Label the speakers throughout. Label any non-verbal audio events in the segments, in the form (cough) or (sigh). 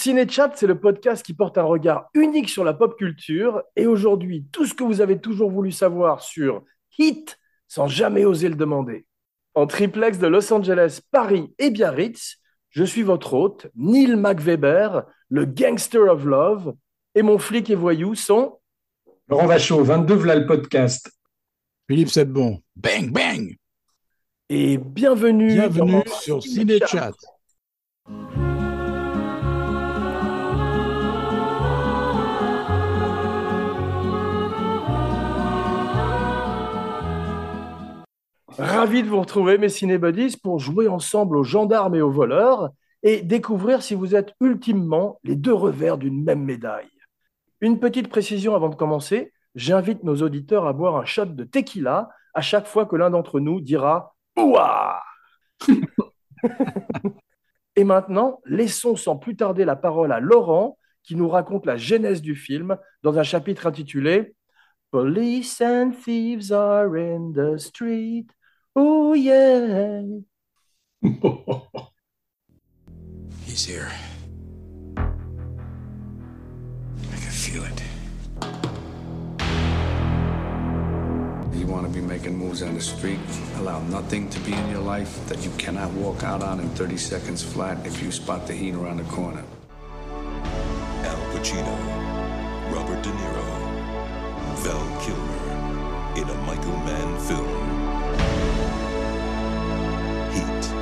Speaker 1: Cinéchat, c'est le podcast qui porte un regard unique sur la pop culture. Et aujourd'hui, tout ce que vous avez toujours voulu savoir sur Hit sans jamais oser le demander. En triplex de Los Angeles, Paris et Biarritz, je suis votre hôte, Neil McWeber, le gangster of love. Et mon flic et voyou sont.
Speaker 2: Laurent Vachaud, 22 v'là le podcast.
Speaker 3: Philippe Sebon, bang bang.
Speaker 1: Et bienvenue,
Speaker 3: sur
Speaker 1: Cinéchat. Ravi de vous retrouver, mes cinébuddies, pour jouer ensemble aux gendarmes et aux voleurs et découvrir si vous êtes ultimement les deux revers d'une même médaille. Une petite précision avant de commencer, j'invite nos auditeurs à boire un shot de tequila à chaque fois que l'un d'entre nous dira Ouah (laughs) Et maintenant, laissons sans plus tarder la parole à Laurent qui nous raconte la genèse du film dans un chapitre intitulé Police and thieves are in the street. Oh yeah. (laughs)
Speaker 4: He's here. I can feel it. You want to be making moves on the street? Allow nothing to be in your life that you cannot walk out on in 30 seconds flat if you spot the heat around the corner.
Speaker 5: Al Pacino, Robert De Niro, Val Kilmer in a Michael Mann film. Heat.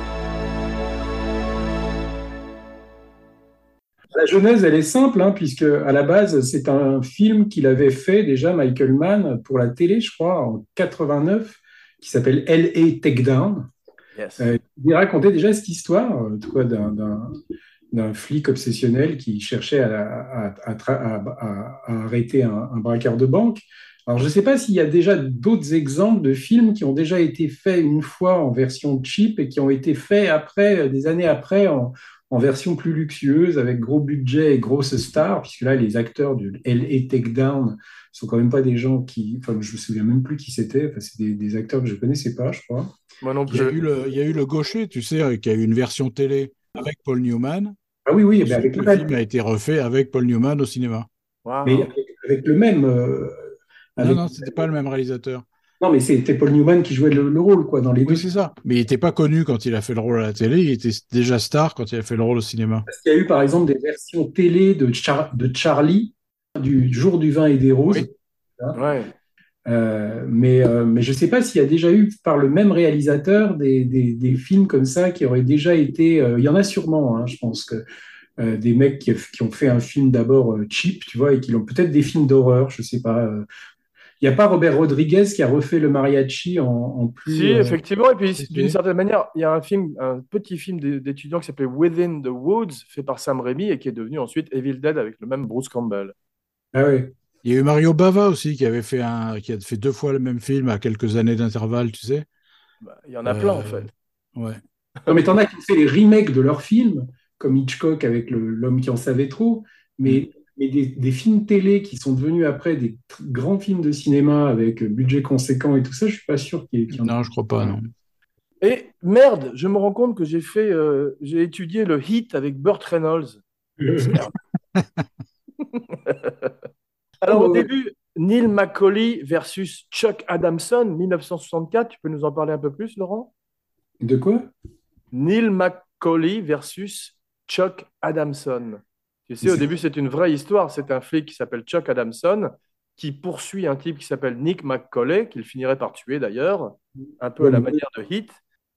Speaker 2: La genèse, elle est simple, hein, puisque à la base, c'est un film qu'il avait fait déjà, Michael Mann, pour la télé, je crois, en 89, qui s'appelle L.A. Takedown.
Speaker 1: Yes.
Speaker 2: Euh, il racontait déjà cette histoire euh, tu vois, d'un- flic obsessionnel qui cherchait à, à- à tra- à- à- à arrêter un, un braqueur de banque. Alors, je ne sais pas s'il y a déjà d'autres exemples de films qui ont déjà été faits une fois en version cheap et qui ont été faits après, euh, des années après, en, en version plus luxueuse, avec gros budget et grosses stars, puisque là, les acteurs du L.A. Takedown sont quand même pas des gens qui... Enfin, je me souviens même plus qui c'était. Enfin, c'est des, des acteurs que je connaissais pas, je crois.
Speaker 1: Moi non
Speaker 3: Il y, a
Speaker 1: plus.
Speaker 3: eu le, il y a eu le gaucher, tu sais, qui a eu une version télé avec Paul Newman.
Speaker 2: Ah oui, oui, avec
Speaker 3: le
Speaker 2: le
Speaker 3: film a été refait avec Paul Newman au cinéma.
Speaker 1: Wow.
Speaker 2: Mais avec, avec le même. euh, avec-
Speaker 3: non, c'était pas le même réalisateur.
Speaker 2: Non, mais c'était Paul Newman qui jouait le, le rôle, quoi, dans les deux.
Speaker 3: Oui, c'est ça. Mais il n'était pas connu quand il a fait le rôle à la télé. Il était déjà star quand il a fait le rôle au cinéma.
Speaker 2: Parce qu'il y a eu, par exemple, des versions télé de, Char- de Charlie, du jour du vin et des roses.
Speaker 3: Oui.
Speaker 1: Ouais.
Speaker 2: Euh, mais, euh, mais je ne sais pas s'il y a déjà eu, par le même réalisateur, des, des, des films comme ça qui auraient déjà été. euh, il y en a sûrement, hein, je pense que. euh, des mecs qui, qui ont fait un film d'abord euh, cheap, tu vois, et qui ont peut-être des films d'horreur, je sais pas. euh. Il n'y a pas Robert Rodriguez qui a refait le mariachi en, en plus.
Speaker 1: Si,
Speaker 2: euh,
Speaker 1: effectivement. Et puis, d'une certaine manière, il y a un film, un petit film d'é- d'étudiants qui s'appelait Within the Woods, fait par Sam Raimi et qui est devenu ensuite Evil Dead avec le même Bruce Campbell.
Speaker 2: Ah ouais.
Speaker 3: Il y a eu Mario Bava aussi qui avait fait un, qui a fait deux fois le même film à quelques années d'intervalle, tu sais.
Speaker 1: Bah, il y en a plein, en
Speaker 3: Euh,
Speaker 1: fait.
Speaker 3: Ouais.
Speaker 2: Non, mais t'en as qui ont fait les remakes de leurs films, comme Hitchcock avec L'homme qui en savait trop, mais, mais des, des films télé qui sont devenus après des grands films de cinéma avec euh, budget conséquent et tout ça, je suis pas sûr qu'il y en ait.
Speaker 3: Non, je crois pas, non.
Speaker 1: Et merde, je me rends compte que j'ai fait, euh, j'ai étudié le hit avec Burt Reynolds. (laughs) Alors, au
Speaker 2: ouais.
Speaker 1: début, Neil McCauley versus Chuck Adamson, 1964. Tu peux nous en parler un peu plus, Laurent?
Speaker 2: De quoi?
Speaker 1: Neil McCauley versus Chuck Adamson. Tu sais, au début, c'est une vraie histoire. C'est un flic qui s'appelle Chuck Adamson qui poursuit un type qui s'appelle Nick McCauley, qu'il finirait par tuer d'ailleurs, un peu à la manière de Hit.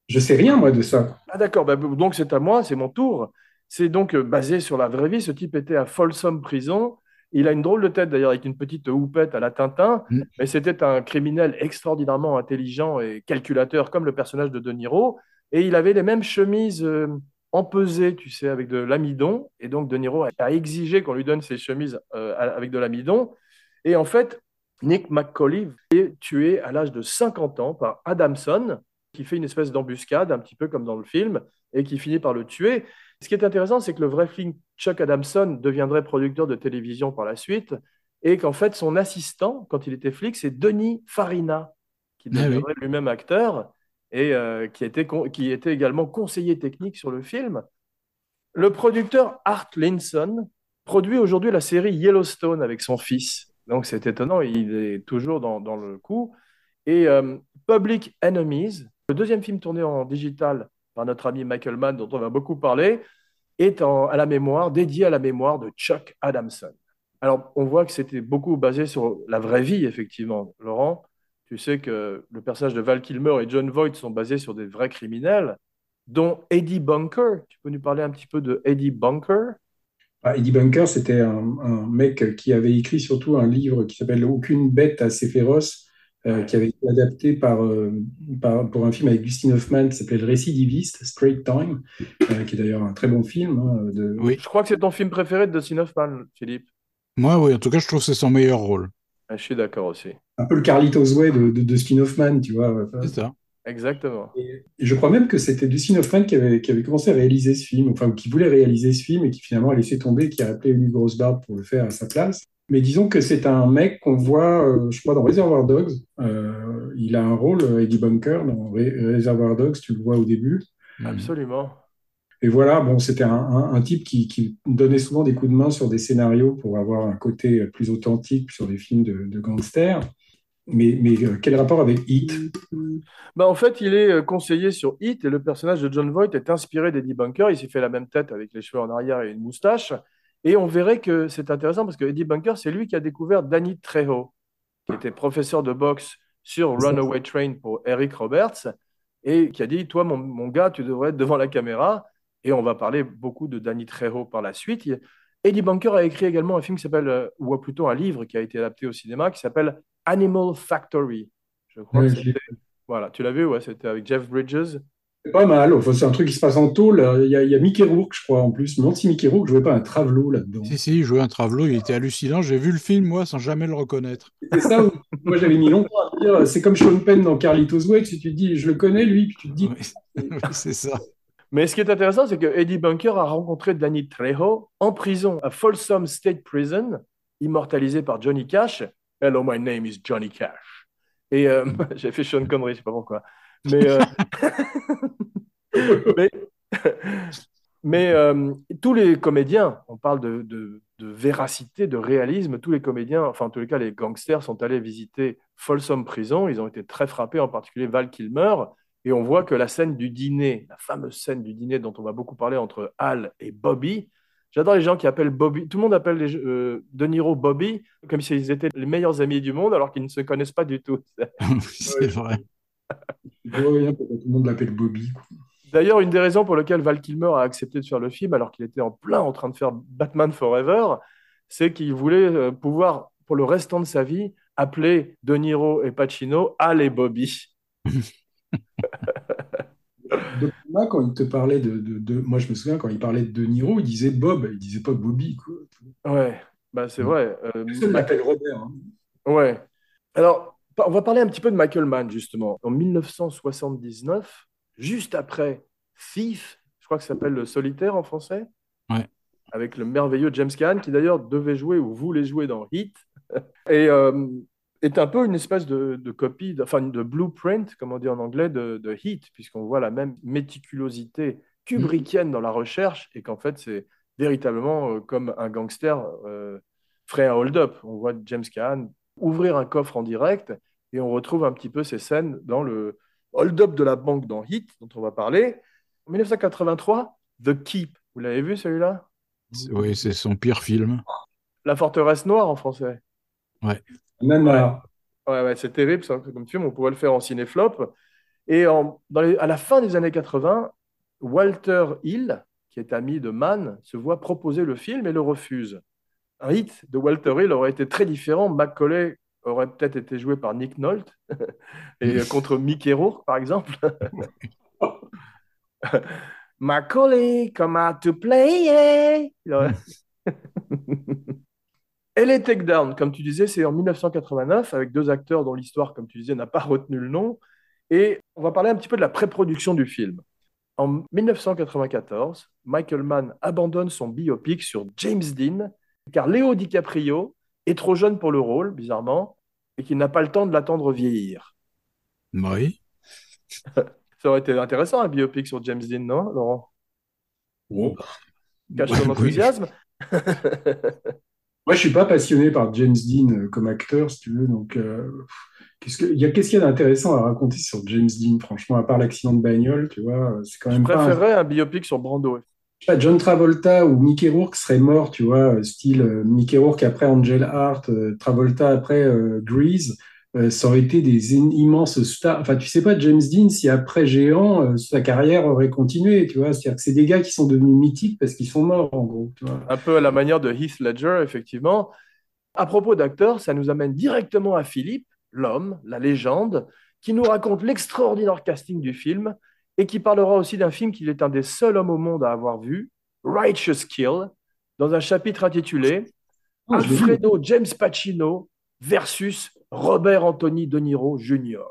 Speaker 2: Je sais rien, moi, de ça.
Speaker 1: Ah d'accord, bah, donc c'est à moi, c'est mon tour. C'est donc euh, basé sur la vraie vie. Ce type était à Folsom Prison. Il a une drôle de tête d'ailleurs, avec une petite houppette à la Tintin,
Speaker 3: Mm.
Speaker 1: mais c'était un criminel extraordinairement intelligent et calculateur comme le personnage de De Niro. Et il avait les mêmes chemises euh, empesées, tu sais, avec de l'amidon. Et donc De Niro a, exigé qu'on lui donne ces chemises euh, avec de l'amidon. Et en fait, Nick McCauley est tué à l'âge de 50 ans par Adamson, qui fait une espèce d'embuscade, un petit peu comme dans le film, et qui finit par le tuer. Ce qui est intéressant, c'est que le vrai flic Chuck Adamson deviendrait producteur de télévision par la suite, et qu'en fait, son assistant, quand il était flic, c'est Denis Farina, qui
Speaker 3: Ah oui.
Speaker 1: deviendrait lui-même acteur, et euh, qui, était, également conseiller technique sur le film. Le producteur Art Linson produit aujourd'hui la série Yellowstone avec son fils. Donc c'est étonnant, il est toujours dans, le coup. Et euh, Public Enemies, le deuxième film tourné en digital par notre ami Michael Mann, dont on va beaucoup parler, est à la mémoire, dédié à la mémoire de Chuck Adamson. Alors, on voit que c'était beaucoup basé sur la vraie vie, effectivement. Laurent, tu sais que le personnage de Val Kilmer et John Voight sont basés sur des vrais criminels, dont Eddie Bunker. Tu peux nous parler un petit peu de Eddie Bunker?
Speaker 2: Ah, Eddie Bunker, c'était un, un mec qui avait écrit surtout un livre qui s'appelle Aucune bête assez féroce, euh, qui avait été adapté par, euh, par- pour un film avec Dustin Hoffman qui s'appelait Le Récidiviste, Straight Time, euh, qui est d'ailleurs un très bon film. hein, de...
Speaker 3: Oui.
Speaker 1: Je crois que c'est ton film préféré de Dustin Hoffman, Philippe.
Speaker 3: Moi, oui, en tout cas, je trouve que c'est son meilleur rôle.
Speaker 1: Ah, Je suis d'accord aussi.
Speaker 2: Un peu le Carlitos Way de, de, de Hoffman, tu vois. Enfin,
Speaker 3: C'est ça.
Speaker 1: Exactement.
Speaker 2: Et je crois même que c'était Dustin Hoffman qui avait, qui avait commencé à réaliser ce film, enfin, ou qui voulait réaliser ce film et qui finalement a laissé tomber, qui a appelé Ulysse Grossbard pour le faire à sa place. Mais disons que c'est un mec qu'on voit, euh, je crois, dans Reservoir Dogs. Euh, il a un rôle, euh, Eddie Bunker, dans Re- Reservoir Dogs, tu le vois au début.
Speaker 1: Absolument.
Speaker 2: Et voilà, bon, c'était un, un- un type qui, qui donnait souvent des coups de main sur des scénarios pour avoir un côté plus authentique sur des films de, de gangsters. Mais, mais euh, quel rapport avec Heat?
Speaker 1: Bah, en fait, il est euh, conseiller sur Hit et le personnage de John Voight est inspiré d'Eddie Bunker. Il s'est fait la même tête avec les cheveux en arrière et une moustache. Et on verrait que c'est intéressant parce que Eddie Bunker, c'est lui qui a découvert Danny Trejo, qui était professeur de boxe sur. Runaway Train pour Eric Roberts et qui a dit Toi, mon, mon gars, tu devrais être devant la caméra. Et on va parler beaucoup de Danny Trejo par la suite. Eddie Bunker a écrit également un film qui s'appelle, euh, ou plutôt un livre qui a été adapté au cinéma qui s'appelle Animal Factory. Je crois que
Speaker 2: je.
Speaker 1: Voilà, tu l'as vu, ouais, c'était avec Jeff Bridges.
Speaker 2: C'est pas mal. Enfin, c'est un truc qui se passe en tôle. Il y a, il y a Mickey Rourke, je crois, en plus. Demande si Mickey Rourke jouait pas un Travelo là-dedans.
Speaker 3: Si, si, il jouait un Travelo, il était hallucinant. J'ai vu le film, moi, sans jamais le reconnaître.
Speaker 2: C'est ça où moi j'avais mis longtemps à dire, c'est comme Sean Penn dans Carlitos Way, si tu te dis, je le connais lui, puis tu te dis,
Speaker 3: Oui, (laughs) c'est ça.
Speaker 1: Mais ce qui est intéressant, c'est que Eddie Bunker a rencontré Danny Trejo en prison à Folsom State Prison, immortalisé par Johnny Cash. Hello, my name is Johnny Cash. Et euh, (laughs) j'ai fait Sean Connery, je sais pas pourquoi. Mais, euh, (laughs) mais, (laughs) mais, euh, tous les comédiens, on parle de, de- de véracité, de réalisme, tous les comédiens, enfin en tous les cas les gangsters sont allés visiter Folsom Prison, ils ont été très frappés, en particulier Val Kilmer, et on voit que la scène du dîner, la fameuse scène du dîner dont on va beaucoup parler entre Al et Bobby, j'adore les gens qui appellent Bobby, tout le monde appelle les, euh, De Niro Bobby, comme s'ils étaient les meilleurs amis du monde alors qu'ils ne se connaissent pas du tout. (laughs) (laughs)
Speaker 3: c'est vrai.
Speaker 2: tout le monde l'appelle Bobby.
Speaker 1: D'ailleurs, une des raisons pour lesquelles Val Kilmer a accepté de faire le film, alors qu'il était en plein en train de faire Batman Forever, c'est qu'il voulait euh, pouvoir, pour le restant de sa vie, appeler De Niro et Pacino Al et Bobby. (laughs)
Speaker 2: Donc, moi, quand il te parlait de, de, de- moi je me souviens quand il parlait de De Niro, il disait Bob, il disait pas Bobby. Quoi.
Speaker 1: Ouais, bah c'est vrai. Euh,
Speaker 2: Personne l'appelle Robert. hein.
Speaker 1: Ouais. Alors, on va parler un petit peu de Michael Mann, justement. En 1979, juste après Thief, je crois que ça s'appelle Le Solitaire en français,
Speaker 3: Ouais.
Speaker 1: avec le merveilleux James Caan, qui d'ailleurs devait jouer ou voulait jouer dans Heat, (laughs) et euh, est un peu une espèce de, de copie, de- enfin de blueprint, comme on dit en anglais, de, de Heat, puisqu'on voit la même méticulosité kubrickienne dans la recherche, et qu'en fait, c'est véritablement euh, comme un gangster euh, ferait un hold-up. On voit James Caan ouvrir un coffre en direct et on retrouve un petit peu ces scènes dans le hold-up de la banque dans Hit, dont on va parler. En 1983, The Keep. Vous l'avez vu celui-là?
Speaker 3: Oui, c'est son pire film.
Speaker 1: La forteresse noire en français.
Speaker 2: Nanar.
Speaker 1: Ouais, ouais, c'est terrible ça, comme film. On pourrait le faire en cinéflop. Et en- dans les- à la fin des années 80, Walter Hill, qui est ami de Mann, se voit proposer le film et le refuse. Un hit de Walter Hill aurait été très différent. Macaulay aurait peut-être été joué par Nick Nolte (laughs) et euh, (laughs) contre Mickey Rourke, par exemple. (laughs) Macaulay, come out to play. Il aurait- Elle est Takedown, comme tu disais, c'est en 1989 avec deux acteurs dont l'histoire, comme tu disais, n'a pas retenu le nom. Et on va parler un petit peu de la pré-production du film. En 1994, Michael Mann abandonne son biopic sur James Dean car Léo DiCaprio est trop jeune pour le rôle, bizarrement, et qu'il n'a pas le temps de l'attendre vieillir.
Speaker 3: Oui. (laughs)
Speaker 1: Ça aurait été intéressant un biopic sur James Dean, non, Laurent?
Speaker 2: Oh.
Speaker 1: cache
Speaker 3: oui.
Speaker 1: enthousiasme. (laughs)
Speaker 2: Moi, je suis pas passionné par James Dean euh, comme acteur, si tu veux. Donc, euh, qu'est-ce que- il y a, qu'est-ce qu'il y a d'intéressant à raconter sur James Dean, franchement, à part l'accident de bagnole, tu vois, euh, c'est quand
Speaker 1: Je
Speaker 2: même un-
Speaker 1: préférerais un biopic sur Brando.
Speaker 2: je sais pas, John Travolta ou Mickey Rourke serait mort, tu vois, style euh, Mickey Rourke après Angel Heart, euh, Travolta après Grease, euh, ça aurait été des immenses stars. Enfin, tu sais pas, James Dean, si après Géant, euh, sa carrière aurait continué, tu vois, c'est-à-dire que c'est des gars qui sont devenus mythiques parce qu'ils sont morts, en gros, tu vois.
Speaker 1: Un peu à la manière de Heath Ledger, effectivement. À propos d'acteurs, ça nous amène directement à Philippe, l'homme, la légende, qui nous raconte l'extraordinaire casting du film et qui parlera aussi d'un film qu'il est un des seuls hommes au monde à avoir vu, Righteous Kill, dans un chapitre intitulé
Speaker 2: Ah.
Speaker 1: Alfredo James Pacino versus Robert Anthony De Niro Jr.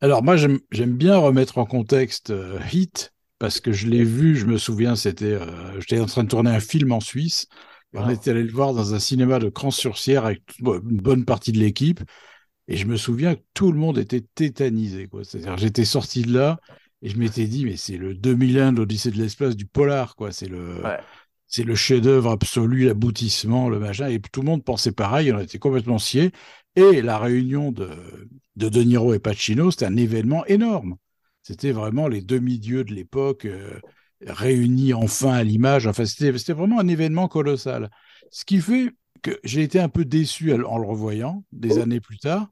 Speaker 3: Alors moi j'aime bien remettre en contexte euh, Hit parce que je l'ai vu, je me souviens, c'était euh, j'étais en train de tourner un film en Suisse on était allé le voir dans un cinéma de Crans-sur-Sierre avec une bonne partie de l'équipe et je me souviens que tout le monde était tétanisé. C'est-à-dire j'étais sorti de là et je m'étais dit mais c'est le 2001 de l'Odyssée de l'espace du polar quoi, c'est le
Speaker 1: Ouais.
Speaker 3: c'est le chef-d'œuvre absolu, l'aboutissement, le machin et tout le monde pensait pareil, on était complètement sciés et la réunion de de De Niro et Pacino, c'était un événement énorme. C'était vraiment les demi-dieux de l'époque euh, réunis enfin à l'image. Enfin, c'était vraiment un événement colossal. Ce qui fait que j'ai été un peu déçu en le revoyant des années plus tard,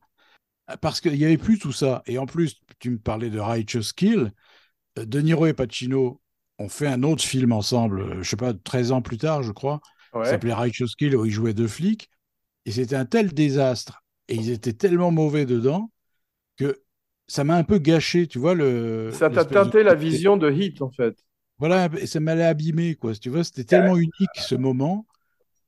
Speaker 3: parce qu'il n'y avait plus tout ça. Et en plus, tu me parlais de Righteous Kill. Euh, De Niro et Pacino ont fait un autre film ensemble, euh, je sais pas, 13 ans plus tard, je crois,
Speaker 1: Ouais.
Speaker 3: qui s'appelait Righteous Kill, où ils jouaient deux flics. Et c'était un tel désastre. Et ils étaient tellement mauvais dedans que ça m'a un peu gâché, tu vois, le.
Speaker 1: Ça t'a
Speaker 3: de
Speaker 1: teinté la vision de Hit, en fait.
Speaker 3: Voilà, et ça m'allait abîmer, quoi. Tu vois, c'était tellement unique ce moment.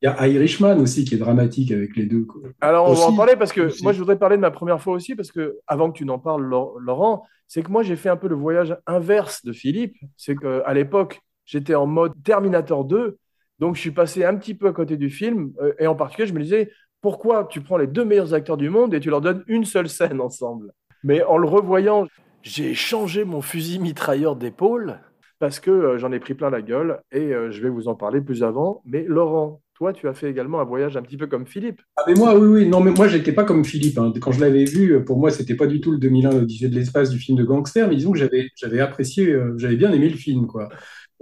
Speaker 2: Il y a Irishman aussi qui est dramatique avec les deux. quoi.
Speaker 1: Alors, on va en parler parce que
Speaker 3: aussi.
Speaker 1: moi, je voudrais parler de ma première fois aussi, parce que avant que tu n'en parles, Lau- Laurent, c'est que moi, j'ai fait un peu le voyage inverse de Philippe. C'est qu'à l'époque, j'étais en mode Terminator 2, donc je suis passé un petit peu à côté du film, euh, et en particulier, je me disais, pourquoi tu prends les deux meilleurs acteurs du monde et tu leur donnes une seule scène ensemble? Mais en le revoyant, j'ai changé mon fusil mitrailleur d'épaule parce que euh, j'en ai pris plein la gueule, et euh, je vais vous en parler plus avant. Mais Laurent, toi, tu as fait également un voyage un petit peu comme Philippe.
Speaker 2: Ah, mais moi, oui, oui, non, mais moi, j'étais pas comme Philippe. hein. Quand je l'avais vu, pour moi, c'était pas du tout le 2001 l'Odyssée de l'espace du film de gangster, mais disons que j'avais, j'avais apprécié, euh, j'avais bien aimé le film, quoi.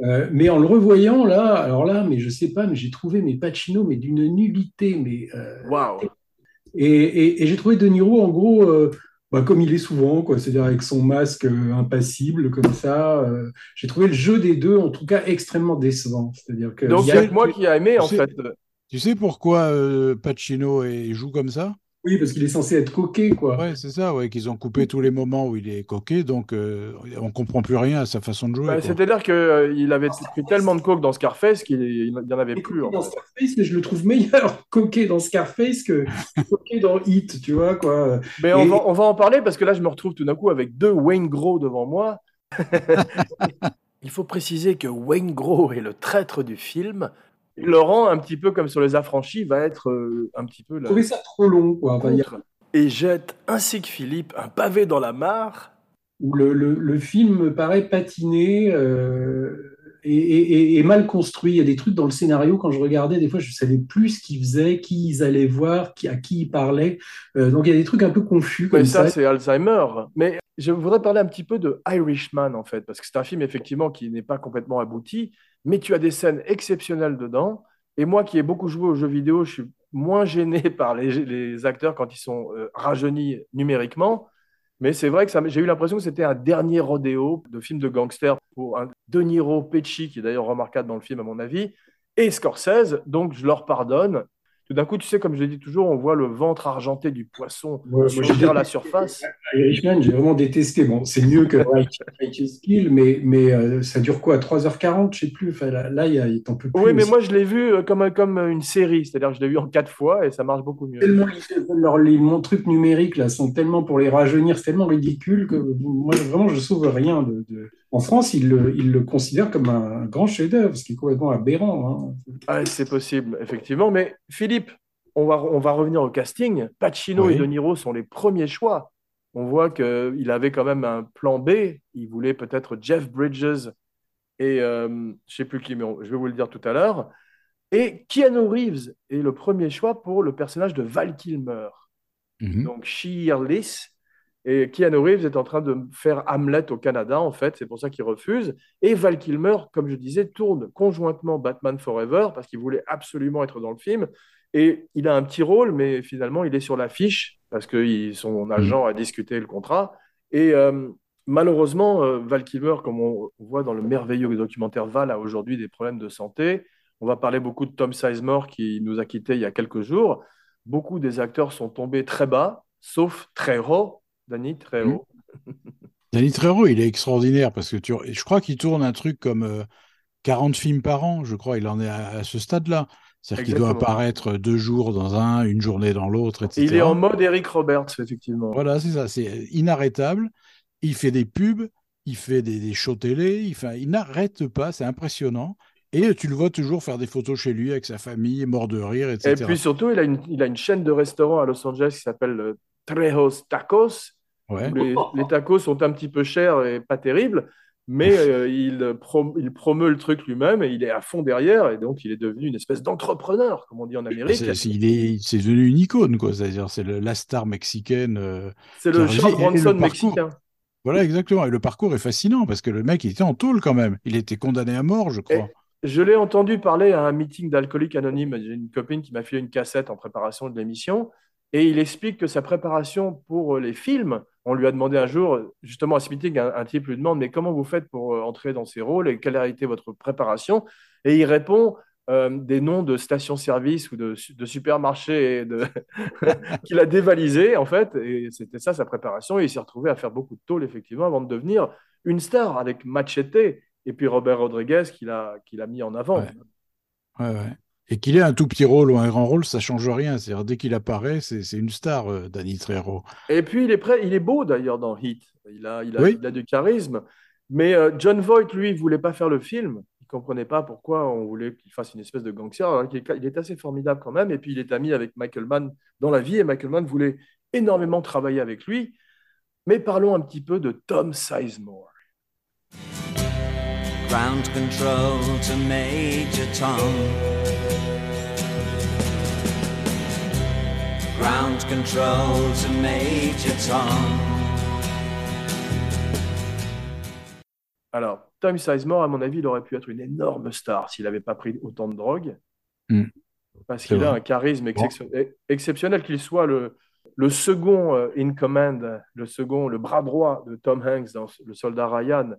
Speaker 2: Euh, mais en le revoyant, là, alors là, mais je sais pas, mais j'ai trouvé mes Pacino, mais d'une nullité, mais. euh,
Speaker 1: Waouh
Speaker 2: et et- et j'ai trouvé De Niro, en gros, euh, bah, comme il est souvent, quoi, c'est-à-dire avec son masque euh, impassible, comme ça. euh, j'ai trouvé le jeu des deux, en tout cas, extrêmement décevant. C'est-à-dire que.
Speaker 1: Donc,
Speaker 2: a-
Speaker 1: que moi qui a aimé, en
Speaker 3: sais-
Speaker 1: fait.
Speaker 3: Tu sais pourquoi euh, Pacino est- joue comme ça?
Speaker 2: Oui, parce qu'il est censé être coquet, quoi.
Speaker 3: Ouais, c'est ça, ouais, qu'ils ont coupé tous les moments où il est coqué, donc euh, on comprend plus rien à sa façon de jouer.
Speaker 1: Bah. C'est-à-dire qu'il avait pris tellement de coke dans Scarface qu'il n'y en avait plus.
Speaker 2: coquet
Speaker 1: en
Speaker 2: dans
Speaker 1: fait.
Speaker 2: Scarface, mais je le trouve meilleur (laughs) coquet dans Scarface que (laughs) coquet dans Hit, tu vois, quoi.
Speaker 1: Mais on va, on va en parler parce que là, je me retrouve tout d'un coup avec deux Wayne Gros devant moi. (laughs) Il faut préciser que Wayne Gros est le traître du film. Laurent, un petit peu comme sur les affranchis, va être euh, un petit peu là.
Speaker 2: ça trop long, quoi. Y a-.
Speaker 1: Et jette, ainsi que Philippe, un pavé dans la mare.
Speaker 2: où le, le, le film me paraît patiné euh, et, et- et- et mal construit. Il y a des trucs dans le scénario, quand je regardais, des fois, je savais plus ce qu'ils faisaient, qui ils allaient voir, qui, à qui ils parlaient. Euh, donc, il y a des trucs un peu confus
Speaker 1: Mais ça,
Speaker 2: ça.
Speaker 1: c'est Alzheimer. Mais je voudrais parler un petit peu de Irishman, en fait, parce que c'est un film, effectivement, qui n'est pas complètement abouti, mais tu as des scènes exceptionnelles dedans. Et moi, qui ai beaucoup joué aux jeux vidéo, je suis moins gêné (laughs) par les, acteurs quand ils sont euh, rajeunis numériquement. Mais c'est vrai que j'ai eu l'impression que c'était un dernier rodéo de film de gangster pour un De Niro, Pesci, qui est d'ailleurs remarquable dans le film, à mon avis, et Scorsese. Donc, je leur pardonne. Tout d'un coup, tu sais, comme je l'ai dit toujours, on voit le ventre argenté du poisson
Speaker 2: Ouais,
Speaker 1: à la surface.
Speaker 2: Irishman, j'ai vraiment détesté. Bon, c'est mieux que (laughs) Righteous Kill, mais, mais euh, ça dure quoi 3h40, je sais plus. Enfin, là, là, il t'en peut plus.
Speaker 1: Oui, mais
Speaker 2: aussi.
Speaker 1: moi, je l'ai vu euh, comme, comme une série, c'est-à-dire que je l'ai vu en quatre fois et ça marche beaucoup mieux.
Speaker 2: tellement les, leurs- les- mon truc numérique là sont tellement pour les rajeunir, c'est tellement ridicule que moi vraiment je sauve rien de, de- En France, ils le, ils le considèrent comme un grand chef-d'œuvre, ce qui est complètement aberrant. hein.
Speaker 1: Ah, c'est possible, effectivement. Mais Philippe, on va, on va revenir au casting. Pacino
Speaker 3: Oui.
Speaker 1: et De Niro sont les premiers choix. On voit qu'il avait quand même un plan B. Il voulait peut-être Jeff Bridges et euh, je ne sais plus qui, mais on- je vais vous le dire tout à l'heure. Et Keanu Reeves est le premier choix pour le personnage de Val Kilmer.
Speaker 3: Mhm.
Speaker 1: donc Sheerless. Et Keanu Reeves est en train de faire Hamlet au Canada, en fait, c'est pour ça qu'il refuse. Et Val Kilmer, comme je disais, tourne conjointement Batman Forever parce qu'il voulait absolument être dans le film. Et il a un petit rôle, mais finalement, il est sur l'affiche parce que son agent a discuté le contrat. Et euh, malheureusement, euh, Val Kilmer, comme on voit dans le merveilleux documentaire Val, a aujourd'hui des problèmes de santé. On va parler beaucoup de Tom Sizemore qui nous a quittés il y a quelques jours. Beaucoup des acteurs sont tombés très bas, sauf Trejo, Danny Trejo. (laughs)
Speaker 3: Danny Trejo, il est extraordinaire parce que tu... je crois qu'il tourne un truc comme euh, 40 films par an, je crois, il en est à, à ce stade-là. C'est-à-dire qu'il doit apparaître deux jours dans un, une journée dans l'autre, etc.
Speaker 1: Et il est en mode Eric Roberts, effectivement.
Speaker 3: Voilà, c'est ça, c'est inarrêtable. Il fait des pubs, il fait des, des shows télé, il, fait- il n'arrête pas, c'est impressionnant. Et tu le vois toujours faire des photos chez lui avec sa famille, mort de rire,
Speaker 1: Et
Speaker 3: etc.
Speaker 1: puis surtout, il a, une, il a une chaîne de restaurants à Los Angeles qui s'appelle euh, Trejo's Tacos.
Speaker 3: Ouais.
Speaker 1: Les, les tacos sont un petit peu chers et pas terribles, mais (laughs) euh, il, prom- il promeut le truc lui-même et il est à fond derrière. Et donc, il est devenu une espèce d'entrepreneur, comme on dit en Amérique.
Speaker 3: C'est c'est- il est, c'est devenu une icône, quoi. C'est-à-dire, c'est le- la star mexicaine. euh,
Speaker 1: C'est le. Charles Bronson mexicain.
Speaker 3: Voilà, exactement. Et le parcours est fascinant parce que le mec, il était en tôle quand même. Il était condamné à mort, je crois.
Speaker 1: Je l'ai entendu parler à un meeting d'alcooliques anonymes. J'ai une copine qui m'a filé une cassette en préparation de l'émission. Et il explique que sa préparation pour les films, on lui a demandé un jour, justement à ce meeting, un, type lui demande Mais comment vous faites pour euh, entrer dans ces rôles et quelle a été votre préparation? Et il répond euh, des noms de stations-service ou de, su- de supermarchés (laughs) qu'il a dévalisé, en fait. Et c'était ça sa préparation. Et il s'est retrouvé à faire beaucoup de tôle, effectivement, avant de devenir une star avec Machete et puis Robert Rodriguez qui l'a qui l'a mis en avant.
Speaker 3: Et qu'il ait un tout petit rôle ou un grand rôle, ça change rien. C'est-à-dire, dès qu'il apparaît, c'est c'est une star, euh, Danny Trejo.
Speaker 1: Et puis il est prêt, il est beau d'ailleurs dans Heat. Il a, il a,
Speaker 3: Oui.
Speaker 1: il a du charisme. Mais euh, John Voight, lui, il voulait pas faire le film. Il comprenait pas pourquoi on voulait qu'il fasse une espèce de gangster. Alors qu'il est, il est assez formidable quand même. Et puis il est ami avec Michael Mann dans la vie. Et Michael Mann voulait énormément travailler avec lui. Mais parlons un petit peu de Tom Sizemore.
Speaker 6: Ground control to Major Tom. Ground control to Major Tom.
Speaker 1: Alors, Tom Sizemore, à mon avis, il aurait pu être une énorme star s'il n'avait pas pris autant de drogue.
Speaker 3: Mm.
Speaker 1: Parce qu'il a un charisme exceptionnel, exceptionnel qu'il soit le, le second euh, in command, le second, le bras droit de Tom Hanks dans Le Soldat Ryan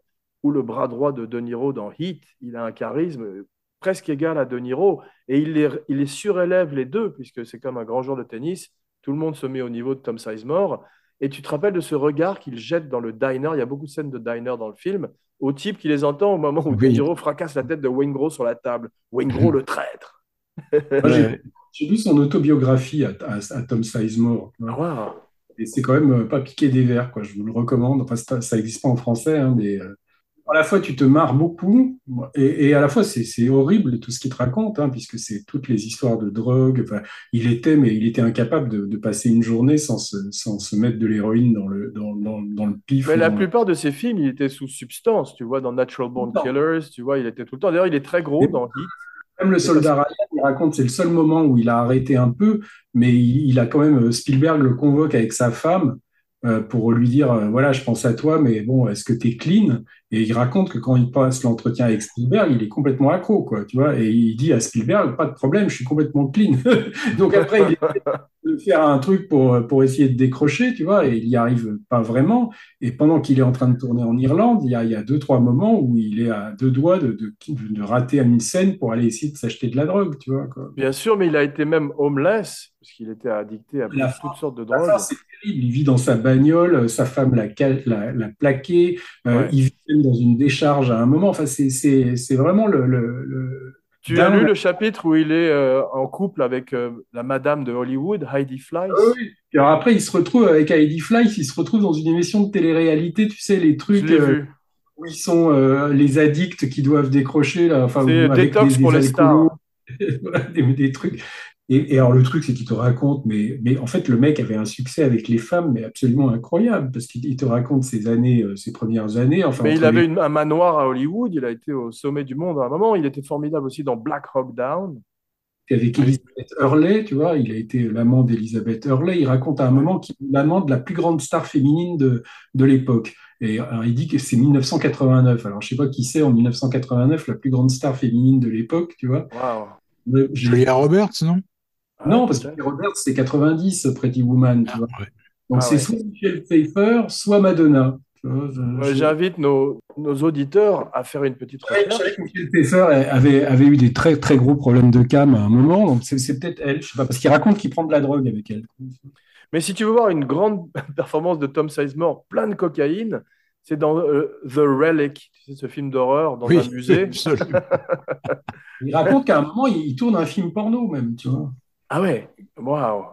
Speaker 1: ou le bras droit de De Niro dans Heat. Il a un charisme presque égal à De Niro et il les, il les surélève les deux puisque c'est comme un grand joueur de tennis. Tout le monde se met au niveau de Tom Sizemore. Et tu te rappelles de ce regard qu'il jette dans le diner. Il y a beaucoup de scènes de diner dans le film au type qui les entend au moment où De
Speaker 3: Oui.
Speaker 1: Niro fracasse la tête de Wayne Gros sur la table. Wayne Gros, le traître. (laughs)
Speaker 2: J'ai- lu son autobiographie à, à- à Tom Sizemore.
Speaker 1: Waouh.
Speaker 2: Et c'est quand même pas piqué des verres, quoi. Je vous le recommande. Enfin, ça ça existe pas en français, hein, mais euh, à la fois tu te marres beaucoup et, et à la fois c'est horrible tout ce qu'il te raconte, hein, puisque c'est toutes les histoires de drogue. Enfin, il était, mais il était incapable de, de passer une journée sans se, sans se mettre de l'héroïne dans le, dans, dans, dans le pif.
Speaker 1: Mais la
Speaker 2: dans-
Speaker 1: plupart de ses films, il était sous substance. Tu vois, dans Natural Born. Killers, tu vois, il était tout le temps. D'ailleurs, il est très gros dans Heat.
Speaker 2: Même le soldat Ryan, il raconte, c'est le seul moment où il a arrêté un peu, mais il, il a quand même, euh, Spielberg le convoque avec sa femme euh, pour lui dire, euh, voilà, je pense à toi, mais bon, est-ce que tu es clean? Et il raconte que quand il passe l'entretien avec Spielberg, il est complètement accro, quoi, tu vois. Et il dit à Spielberg, pas de problème, je suis complètement clean. (laughs) Donc après, il essaie de faire un truc pour, pour essayer de décrocher, tu vois, et il n'y arrive pas vraiment. Et pendant qu'il est en train de tourner en Irlande, il y a, il y a deux, trois moments où il est à deux doigts de, de, de rater une scène pour aller essayer de s'acheter de la drogue, tu vois. Quoi.
Speaker 1: Bien sûr, mais il a été même homeless, parce qu'il était addicté à
Speaker 2: La
Speaker 1: toutes sortes de
Speaker 2: La
Speaker 1: drogues.
Speaker 2: c'est terrible. Il vit dans sa bagnole, euh, sa femme l'a l'a- l'a plaqué, euh,
Speaker 1: Ouais.
Speaker 2: il vit même dans une décharge à un moment. Enfin, c'est c'est- c'est vraiment le, le- le-
Speaker 1: Tu as lu le chapitre où il est euh, en couple avec euh, la madame de Hollywood, Heidi Fleiss?
Speaker 2: Ah oui. Et alors après, il se retrouve avec Heidi Fleiss, il se retrouve dans une émission de télé-réalité, tu sais, les trucs euh, où ils sont euh, les addicts qui doivent décrocher, là, enfin,
Speaker 1: C'est Détox
Speaker 2: des-
Speaker 1: pour
Speaker 2: des
Speaker 1: les. (laughs)
Speaker 2: Voilà, des, des trucs. Et, et alors le truc, c'est qu'il te raconte, mais, mais en fait, le mec avait un succès avec les femmes, mais absolument incroyable, parce qu'il il te raconte ses années, euh, ses premières années. Enfin,
Speaker 1: Mais il avait
Speaker 2: les-
Speaker 1: une- un manoir à Hollywood, il a été au sommet du monde à un moment. Il était formidable aussi dans Black Hawk Down.
Speaker 2: avec Elizabeth Hurley, tu vois, il a été l'amant d'Elizabeth Hurley. Il raconte à un moment qu'il est l'amant de la plus grande star féminine de, de l'époque. Et alors, il dit que c'est 1989. Alors, je sais pas qui c'est en 1989, la plus grande star féminine de l'époque, tu vois.
Speaker 3: Julia Roberts, non?
Speaker 2: Non,
Speaker 1: Ah,
Speaker 2: parce que
Speaker 1: peut-être.
Speaker 2: Robert, c'est 90, Pretty Woman, tu
Speaker 3: Ah,
Speaker 2: vois.
Speaker 3: ouais.
Speaker 2: Donc,
Speaker 1: Ah
Speaker 2: c'est
Speaker 1: ouais.
Speaker 2: soit Michel Pfeiffer, soit Madonna. Je-
Speaker 1: Ouais,
Speaker 2: je-
Speaker 1: J'invite nos, nos auditeurs à faire une petite
Speaker 2: Ouais, je
Speaker 1: recherche.
Speaker 2: savais que Michel Pfeiffer avait, avait eu des très, très gros problèmes de cam à un moment. Donc, c'est c'est peut-être elle, je sais pas, parce qu'il raconte qu'il prend de la drogue avec elle.
Speaker 1: Mais si tu veux voir une grande (laughs) performance de Tom Sizemore, plein de cocaïne, c'est dans euh, The Relic, tu sais, ce film d'horreur dans
Speaker 3: Oui,
Speaker 1: un musée. (laughs)
Speaker 2: Il raconte qu'à un moment, il, il tourne un film porno, même, tu vois.
Speaker 1: Ah ouais, waouh.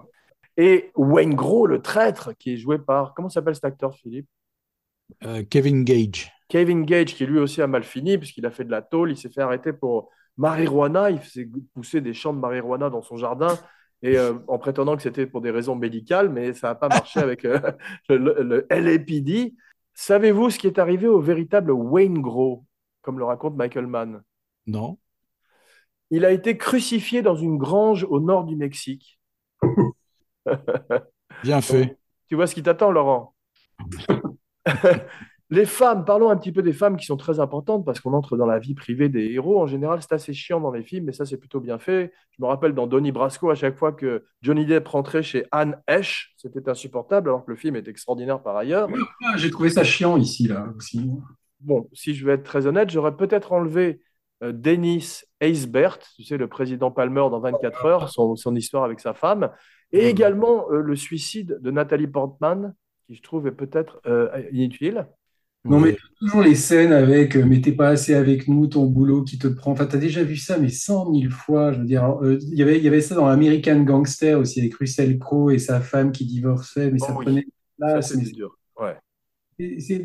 Speaker 1: Et Wayne Gros, le traître, qui est joué par, comment s'appelle cet acteur, Philippe?
Speaker 3: Euh, Kevin Gage.
Speaker 1: Kevin Gage, qui lui aussi a mal fini, puisqu'il a fait de la tôle, il s'est fait arrêter pour marijuana, il faisait pousser des champs de marijuana dans son jardin, et euh, en prétendant que c'était pour des raisons médicales, mais ça n'a pas marché (laughs) avec euh, le, le LAPD. Savez-vous ce qui est arrivé au véritable Wayne Gros, comme le raconte Michael Mann?
Speaker 3: Non
Speaker 1: Il a été crucifié dans une grange au nord du Mexique. (laughs)
Speaker 3: Bien fait.
Speaker 1: Tu vois ce qui t'attend, Laurent? (laughs) Les femmes, parlons un petit peu des femmes qui sont très importantes parce qu'on entre dans la vie privée des héros. En général, c'est assez chiant dans les films, mais ça, c'est plutôt bien fait. Je me rappelle dans Donnie Brasco, à chaque fois que Johnny Depp rentrait chez Anne Heche, c'était insupportable, alors que le film est extraordinaire par ailleurs.
Speaker 2: Ah, J'ai trouvé ça chiant ici, là, aussi.
Speaker 1: Bon, si je vais être très honnête, j'aurais peut-être enlevé euh, Dennis Haysbert, tu sais, le président Palmer dans 24 heures, son, son histoire avec sa femme, et également euh, le suicide de Nathalie Portman, qui je trouve est peut-être euh, inutile.
Speaker 2: Non, mais toujours les scènes avec euh, mais t'es pas assez avec nous, ton boulot qui te prend. Enfin, t'as déjà vu ça, mais cent mille fois. Je veux dire, euh, il y avait, il y avait ça dans American Gangster aussi, avec Russell Crowe et sa femme qui divorçaient, mais ça
Speaker 1: Oh oui.
Speaker 2: prenait
Speaker 1: Ça,
Speaker 2: place. mais
Speaker 1: c'était dur. Ouais.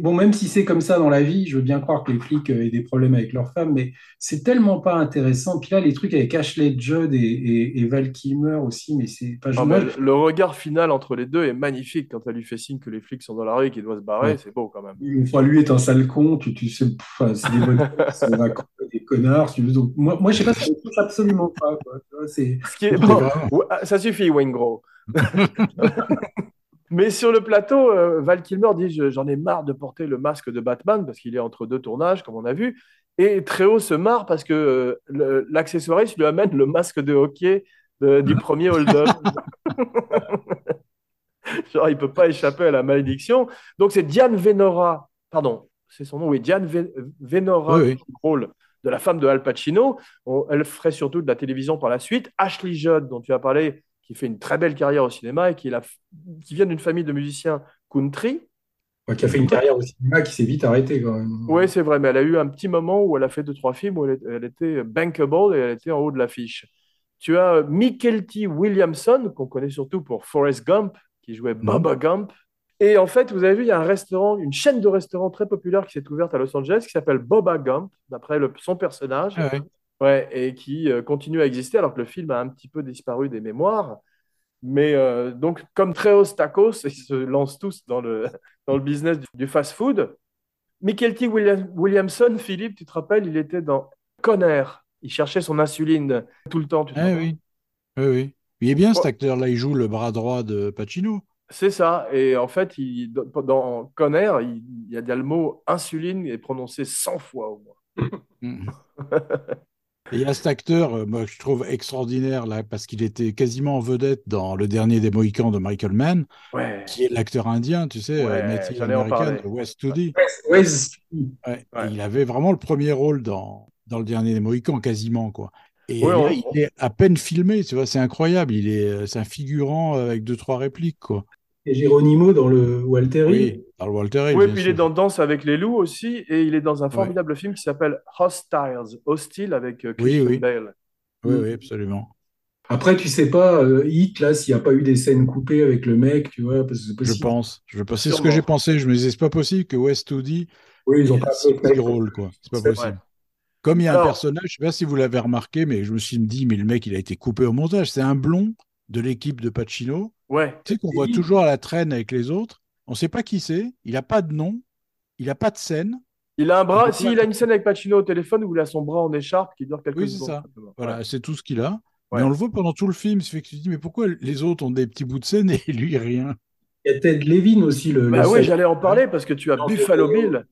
Speaker 2: Bon, même si c'est comme ça dans la vie, je veux bien croire que les flics euh, aient des problèmes avec leurs femmes, mais c'est tellement pas intéressant. Puis là, les trucs avec Ashley Judd et, et, et Val Kilmer aussi, mais c'est pas. moi,
Speaker 1: mais le regard final entre les deux est magnifique quand elle lui fait signe que les flics sont dans la rue et qu'il doit se barrer,
Speaker 2: Ouais.
Speaker 1: c'est beau quand même.
Speaker 2: Enfin, lui est un sale con, tu, tu sais, c'est des bonnes (laughs) des connards, si tu veux. Donc, moi, moi, je sais pas, ça me touche absolument pas, quoi.
Speaker 1: Ce qui est bon, ah, ça suffit, Wayne Gros. (laughs) Mais sur le plateau, euh, Val Kilmer dit je- J'en ai marre de porter le masque de Batman parce qu'il est entre deux tournages, comme on a vu. Et Tréo se marre parce que euh, l'accessoiriste lui amène le masque de hockey de- du premier hold-up. (laughs) Genre, il peut pas échapper à la malédiction. Donc, c'est Diane Venora, pardon, c'est son nom, oui, Diane Ve- Venora,
Speaker 3: Oui, oui.
Speaker 1: qui rôle de la femme de Al Pacino. On- elle ferait surtout de la télévision par la suite. Ashley Judd, dont tu as parlé, qui fait une très belle carrière au cinéma et qui, est la f- qui vient d'une famille de musiciens country.
Speaker 2: ouais, qui a fait une carrière au cinéma qui s'est vite arrêtée, quand même.
Speaker 1: Oui, c'est vrai, mais elle a eu un petit moment où elle a fait deux, trois films où elle, était bankable et elle était en haut de l'affiche. Tu as T. Williamson, qu'on connaît surtout pour Forrest Gump, qui jouait
Speaker 3: Non.
Speaker 1: Bubba Gump. Et en fait, vous avez vu, il y a un restaurant, une chaîne de restaurants très populaire qui s'est ouverte à Los Angeles qui s'appelle Boba Gump, d'après son personnage.
Speaker 3: Ah ouais.
Speaker 1: Ouais, et qui euh, continue à exister alors que le film a un petit peu disparu des mémoires. Mais euh, donc, comme Treos Tacos, (laughs) ils se lancent tous dans le, (laughs) dans le business du, du fast-food. Michael T. William- Williamson, Philippe, tu te rappelles, il était dans Conner. Il cherchait son insuline tout le temps. Tu te
Speaker 3: Ah oui. Oui, oui. Il est bien cet
Speaker 1: Ouais.
Speaker 3: acteur-là, il joue le bras droit de Pacino.
Speaker 1: C'est ça. Et en fait, il, dans Conner, il, il y a le mot insuline est prononcé 100 fois au moins. (laughs)
Speaker 3: Et il y a cet acteur, euh, moi, que je trouve extraordinaire, là, parce qu'il était quasiment en vedette dans Le Dernier des Mohicans de Michael Mann,
Speaker 1: Ouais.
Speaker 3: qui est l'acteur indien, tu sais,
Speaker 1: Ouais,
Speaker 3: euh, Native de West Studi.
Speaker 2: Ouais,
Speaker 3: Ouais.
Speaker 1: Ouais.
Speaker 3: Et Il avait vraiment le premier rôle dans, dans Le Dernier des Mohicans, quasiment, quoi. Et
Speaker 1: Ouais,
Speaker 3: là,
Speaker 1: on-
Speaker 3: il est à peine filmé, tu vois, c'est incroyable. Il est, euh, c'est un figurant avec deux, trois répliques, quoi.
Speaker 2: Et Geronimo dans le Walter Hill.
Speaker 3: Oui, dans le
Speaker 1: Oui,
Speaker 3: bien
Speaker 1: puis il est dans Danse avec les loups aussi, et il est dans un formidable film qui s'appelle Hostiles, Hostile avec euh,
Speaker 3: Oui,
Speaker 1: Christian
Speaker 3: oui.
Speaker 1: Bale.
Speaker 3: Oui, oui, absolument.
Speaker 2: Après, tu sais pas, euh, Hit, là, s'il n'y a pas eu des scènes coupées avec le mec, tu vois, parce que c'est
Speaker 3: Je
Speaker 2: possible.
Speaker 3: pense. Je pense. C'est ce que j'ai pensé. Je me disais, c'est pas possible que West Studi
Speaker 2: Oui, ils ont pas fait
Speaker 3: petit rôle, quoi. C'est pas
Speaker 2: C'est
Speaker 3: possible.
Speaker 1: vrai.
Speaker 3: Comme il y a un personnage, je sais pas si vous l'avez remarqué, mais je me suis dit, mais le mec, il a été coupé au montage. C'est un blond de l'équipe de Pacino.
Speaker 1: Ouais,
Speaker 3: Tu sais qu'on voit toujours à la traîne avec les autres. On sait pas qui c'est. Il a pas de nom. Il a pas de scène.
Speaker 1: il a un bras. S'il a une scène avec Pacino au téléphone où il a son bras en écharpe qui dure quelques
Speaker 3: Oui, c'est
Speaker 1: secondes.
Speaker 3: ça.
Speaker 1: simplement.
Speaker 3: Voilà,
Speaker 1: Ouais.
Speaker 3: c'est tout ce qu'il a.
Speaker 1: Ouais.
Speaker 3: Mais on le voit pendant tout le film. Ça fait que tu te dis, mais pourquoi les autres ont des petits bouts de scène et lui rien?
Speaker 2: Il y a Ted Levin aussi, le.
Speaker 1: Bah
Speaker 2: le
Speaker 1: oui, j'allais en parler parce que tu as Buffalo
Speaker 2: Buffalo.
Speaker 1: Bill.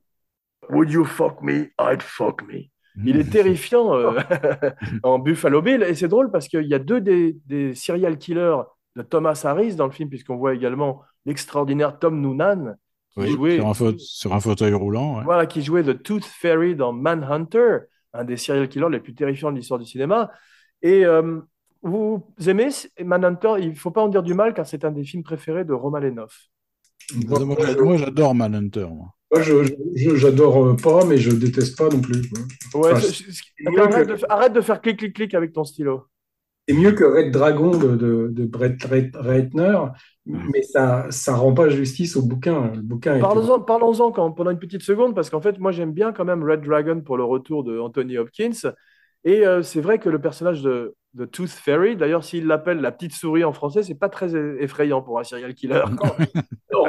Speaker 1: Would you fuck me? I'd fuck me. Il est terrifiant euh, (laughs) en Buffalo Bill. Et c'est drôle parce qu'il y a deux des, des serial killers de Thomas Harris dans le film, puisqu'on voit également l'extraordinaire Tom Noonan qui,
Speaker 3: Oui,
Speaker 1: jouait,
Speaker 3: sur, un faute- sur un fauteuil roulant. ouais.
Speaker 1: voilà, qui jouait The Tooth Fairy dans Manhunter, un des serial killers les plus terrifiants de l'histoire du cinéma. Et euh, vous aimez Manhunter? Il ne faut pas en dire du mal car c'est un des films préférés de Roman Lennoff.
Speaker 2: Moi,
Speaker 3: Moi, j'a- moi, j'adore Manhunter. Moi.
Speaker 2: moi, je, je- j'adore euh, pas, mais je déteste pas non plus.
Speaker 1: Ouais,
Speaker 2: Enfin,
Speaker 1: arrête,
Speaker 2: que-
Speaker 1: de, arrête de faire clic, clic, clic avec ton stylo.
Speaker 2: C'est mieux que Red Dragon de, de, de Brett Ret- Ratner, mais ça ça rend pas justice au bouquin. Le bouquin est
Speaker 1: Parlons-en pendant une petite seconde, parce qu'en fait, moi, j'aime bien quand même Red Dragon pour le retour de Anthony Hopkins. Et euh, c'est vrai que le personnage de, de Tooth Fairy, d'ailleurs, s'il l'appelle la petite souris en français, c'est pas très effrayant pour un serial killer. (laughs) Non.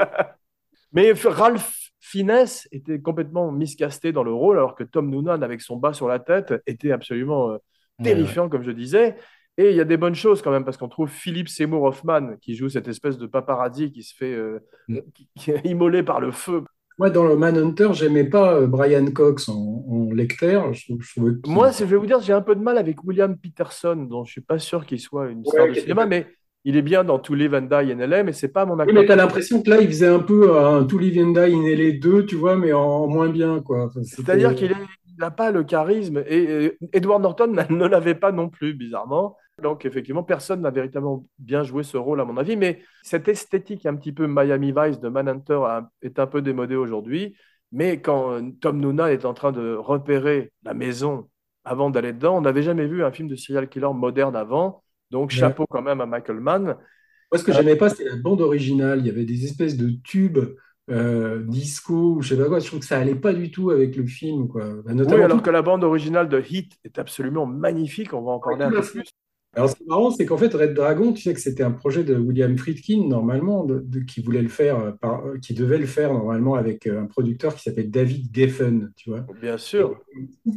Speaker 1: Mais Ralph Fiennes était complètement miscasté dans le rôle, alors que Tom Noonan, avec son bas sur la tête, était absolument euh, terrifiant, comme je disais. Et il y a des bonnes choses quand même, parce qu'on trouve Philippe Seymour Hoffman qui joue cette espèce de paparazzi qui se fait euh,
Speaker 3: Mm. (laughs)
Speaker 1: qui, qui est immolé par le feu.
Speaker 2: Moi, dans le Manhunter, j'aimais pas euh, Brian Cox en, en lecteur. Je, je trouvais qu'il-
Speaker 1: Moi, je vais vous dire, j'ai un peu de mal avec William Peterson, dont je suis pas sûr qu'il soit une star
Speaker 2: Ouais,
Speaker 1: du cinéma, mais il est bien dans To Live and Die in LA, mais c'est pas mon
Speaker 2: Oui,
Speaker 1: acteur.
Speaker 2: mais t'as l'impression que là, il faisait un peu un To Live and Die in LA 2, tu vois, mais en moins bien, quoi. Enfin,
Speaker 1: C'est-à-dire qu'il n'a pas le charisme, et euh, Edward Norton (laughs) ne l'avait pas non plus, bizarrement. Donc, effectivement, personne n'a véritablement bien joué ce rôle, à mon avis, mais cette esthétique un petit peu Miami Vice de Manhunter a- est un peu démodée aujourd'hui. Mais quand euh, Tom Noonan est en train de repérer la maison avant d'aller dedans, on n'avait jamais vu un film de serial killer moderne avant. Donc,
Speaker 2: Ouais.
Speaker 1: chapeau quand même à Michael Mann.
Speaker 2: Moi, ce que j'aimais pas, c'était la bande originale. Il y avait des espèces de tubes euh, disco ou je sais pas quoi. Je trouve que ça allait pas du tout avec le film, quoi. Bah,
Speaker 1: Oui, alors
Speaker 2: tout-
Speaker 1: que la bande originale de Hit est absolument magnifique. On va en parler un peu plus.
Speaker 2: Alors, ce qui est marrant, c'est qu'en fait, Red Dragon, tu sais que c'était un projet de William Friedkin, normalement, de- de- qui voulait le faire, euh, par- euh, qui devait le faire normalement avec euh, un producteur qui s'appelle David Geffen, tu vois.
Speaker 1: Bien sûr.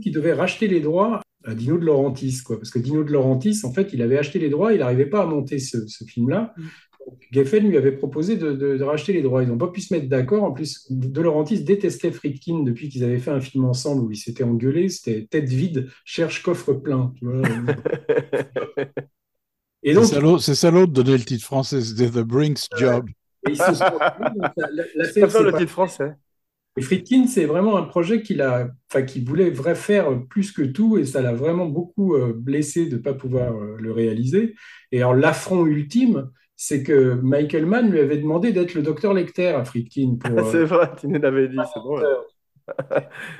Speaker 2: Qui devait racheter les droits à Dino de Laurentiis, quoi. Parce que Dino de Laurentiis, en fait, il avait acheté les droits, il n'arrivait pas à monter ce, ce film-là. Geffen lui avait proposé de, de- de racheter les droits. Ils n'ont pas pu se mettre d'accord. En plus, De Laurentiis détestait Friedkin depuis qu'ils avaient fait un film ensemble où ils s'étaient engueulés. C'était tête vide, cherche coffre plein, tu vois. (laughs) Et
Speaker 3: C'est
Speaker 2: donc,
Speaker 3: salaud, c'est salaud de donner le titre français, c'était The Brinks Job.
Speaker 2: Se sont- la- la- (laughs)
Speaker 1: C'est ça
Speaker 2: s'est
Speaker 1: le
Speaker 2: pas-
Speaker 1: titre français.
Speaker 2: Et Friedkin, c'est vraiment un projet qu'il a, enfin, qu'il voulait vrai faire plus que tout, et ça l'a vraiment beaucoup euh, blessé de ne pas pouvoir euh, le réaliser. Et alors, l'affront ultime, c'est que Michael Mann lui avait demandé d'être le docteur Lecter à Friedkin pour. (laughs) euh,
Speaker 1: C'est vrai, tu nous l'avais dit, c'est drôle.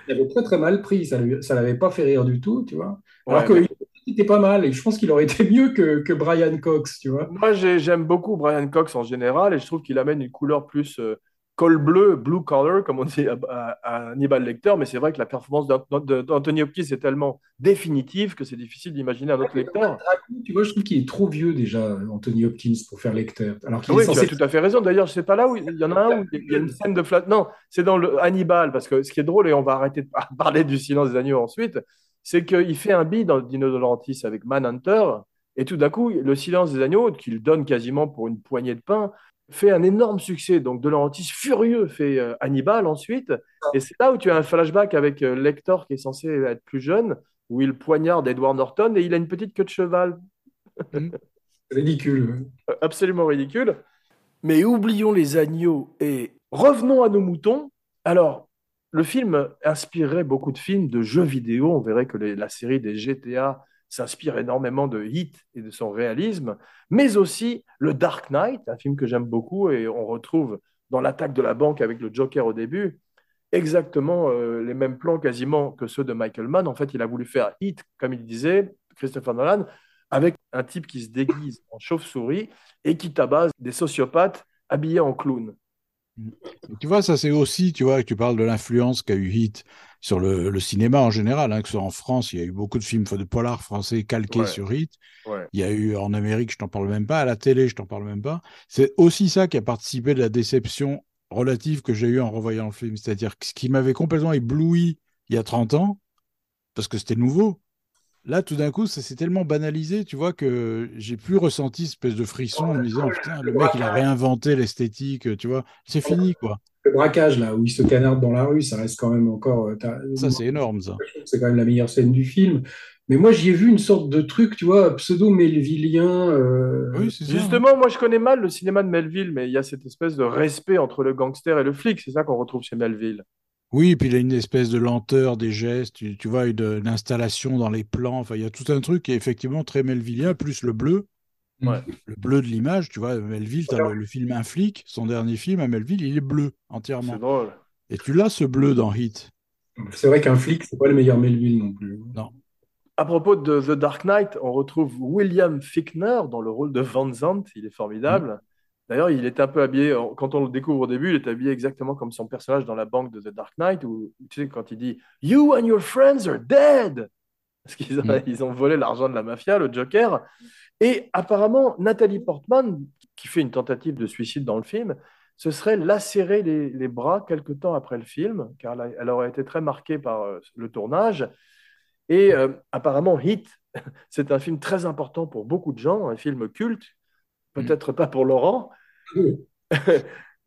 Speaker 2: il avait très très mal pris, ça ne l'avait pas fait rire du tout, tu vois. Alors
Speaker 1: Ouais.
Speaker 2: qu'il était pas mal, et je pense qu'il aurait été mieux que, que Brian Cox, tu vois.
Speaker 1: Moi, j'ai- j'aime beaucoup Brian Cox en général et je trouve qu'il amène une couleur plus euh, col bleu, blue collar, comme on dit à, à- à Hannibal Lecter. Mais c'est vrai que la performance d'Anthony Hopkins est tellement définitive que c'est difficile d'imaginer un autre lecteur.
Speaker 2: Tu vois, je trouve qu'il est trop vieux déjà, Anthony Hopkins, pour faire Lecter. Alors
Speaker 1: Oui,
Speaker 2: est
Speaker 1: tu as tout à fait raison. D'ailleurs, je sais pas là où il y en a un où il y a une scène de flat. Non, c'est dans le Hannibal parce que ce qui est drôle et on va arrêter de par- (laughs) parler du silence des agneaux ensuite, c'est qu'il fait un bid dans Dino de Laurentiis avec Manhunter et tout d'un coup, le silence des agneaux qu'il donne quasiment pour une poignée de pain fait un énorme succès. Donc De Laurentiis, furieux, fait euh, Hannibal ensuite. Et c'est là où tu as un flashback avec euh, Lector qui est censé être plus jeune, où il poignarde Edward Norton et il a une petite queue de cheval. (laughs)
Speaker 2: Ridicule.
Speaker 1: Absolument ridicule. Mais oublions les agneaux et revenons à nos moutons. Alors, le film inspirait beaucoup de films, de jeux vidéo. On verrait que les- la série des GTA s'inspire énormément de Hit et de son réalisme, mais aussi le Dark Knight, un film que j'aime beaucoup et on retrouve dans l'attaque de la banque avec le Joker au début exactement euh, les mêmes plans quasiment que ceux de Michael Mann. En fait, il a voulu faire Hit, comme il disait, Christopher Nolan, avec un type qui se déguise en chauve-souris et qui tabasse des sociopathes habillés en clown.
Speaker 3: Tu vois, ça c'est aussi, tu vois, tu parles de l'influence qu'a eu Hit sur le, le cinéma en général, hein, que ce soit en France, il y a eu beaucoup de films de polars français calqués
Speaker 1: Ouais.
Speaker 3: sur Hit.
Speaker 1: Ouais.
Speaker 3: Il y a eu en Amérique, je t'en parle même pas, à la télé, je t'en parle même pas. C'est aussi ça qui a participé de la déception relative que j'ai eue en revoyant le film. C'est-à-dire que ce qui m'avait complètement ébloui il y a 30 ans, parce que c'était nouveau. Là, tout d'un coup, ça s'est tellement banalisé, tu vois, que j'ai plus ressenti cette espèce de frisson en me disant, putain, le mec, il a réinventé l'esthétique, tu vois. C'est fini, quoi.
Speaker 2: Le braquage, là, où il se canarde dans la rue, ça reste quand même encore. euh,
Speaker 3: Ça, c'est énorme, ça.
Speaker 2: C'est quand même la meilleure scène du film. Mais moi, j'y ai vu une sorte de truc, tu vois, pseudo-melvillien. euh,
Speaker 3: Oui, c'est ça.
Speaker 1: Justement, moi je connais mal le cinéma de Melville, mais il y a cette espèce de respect entre le gangster et le flic. C'est ça qu'on retrouve chez Melville.
Speaker 3: Oui, puis il a une espèce de lenteur des gestes, tu, tu vois, une, une installation dans les plans. Enfin, il y a tout un truc qui est effectivement très melvillien, plus le bleu.
Speaker 1: Ouais.
Speaker 3: Le bleu de l'image, tu vois, Melville, as le, le film Un flic, son dernier film à Melville, il est bleu entièrement.
Speaker 1: C'est drôle.
Speaker 3: Et tu l'as ce bleu dans Hit.
Speaker 2: C'est vrai qu'un flic, c'est pas le meilleur Melville non plus.
Speaker 1: À propos de The Dark Knight, on retrouve William Fickner dans le rôle de Van Zandt. Il est formidable. D'ailleurs, il est un peu habillé, quand on le découvre au début, il est habillé exactement comme son personnage dans la banque de The Dark Knight, où tu sais, quand il dit You and your friends are dead Parce qu'ils ont,
Speaker 3: Mm. (laughs)
Speaker 1: ils ont volé l'argent de la mafia, le Joker. Et apparemment, Nathalie Portman, qui fait une tentative de suicide dans le film, se serait lacéré les, les bras quelque temps après le film, car elle, a- elle aurait été très marquée par euh, le tournage. Et euh, apparemment, Hit, (laughs) c'est un film très important pour beaucoup de gens, un film culte, peut-être pas pour Laurent.
Speaker 2: Oui. (laughs)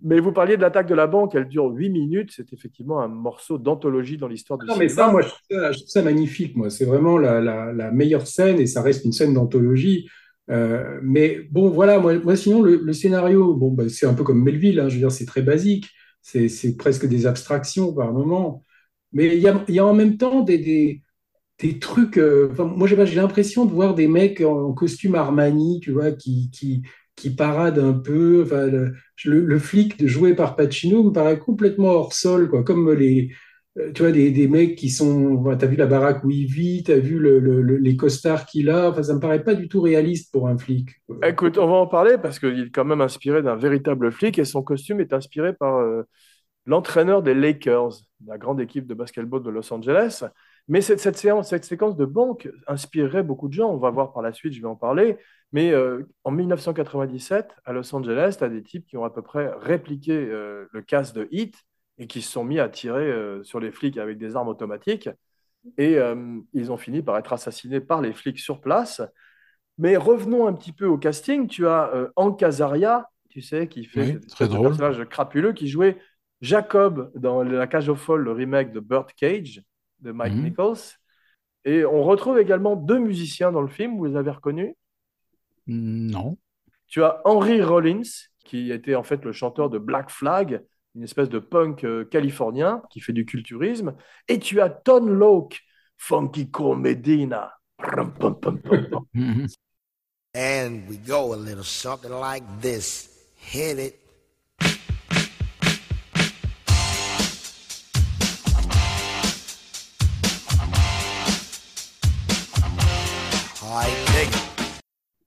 Speaker 1: Mais vous parliez de l'attaque de la banque, elle dure 8 minutes, c'est effectivement un morceau d'anthologie dans l'histoire du
Speaker 2: Non, mais ça, moi, je trouve ça, je trouve ça magnifique, moi. C'est vraiment la, la- la meilleure scène et ça reste une scène d'anthologie. Euh, mais bon, voilà, moi, moi sinon, le, le scénario, bon, bah, c'est un peu comme Melville, hein, je veux dire, c'est très basique. C'est presque des abstractions par moment. Mais il y a, il y a en même temps des, des, des trucs. euh, moi, j'ai l'impression de voir des mecs en costume Armani, tu vois, qui, qui, qui paradent un peu. Enfin, le, le, flic joué par Pacino me paraît complètement hors sol, quoi, comme les euh, tu vois, des, mecs qui sont. voilà, T'as vu la baraque où il vit, t'as vu le, le- le- les costards qu'il a. Enfin, ça me paraît pas du tout réaliste pour un flic.
Speaker 1: Écoute, on va en parler parce qu'il est quand même inspiré d'un véritable flic et son costume est inspiré par euh, l'entraîneur des Lakers, la grande équipe de basketball de Los Angeles. Mais cette, cette séance, cette séquence de banque inspirerait beaucoup de gens. On va voir par la suite, je vais en parler. Mais euh, en 1997, à Los Angeles, tu as des types qui ont à peu près répliqué euh, le casse de Hit et qui se sont mis à tirer euh, sur les flics avec des armes automatiques. Et ils ont fini par être assassinés par les flics sur place. Mais revenons un petit peu au casting. Tu as Hank Azaria, tu sais, qui fait
Speaker 3: Oui, très drôle.
Speaker 1: personnage crapuleux, qui jouait Jacob dans La Cage aux Folles, le remake de Bird Cage de Mike
Speaker 3: Mhm.
Speaker 1: Nichols. Et on retrouve également deux musiciens dans le film, vous les avez reconnus?
Speaker 3: Non.
Speaker 1: Tu as Henry Rollins, qui était en fait le chanteur de Black Flag, une espèce de punk euh, californien qui fait du culturisme. Et tu as Ton Loke, Funky Medina. (laughs)
Speaker 7: And we go a little something like this. Hit it.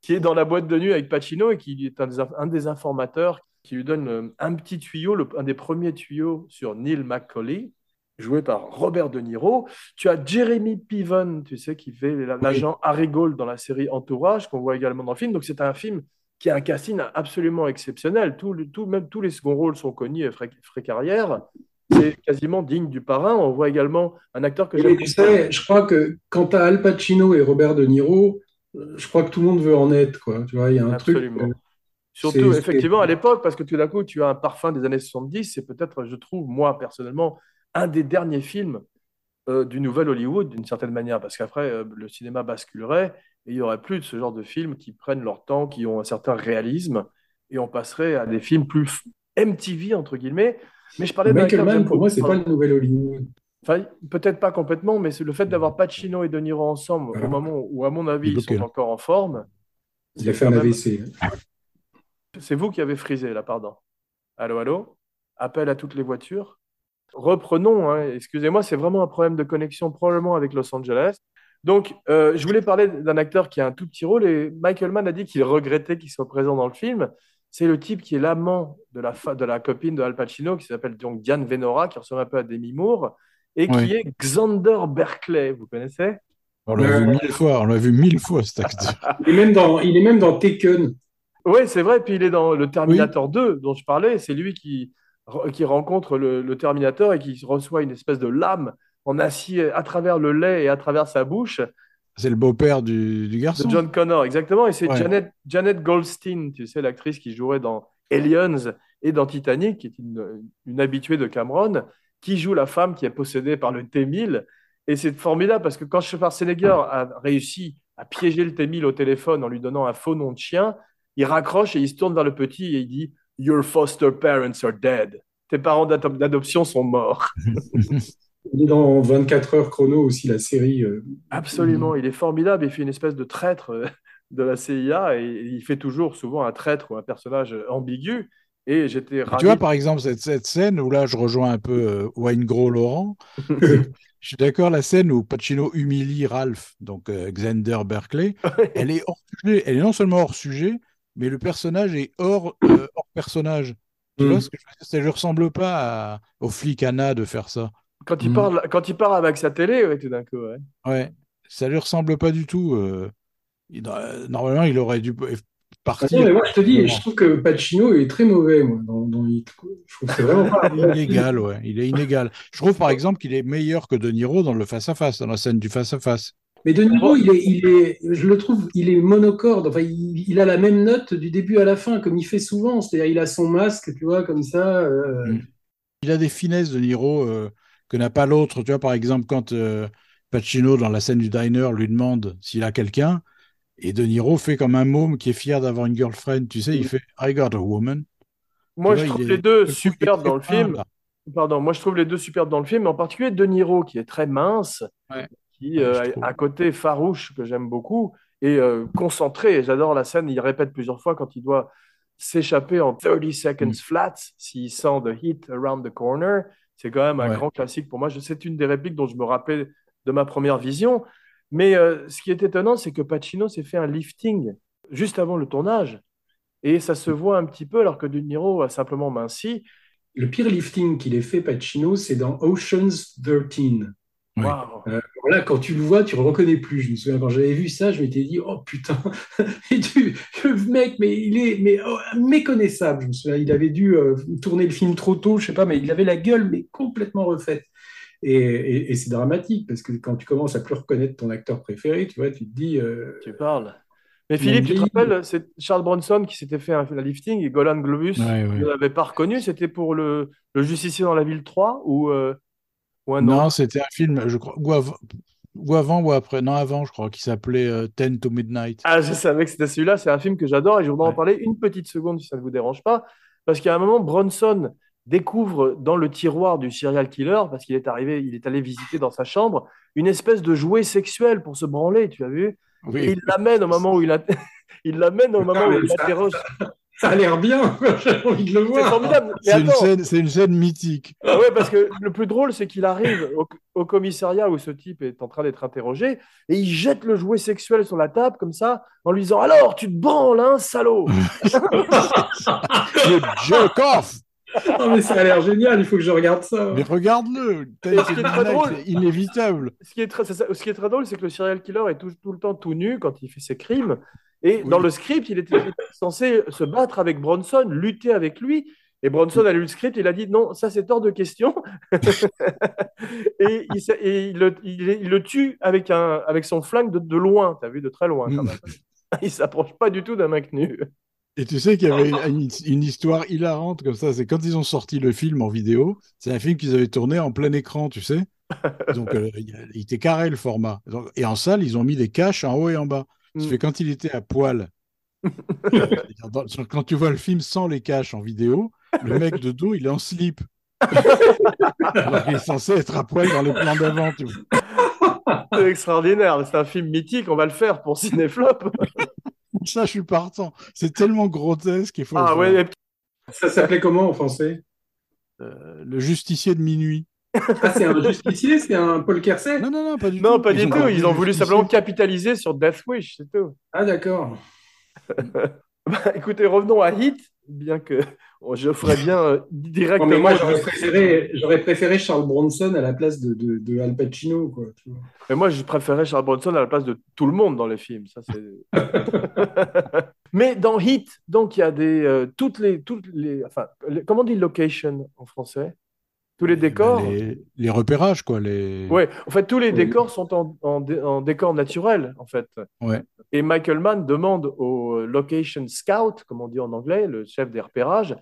Speaker 1: Qui est dans la boîte de nuit avec Pacino et qui est un des, un des informateurs qui lui donne euh, un petit tuyau, le- un des premiers tuyaux sur Neil McCauley, joué par Robert De Niro. Tu as Jeremy Piven, tu sais, qui fait la- l'agent Harry Gold dans la série Entourage, qu'on voit également dans le film. Donc c'est un film qui a un casting absolument exceptionnel. Tout, le- tout, même tous les seconds rôles sont connus et frais, carrière. C'est quasiment digne du parrain. On voit également un acteur que j'aime
Speaker 2: tu sais, je crois que quand tu as Al Pacino et Robert De Niro, je crois que tout le monde veut en être, quoi. Tu vois, il y a un
Speaker 1: Absolument.
Speaker 2: truc. euh,
Speaker 1: Surtout, effectivement, à l'époque, parce que tout d'un coup, tu as un parfum des années 70, c'est peut-être, je trouve, moi, personnellement, un des derniers films euh, du nouvel Hollywood, d'une certaine manière, parce qu'après, euh, le cinéma basculerait et il n'y aurait plus de ce genre de films qui prennent leur temps, qui ont un certain réalisme, et on passerait à des films plus MTV, entre guillemets. Mais je parlais j'aime
Speaker 2: pour moi, c'est pas le nouvel Hollywood.
Speaker 1: Enfin, peut-être pas complètement, mais c'est le fait d'avoir Pacino et De Niro ensemble au moment où, à mon avis, ils sont encore en forme.
Speaker 2: Il a fait un AVC.
Speaker 1: C'est vous qui avez frisé, là, pardon. Allô, allô? Appel à toutes les voitures. Reprenons, hein, excusez-moi, c'est vraiment un problème de connexion, probablement avec Los Angeles. Donc, euh, je voulais parler d'un acteur qui a un tout petit rôle et Michael Mann a dit qu'il regrettait qu'il soit présent dans le film. C'est le type qui est l'amant de la, de la copine de Al Pacino, qui s'appelle donc Diane Venora, qui ressemble un peu à Demi Moore, et qui
Speaker 3: Ouais.
Speaker 1: est Xander Berkeley. Vous connaissez?
Speaker 3: On l'a vu mille fois, on l'a vu mille fois cet acteur. (laughs)
Speaker 2: Il est même dans, il est même dans Taken.
Speaker 1: Oui, c'est vrai. Puis il est dans le Terminator 2 dont je parlais. C'est lui qui, qui rencontre le, le Terminator et qui reçoit une espèce de lame en acier à travers le lait et à travers sa bouche
Speaker 3: C'est le beau-père du, du
Speaker 1: de
Speaker 3: garçon.
Speaker 1: John Connor. Exactement. Et c'est
Speaker 3: Ouais.
Speaker 1: Janet, Janet Goldstein, tu sais, l'actrice qui jouait dans Aliens et dans Titanic, qui est une, une habituée de Cameron, qui joue la femme qui est possédée par le T-1000. Et c'est formidable parce que quand Schwarzenegger a réussi à piéger le T-1000 au téléphone en lui donnant un faux nom de chien, il raccroche et il se tourne vers le petit et il dit Your foster parents are dead. Tes parents d'ado- d'adoption sont morts. (laughs)
Speaker 2: Il est dans 24 heures chrono aussi, la série. euh,
Speaker 1: Absolument, il est formidable. Il fait une espèce de traître euh, de la CIA et il fait toujours souvent un traître ou un personnage ambigu. Et j'étais ravi.
Speaker 3: Tu vois, par exemple, cette, cette scène où là, je rejoins un peu euh, Wayne Gros Laurent. (laughs) je suis d'accord, la scène où Pacino humilie Ralph, donc euh, Xander Berkeley, (laughs) elle est hors sujet. Elle est non seulement hors sujet, mais le personnage est hors, euh, hors personnage. Tu
Speaker 2: Mm.
Speaker 3: vois ce que je veux dire? Ça ne ressemble pas à- au flic Anna de faire ça.
Speaker 1: Quand il,
Speaker 3: Mm.
Speaker 1: parle, quand il part avec sa télé, ouais, tout d'un coup. ouais.
Speaker 3: Ouais, ça lui ressemble pas du tout. euh. Euh, normalement, il aurait dû partir.
Speaker 2: non, mais moi, je te dis, je trouve que Pacino est très mauvais, moi, dans, dans Hit. quoi. Je trouve que c'est vraiment pas. (laughs)
Speaker 3: Il est inégal, ouais. Il est inégal. Je trouve, par exemple, qu'il est meilleur que De Niro dans le face-à-face, dans la scène du face-à-face.
Speaker 2: Mais De Niro, il est, il est, je le trouve, il est monocorde. Enfin, il, il a la même note du début à la fin, comme il fait souvent. C'est-à-dire, il a son masque, tu vois, comme ça. euh,
Speaker 3: Mm. Il a des finesses de Niro euh, que n'a pas l'autre. Tu vois, par exemple, quand euh, Pacino, dans la scène du diner, lui demande s'il a quelqu'un, et De Niro fait comme un môme qui est fier d'avoir une girlfriend. Tu sais, il fait I got a woman.
Speaker 1: Moi, je trouve les deux superbes dans le film.
Speaker 3: là.
Speaker 1: Pardon, moi, je trouve les deux superbes dans le film, en particulier De Niro, qui est très mince,
Speaker 3: Ouais.
Speaker 1: qui
Speaker 3: Ouais,
Speaker 1: euh, a un côté farouche que j'aime beaucoup et euh, concentré. J'adore la scène, il répète plusieurs fois quand il doit s'échapper en 30 seconds
Speaker 3: Mm.
Speaker 1: flat s'il sent the heat around the corner. C'est quand même un
Speaker 3: Ouais.
Speaker 1: grand classique pour moi. C'est une des répliques dont je me rappelle de ma première vision. Mais euh, ce qui est étonnant, c'est que Pacino s'est fait un lifting juste avant le tournage. Et ça se voit un petit peu alors que De Niro a simplement minci.
Speaker 2: Le pire lifting qu'il ait fait, Pacino, c'est dans Ocean's 13.
Speaker 3: Ouais.
Speaker 1: Waouh.
Speaker 2: Voilà, quand tu le vois, tu le reconnais plus. Je me souviens quand j'avais vu ça, je m'étais dit, oh putain, (laughs) et tu, le mec, mais il est mais, oh, méconnaissable. Je me souviens, il avait dû euh, tourner le film trop tôt, je sais pas, mais il avait la gueule, mais complètement refaite. Et, et- et c'est dramatique parce que quand tu commences à plus reconnaître ton acteur préféré, tu vois, tu te dis, euh,
Speaker 1: Tu parles. Mais Philippe, tu te rappelles, c'est Charles Bronson qui s'était fait un, un lifting et Golan Globus
Speaker 3: Ouais, ouais.
Speaker 1: ne l'avait pas reconnu. C'était pour le, le Justicier dans la ville 3 ou, euh, ou un
Speaker 3: Non, c'était un film, je crois, ou avant, ou avant ou après, non, avant, je crois, qui s'appelait euh, Ten to Midnight.
Speaker 1: Ah, je savais que c'était celui-là. C'est un film que j'adore et je voudrais en parler une petite seconde si ça ne vous dérange pas. Parce qu'à un moment, Bronson découvre dans le tiroir du serial killer, parce qu'il est arrivé, il est allé visiter dans sa chambre, une espèce de jouet sexuel pour se branler, tu as vu? Et il l'amène au moment où il, a- (laughs) il l'amène au moment où il
Speaker 2: ça-
Speaker 1: l'interroge.
Speaker 2: ça a l'air bien, (laughs) j'ai envie de le
Speaker 1: C'est
Speaker 2: voir.
Speaker 1: formidable. Mais
Speaker 3: c'est une scène, c'est une scène mythique.
Speaker 1: Ah ouais, parce que le plus drôle, c'est qu'il arrive au, au commissariat où ce type est en train d'être interrogé et il jette le jouet sexuel sur la table comme ça en lui disant Alors, tu te branles, hein, salaud (laughs)
Speaker 3: Le jerk off! (laughs)
Speaker 2: Non, mais ça a l'air génial, il faut que je regarde ça.
Speaker 3: Mais regarde-le! C'est inévitable.
Speaker 1: ce qui, est très, ce qui est très drôle, c'est que le serial killer est tout, tout le temps tout nu quand il fait ses crimes. Et
Speaker 3: Oui.
Speaker 1: dans le script, il était (laughs) censé se battre avec Bronson, lutter avec lui. Et Bronson a lu le script, il a dit non, ça c'est hors de question. (laughs) et il, s'est- et il le, il- il le tue avec, un, avec son flingue de, de loin, tu as vu, de très loin quand
Speaker 3: Mm.
Speaker 1: même. Il s'approche pas du tout d'un mec nu.
Speaker 3: Et tu sais qu'il y avait une, une histoire hilarante comme ça. C'est quand ils ont sorti le film en vidéo, c'est un film qu'ils avaient tourné en plein écran, tu sais. (laughs) Donc, euh, il il était carré le format. Et en salle, ils ont mis des caches en haut et en bas. Ça
Speaker 1: Mm.
Speaker 3: fait quand il était à poil, (laughs) quand tu vois le film sans les caches en vidéo, le mec de dos, il est en slip. (laughs) Alors qu'il est censé être à poil dans les plans d'avant.
Speaker 1: C'est extraordinaire. C'est un film mythique. On va le faire pour Cinéflop. (laughs)
Speaker 3: Ça, je suis partant. C'est tellement grotesque qu'il faut.
Speaker 1: Ah ouais,
Speaker 2: Ça s'appelait comment en français?
Speaker 3: Euh, le justicier de minuit.
Speaker 2: Ah, c'est un justicier, c'est un Paul Kersey?
Speaker 3: Non, non, non, pas du
Speaker 1: non,
Speaker 3: tout.
Speaker 1: pas du tout. Ils ont voulu simplement capitaliser sur Death Wish, c'est tout.
Speaker 2: Ah, d'accord. (laughs)
Speaker 1: Bah, écoutez, revenons à Hit, bien que (laughs) je ferais bien euh,
Speaker 2: Non,
Speaker 1: directement.
Speaker 2: mais moi, j'aurais préféré, j'aurais préféré Charles Bronson à la place de, de, de Al Pacino, quoi. tu vois.
Speaker 1: Mais moi, je préférais Charles Bronson à la place de tout le monde dans les films. Ça, c'est... (laughs) (laughs) Mais dans Hit, donc, il y a des, euh, toutes les, toutes les, enfin, les- comment on dit location en français? Tous les
Speaker 3: ben,
Speaker 1: décors?
Speaker 3: les, les repérages, quoi. Les...
Speaker 1: Ouais, en fait, tous les
Speaker 2: Oui.
Speaker 1: décors sont en, en, dé- en décor naturel, en fait.
Speaker 3: Ouais.
Speaker 1: Et Michael Mann demande au location scout, comme on dit en anglais, le chef des repérages,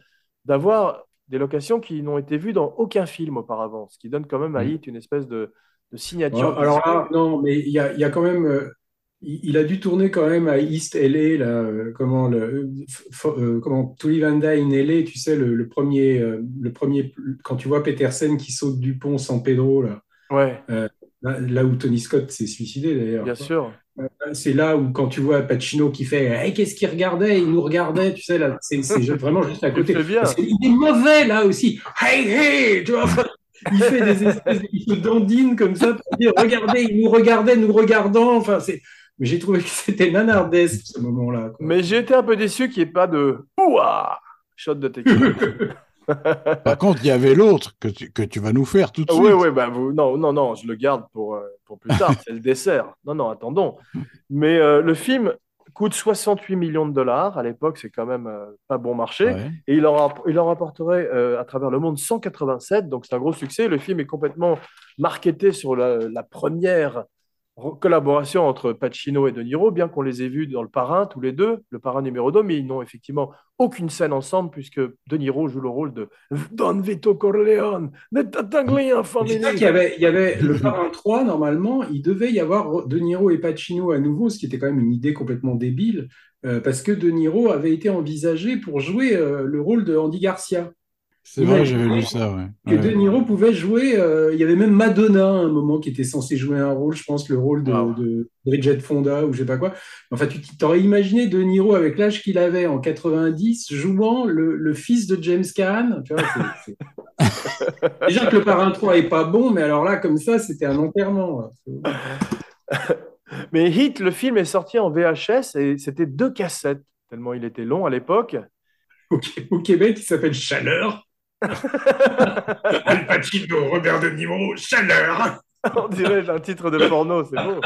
Speaker 1: d'avoir des locations qui n'ont été vues dans aucun film auparavant, ce qui donne quand même à
Speaker 3: Mm.
Speaker 1: Hit une espèce de, de signature.
Speaker 2: Alors là, non, mais il y a, il y a quand même. Euh, il il a dû tourner quand même à East LA, là, euh, comment, le, f- euh, comment, and Die in LA, tu sais, le, le premier, euh, le premier, quand tu vois Petersen qui saute du pont San Pedro, là,
Speaker 1: Ouais,
Speaker 2: là, là où Tony Scott s'est suicidé d'ailleurs.
Speaker 1: bien
Speaker 2: quoi.
Speaker 1: sûr.
Speaker 2: C'est là où quand tu vois Pacino qui fait Hey, qu'est-ce qu'il regardait? Il nous regardait, tu sais, là, c'est vraiment juste à (laughs) côté.
Speaker 1: bien.
Speaker 2: Parce qu'il est mauvais là aussi. Hey, hey, tu vois, il fait des espèces, il se dandine comme ça pour dire Regardez, il nous regardait, nous regardant. Enfin, c'est. Mais j'ai trouvé que c'était nanardesque ce moment-là. quoi.
Speaker 1: Mais j'ai été un peu déçu qu'il n'y ait pas de Ouah shot de tequila. (laughs)
Speaker 3: Par contre, il y avait l'autre que tu, que tu vas nous faire tout de suite.
Speaker 1: Oui, oui, bah vous, non, non, non, je le garde pour, euh, pour plus tard, (laughs) c'est le dessert. Non, non, attendons. Mais euh, le film coûte 68 millions de dollars. À l'époque, c'est quand même euh, pas bon marché.
Speaker 3: Ouais.
Speaker 1: Et il en, rapp- il en rapporterait euh, à travers le monde 187. Donc, c'est un gros succès. Le film est complètement marketé sur la, la première re- collaboration entre Pacino et De Niro, bien qu'on les ait vus dans Le Parrain, tous les deux, Le Parrain numéro 2, mais ils n'ont effectivement aucune scène ensemble, puisque De Niro joue le rôle de Don Vito Corleone, de Tatanglian
Speaker 2: C'est ça qu'il y avait, il y avait le parrain 3, normalement, il devait y avoir De Niro et Pacino à nouveau, ce qui était quand même une idée complètement débile, euh, parce que De Niro avait été envisagé pour jouer euh, le rôle de Andy Garcia.
Speaker 3: C'est vrai, j'avais lu ça, ouais.
Speaker 2: Que
Speaker 3: Ouais.
Speaker 2: De Niro pouvait jouer, euh, il y avait même Madonna à un moment qui était censée jouer un rôle, je pense, le rôle de,
Speaker 1: Wow.
Speaker 2: de Bridget Fonda ou je sais pas quoi. Enfin, tu t'aurais imaginé De Niro avec l'âge qu'il avait en 90 jouant le, le fils de James Caan. Tu vois, c'est- c'est- (laughs) Déjà que le parrain 3 est pas bon, mais alors là, comme ça, c'était un enterrement. (laughs)
Speaker 1: Mais Hit, le film est sorti en VHS et c'était deux cassettes, tellement il était long à l'époque.
Speaker 2: Au, au Québec, il s'appelle Chaleur. Al Pacino, Robert De Niro, Chaleur.
Speaker 1: On dirait un titre de porno, c'est beau.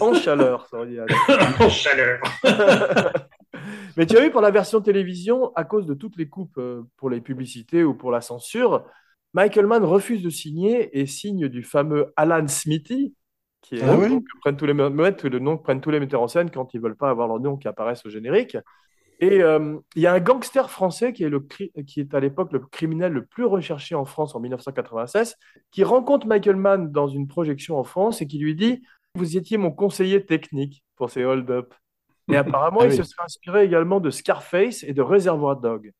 Speaker 1: En chaleur, ça dire. (laughs)
Speaker 2: En chaleur. (laughs)
Speaker 1: Mais tu as vu pour la version télévision, à cause de toutes les coupes euh, pour les publicités ou pour la censure, Michael Mann refuse de signer et signe du fameux Alan Smithy, qui est
Speaker 3: Ah
Speaker 1: le nom que prennent tous les me- le nom que prennent tous les metteurs en scène quand ils veulent pas avoir leur nom qui apparaissent au générique. Et euh, il y a un gangster français qui est, le cri- qui est à l'époque le criminel le plus recherché en France en 1996, qui rencontre Michael Mann dans une projection en France et qui lui dit Vous étiez mon conseiller technique pour ces hold-up. Et apparemment, (laughs)
Speaker 3: Ah
Speaker 1: il
Speaker 3: oui.
Speaker 1: se serait inspiré également de Scarface et de Reservoir Dog.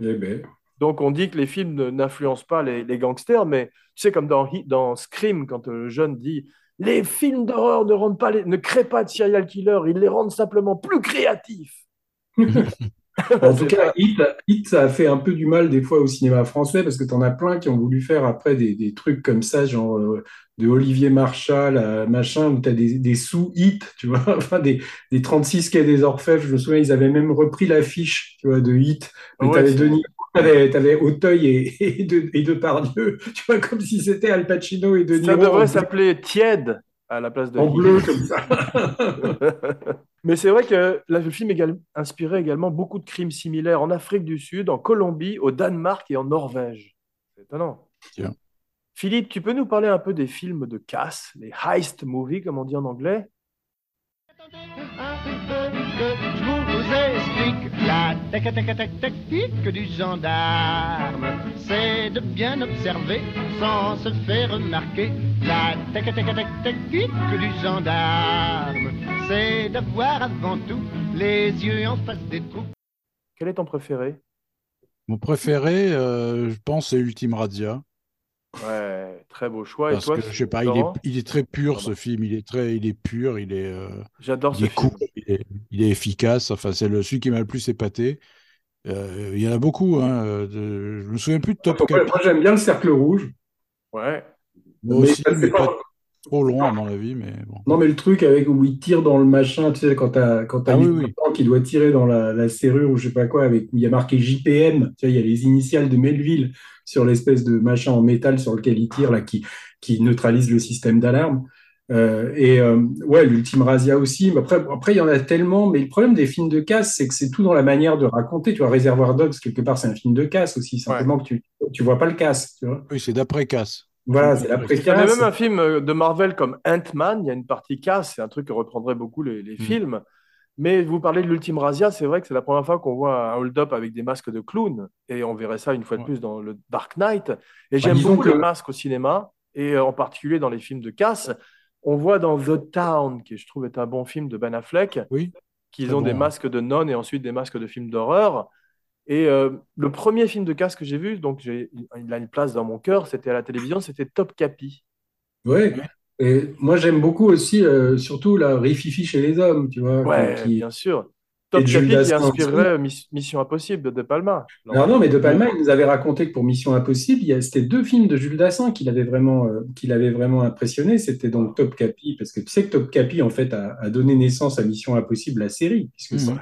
Speaker 2: Eh ben,
Speaker 1: Donc on dit que les films n'influencent pas les, les gangsters, mais tu sais, comme dans, dans Scream, quand le jeune dit Les films d'horreur ne, rendent pas les- ne créent pas de serial killer, ils les rendent simplement plus créatifs.
Speaker 2: En tout cas, Hit, Hit, ça a fait un peu du mal des fois au cinéma français parce que tu en as plein qui ont voulu faire après des, des trucs comme ça, genre euh, de Olivier Marchal, à machin, où tu as des, des sous-hits, tu vois, (laughs) enfin des, des 36 quais des Orfèvres. Je me souviens, ils avaient même repris l'affiche, tu vois, de Hit. Mais
Speaker 1: Ouais,
Speaker 2: tu avais Denis, t'avais, Auteuil et, (laughs) et, de, et Depardieu, (laughs) tu vois, comme si c'était Al Pacino et De
Speaker 1: Ça devrait s'appeler Tiède à la place de
Speaker 2: en bleu comme ça.
Speaker 1: Mais c'est vrai que là, le film égal- inspirait également beaucoup de crimes similaires en Afrique du Sud, en Colombie, au Danemark et en Norvège. C'est étonnant.
Speaker 3: Tiens.
Speaker 1: Philippe, tu peux nous parler un peu des films de casse, les heist movies, comme on dit en anglais?
Speaker 8: Vous explique la technique du gendarme. C'est de bien observer sans se faire remarquer. La technique du gendarme, c'est d'avoir avant tout les yeux en face des trous.
Speaker 1: Quel est ton préféré
Speaker 3: Mon préféré, je pense, c'est Ultime Radia.
Speaker 1: Ouais, très beau choix. Et
Speaker 3: Parce
Speaker 1: toi,
Speaker 3: que, je sais pas, il est, il est très pur,
Speaker 1: Pardon.
Speaker 3: ce film. Il est très, il est pur, il est, euh,
Speaker 1: J'adore
Speaker 3: il
Speaker 1: ce
Speaker 3: est
Speaker 1: film.
Speaker 3: cool, il est, il est efficace. Enfin, c'est le, celui qui m'a le plus épaté. Euh, il y en a beaucoup. Hein, de- je me souviens plus de Top
Speaker 2: Moi, j'aime bien le cercle rouge.
Speaker 1: Ouais.
Speaker 3: Moi
Speaker 2: Mais
Speaker 3: aussi, mais
Speaker 2: pas-
Speaker 3: pas trop long à mon avis, mais bon.
Speaker 2: Non, mais le truc avec où il tire dans le machin, tu sais, quand t'as quand t'as
Speaker 3: Ah oui, oui.
Speaker 2: Qui doit tirer dans la, la serrure ou je sais pas quoi, avec où il y a marqué JPM, tu vois, il y a les initiales de Melville sur l'espèce de machin en métal sur lequel il tire, là, qui, qui neutralise le système d'alarme. Euh, et euh, ouais, l'Ultime Razia aussi. Mais après, après, il y en a tellement. Mais le problème des films de casse, c'est que c'est tout dans la manière de raconter. Tu vois, Réservoir Dogs, quelque part, c'est un film de casse aussi. Simplement que tu, tu vois pas le casse. Tu vois.
Speaker 3: Oui, c'est d'après Casse.
Speaker 2: Voilà, c'est
Speaker 1: Il y a même un film euh, de Marvel comme Ant-Man, il y a une partie casse, c'est un truc que reprendrait beaucoup les,
Speaker 3: Mm.
Speaker 1: films. Mais vous parlez de l'Ultime Razia, c'est vrai que c'est la première fois qu'on voit un hold-up avec des masques de clown. Et on verrait ça une fois de
Speaker 3: Ouais.
Speaker 1: plus dans le Dark Knight. Et
Speaker 2: Bah,
Speaker 1: j'aime beaucoup
Speaker 2: que-
Speaker 1: les masques au cinéma, et en particulier dans les films de casse. On voit dans The Town, qui je trouve est un bon film de Ben Affleck,
Speaker 3: Oui.
Speaker 1: qu'ils ont
Speaker 3: bon,
Speaker 1: des masques de nonnes et ensuite des masques de films d'horreur. Et euh, le premier film de casse que j'ai vu, donc il a une place dans mon cœur, c'était à la télévision, c'était Top Capi.
Speaker 2: Ouais. Et moi, j'aime beaucoup aussi, euh, surtout la rififi chez les hommes, tu vois,
Speaker 1: Ouais,
Speaker 2: qui,
Speaker 1: bien sûr. Top Capi qui inspirerait Miss- Mission Impossible de De Palma.
Speaker 2: Alors non, mais De Palma, il nous avait raconté que pour Mission Impossible, il y a- c'était deux films de Jules Dassin qui l'avaient vraiment, euh, qui l'avaient vraiment impressionné. C'était donc Top Capi, parce que tu sais que Top Capi, en fait, a, a donné naissance à Mission Impossible, la série, puisque ça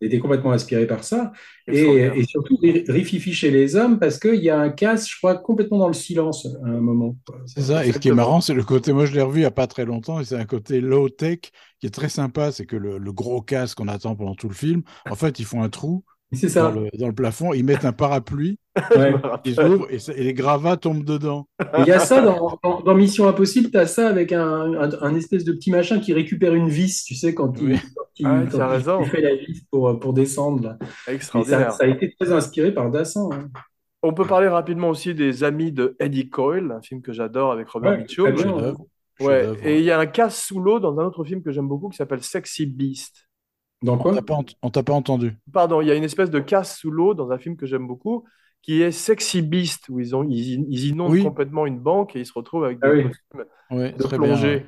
Speaker 2: été complètement inspiré par ça. Et, surtout, Ri- Rififi chez les hommes, parce qu'il y a un casse, je crois, complètement dans le silence à un moment.
Speaker 3: C'est ça. Et ce qui est marrant, c'est le côté, moi je l'ai revu il n'y a pas très longtemps, et c'est un côté low-tech qui est très sympa. C'est que le, le gros casque qu'on attend pendant tout le film, en fait, ils font un trou
Speaker 2: C'est
Speaker 3: dans
Speaker 2: ça.
Speaker 3: le, dans le plafond, ils mettent un parapluie, (laughs)
Speaker 2: Ouais.
Speaker 3: ils ouvrent et, les gravats tombent dedans.
Speaker 2: Il y a ça dans, dans, dans Mission Impossible, tu as ça avec un, un, un espèce de petit machin qui récupère une vis, tu sais, quand il,
Speaker 3: Oui.
Speaker 2: quand il,
Speaker 1: Ah,
Speaker 2: quand il fait la vis pour, pour descendre. Là. Et ça,
Speaker 1: Extraordinaire.
Speaker 2: ça a été très inspiré par Dassin. hein.
Speaker 1: On peut parler rapidement aussi des Amis de Eddie Coyle, un film que j'adore avec Robert
Speaker 2: Ouais,
Speaker 1: Mitchum.
Speaker 2: bien.
Speaker 1: Ouais. Et il y a un casse sous l'eau dans un autre film que j'aime beaucoup qui s'appelle Sexy Beast.
Speaker 2: Dans
Speaker 3: On
Speaker 2: quoi
Speaker 3: t'a pas, ent- on t'a pas entendu.
Speaker 1: Pardon, il y a une espèce de casse sous l'eau dans un film que j'aime beaucoup qui est Sexy Beast, où ils, ont, ils, ils inondent
Speaker 3: Oui.
Speaker 1: complètement une banque et ils se retrouvent avec des
Speaker 2: Ah oui.
Speaker 1: costumes
Speaker 3: Ouais,
Speaker 1: de
Speaker 3: bien.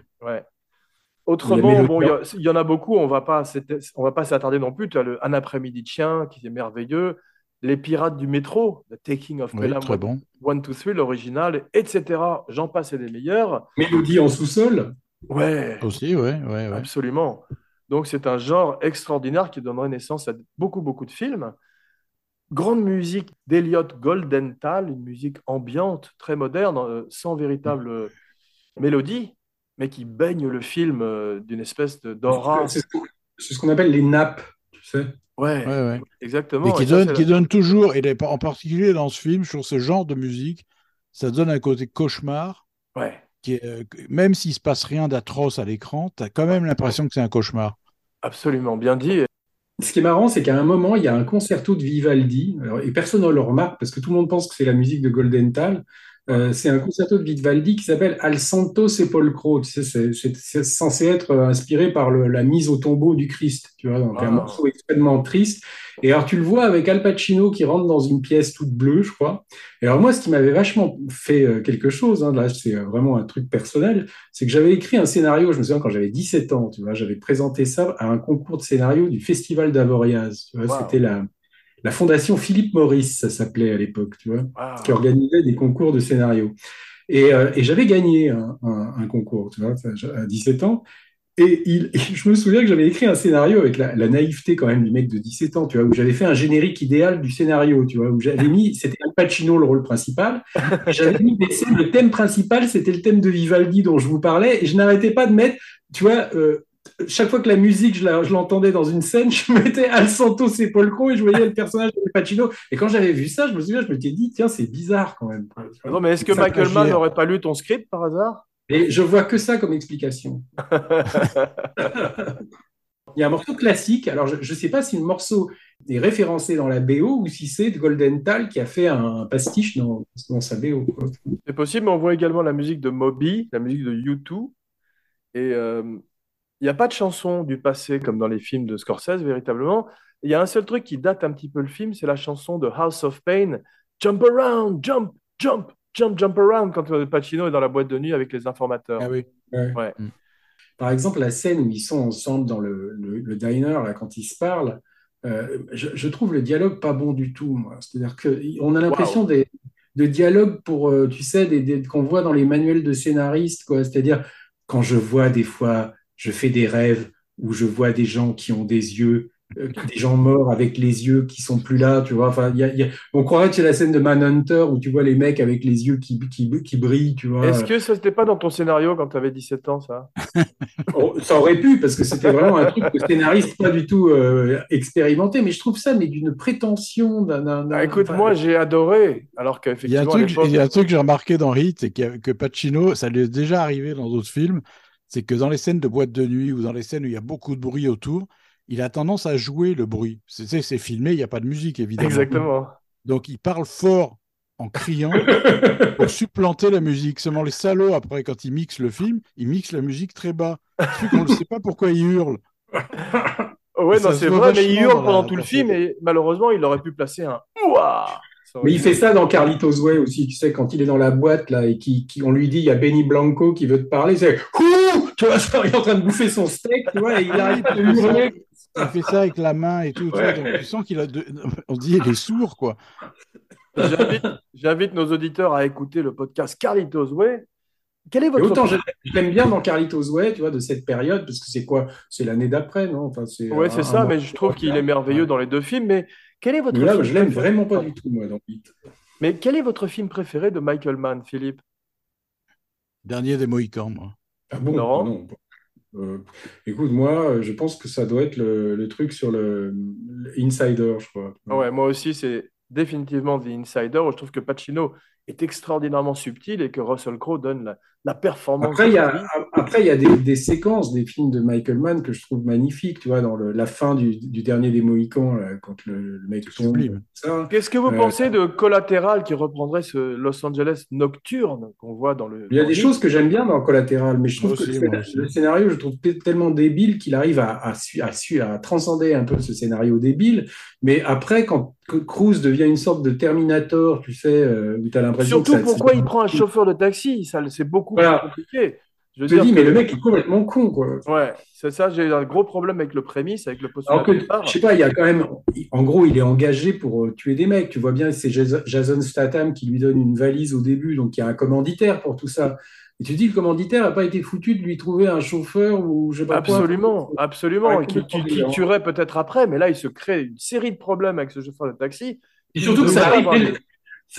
Speaker 1: Autrement,
Speaker 2: mélodie.
Speaker 1: bon, il y, a- il y en a beaucoup, on va pas on va pas s'attarder non plus. Tu as le Un après-midi de chien qui est merveilleux, Les Pirates du métro, The Taking of
Speaker 3: Oui,
Speaker 1: Pelham
Speaker 3: très bon.
Speaker 1: 1, 2, 3, l'original, etc. J'en passe et des meilleurs.
Speaker 2: Mélodie en sous-sol?
Speaker 1: Ouais,
Speaker 3: Aussi, ouais, ouais, ouais.
Speaker 1: absolument. Donc c'est un genre extraordinaire qui donnerait naissance à beaucoup, beaucoup de films. Grande musique d'Eliot Goldenthal, une musique ambiante, très moderne, euh, sans véritable euh, mélodie, mais qui baigne le film euh, d'une espèce d'aura.
Speaker 2: C'est ce qu'on- appelle les nappes, tu sais.
Speaker 1: Ouais,
Speaker 3: Ouais, ouais.
Speaker 1: exactement.
Speaker 3: Et qui
Speaker 1: Et
Speaker 3: donne, qui toujours, et en particulier dans ce film, sur ce genre de musique, ça donne un côté cauchemar,
Speaker 1: Ouais,
Speaker 3: qui est, euh, même s'il se passe rien d'atroce à l'écran, tu as quand même l'impression que c'est un cauchemar.
Speaker 1: Absolument bien dit.
Speaker 2: Ce qui est marrant, c'est qu'à un moment, il y a un concerto de Vivaldi, et personne ne le remarque parce que tout le monde pense que c'est la musique de Goldenthal. Euh, c'est un concerto de Vivaldi qui s'appelle Al Santo Sepolcro. Tu sais, c'est, censé être euh, inspiré par le- la mise au tombeau du Christ. Tu vois, donc un
Speaker 1: Ah.
Speaker 2: morceau extrêmement triste. Et alors, tu le vois avec Al Pacino qui rentre dans une pièce toute bleue, je crois. Et alors, moi, ce qui m'avait vachement fait euh, quelque chose, hein, là, c'est vraiment un truc personnel, c'est que j'avais écrit un scénario, je me souviens quand j'avais 17 ans, tu vois, j'avais présenté ça à un concours de scénario du Festival d'Avoriaz.
Speaker 1: Wow.
Speaker 2: c'était la, la fondation Philippe Maurice, ça s'appelait à l'époque, tu vois,
Speaker 1: Wow.
Speaker 2: qui organisait des concours de scénario. Et, euh, et j'avais gagné un, un- un concours, tu vois, à 17 ans. Et, il, et (laughs) je me souviens que j'avais écrit un scénario avec la, la naïveté quand même du mec de 17 ans, tu vois, où j'avais fait un générique idéal du scénario, tu vois, où j'avais mis, c'était Al Pacino le rôle principal, (laughs) j'avais mis des scènes, le thème principal, c'était le thème de Vivaldi dont je vous parlais, et je n'arrêtais pas de mettre, tu vois, euh, chaque fois que la musique, je l'entendais dans une scène, (laughs) je mettais Al Santo Sepolcro et je voyais le personnage de Pacino. Et quand j'avais vu ça, je me souviens, je me suis dit, tiens, c'est bizarre quand même.
Speaker 1: Non, mais est-ce que Michael Mann n'aurait pas lu ton script par hasard?
Speaker 2: Et je vois que ça comme explication. (laughs) Il y a un morceau classique. Alors, je ne sais pas si le morceau est référencé dans la BO ou si c'est Golden Tal qui a fait un pastiche dans, dans sa BO.
Speaker 1: C'est possible, mais on voit également la musique de Moby, la musique de U2. Et euh, il n'y a pas de chanson du passé comme dans les films de Scorsese, véritablement. Il y a un seul truc qui date un petit peu le film, c'est la chanson de House of Pain, Jump Around, Jump, Jump, Jump, Jump Around, quand Pacino est dans la boîte de nuit avec les informateurs.
Speaker 3: Ah oui.
Speaker 2: Ouais.
Speaker 1: Ouais.
Speaker 2: Par exemple, la scène où ils sont ensemble dans le, le- le diner, là, quand ils se parlent, euh, je, je trouve le dialogue pas bon du tout. C'est-à-dire qu'on a l'impression des, de dialogues pour, euh, tu sais, des, des- qu'on voit dans les manuels de scénaristes. C'est-à-dire, quand je vois des fois, je fais des rêves où je vois des gens qui ont des yeux, euh, des gens morts avec les yeux qui sont plus là, tu vois. Enfin, il y a, il y a- on croirait que c'est la scène de Manhunter où tu vois les mecs avec les yeux qui, qui, qui brillent, tu vois.
Speaker 1: Est-ce que ça n'était pas dans ton scénario quand tu avais 17 ans, ça? (laughs)
Speaker 2: Oh, Ça aurait pu, parce que c'était vraiment un truc de scénariste pas du tout euh, expérimenté, mais je trouve ça mais d'une prétention d'un.
Speaker 1: Ah, Écoute,
Speaker 2: enfin,
Speaker 1: moi, j'ai adoré, alors
Speaker 3: Il y a un
Speaker 1: qu'effectivement,
Speaker 3: il y a un truc que j'ai remarqué dans Hit, c'est que Pacino, ça lui est déjà arrivé dans d'autres films, c'est que dans les scènes de boîte de nuit ou dans les scènes où il y a beaucoup de bruit autour, il a tendance à jouer le bruit. C'est c'est- c'est filmé, il n'y a pas de musique, évidemment.
Speaker 1: Exactement.
Speaker 3: Donc il parle fort en criant (laughs) pour supplanter la musique. Seulement les salauds, après, quand ils mixent le film, ils mixent la musique très bas. Qu'on ne sait pas pourquoi ils hurlent.
Speaker 1: Ouais, non, c'est vrai, mais il
Speaker 3: vachement
Speaker 1: hurle
Speaker 3: dans
Speaker 1: pendant
Speaker 3: la-
Speaker 1: tout le film et malheureusement, il aurait pu placer un Ouah
Speaker 2: Mais il fait ça dans Carlitos Way aussi, tu sais, quand il est dans la boîte là et qui, qui- on lui dit il y a Benny Blanco qui veut te parler, c'est Ouh tu vois, (laughs) genre, il est en train de bouffer son steak, tu vois, et il arrête de hurler.
Speaker 3: Il fait ça avec la main et tout. tu vois,
Speaker 2: Ouais.
Speaker 3: donc tu sens qu'il a. de- On dit il est sourd, quoi.
Speaker 1: J'invite, nos auditeurs à écouter le podcast Carlitos Way. Quel est
Speaker 2: Et
Speaker 1: votre
Speaker 2: autant je je l'aime bien dans Carlitos Way, tu vois, de cette période, parce que c'est quoi C'est l'année d'après, non? Enfin, c'est
Speaker 1: Ouais,
Speaker 2: un-
Speaker 1: c'est ça, mais je trouve qu'il est merveilleux dans les deux films. Mais quel est votre
Speaker 2: Mais là,
Speaker 1: film
Speaker 2: je l'aime
Speaker 1: préféré?
Speaker 2: vraiment pas du tout, moi, dans Hit.
Speaker 1: Mais quel est votre film préféré de Michael Mann, Philippe?
Speaker 3: Dernier des Mohicans, moi.
Speaker 2: Ah bon
Speaker 1: Laurent
Speaker 2: Ah non. Euh, écoute, moi, je pense que ça doit être le, le truc sur le, le Insider, je crois.
Speaker 1: Ouais, moi aussi, c'est définitivement The Insider. où Je trouve que Pacino est extraordinairement subtil et que Russell Crowe donne la, la performance.
Speaker 2: Après, il y a,
Speaker 1: sa vie.
Speaker 2: après, il y a des, des séquences des films de Michael Mann que je trouve magnifiques, tu vois, dans le- la fin du, du dernier des Mohicans, là, quand le, le mec tombe.
Speaker 1: Qu'est-ce que vous
Speaker 2: Euh,
Speaker 1: pensez de Collatéral qui reprendrait ce Los Angeles nocturne qu'on voit dans le.
Speaker 2: Il y a des choses que j'aime bien dans Collatéral, mais je trouve que le, scénario, je trouve tellement débile qu'il arrive à, à, à, transcender un peu ce scénario débile. Mais après, quand que Cruz devient une sorte de Terminator, tu sais, euh, où tu as l'impression que
Speaker 1: Surtout
Speaker 2: ça-
Speaker 1: pourquoi il prend un chauffeur de taxi ça, C'est beaucoup
Speaker 2: Voilà.
Speaker 1: plus compliqué. Je veux
Speaker 2: Je te
Speaker 1: dire
Speaker 2: dis, mais le mec est complètement con, quoi.
Speaker 1: Ouais, c'est ça, j'ai un gros problème avec le prémisse, avec le postulat
Speaker 2: Alors que, je sais pas, il y a quand même, en gros, il est engagé pour euh, tuer des mecs. Tu vois bien, c'est Jason Statham qui lui donne une valise au début, donc il y a un commanditaire pour tout ça. Et tu dis, le commanditaire n'a pas été foutu de lui trouver un chauffeur ou je sais pas quoi.
Speaker 1: Absolument, absolument.
Speaker 2: Ouais,
Speaker 1: Et qui, qui- tuerait peut-être après, mais là, il se crée une série de problèmes avec ce chauffeur de taxi.
Speaker 2: Et surtout que ça arrive, dès le,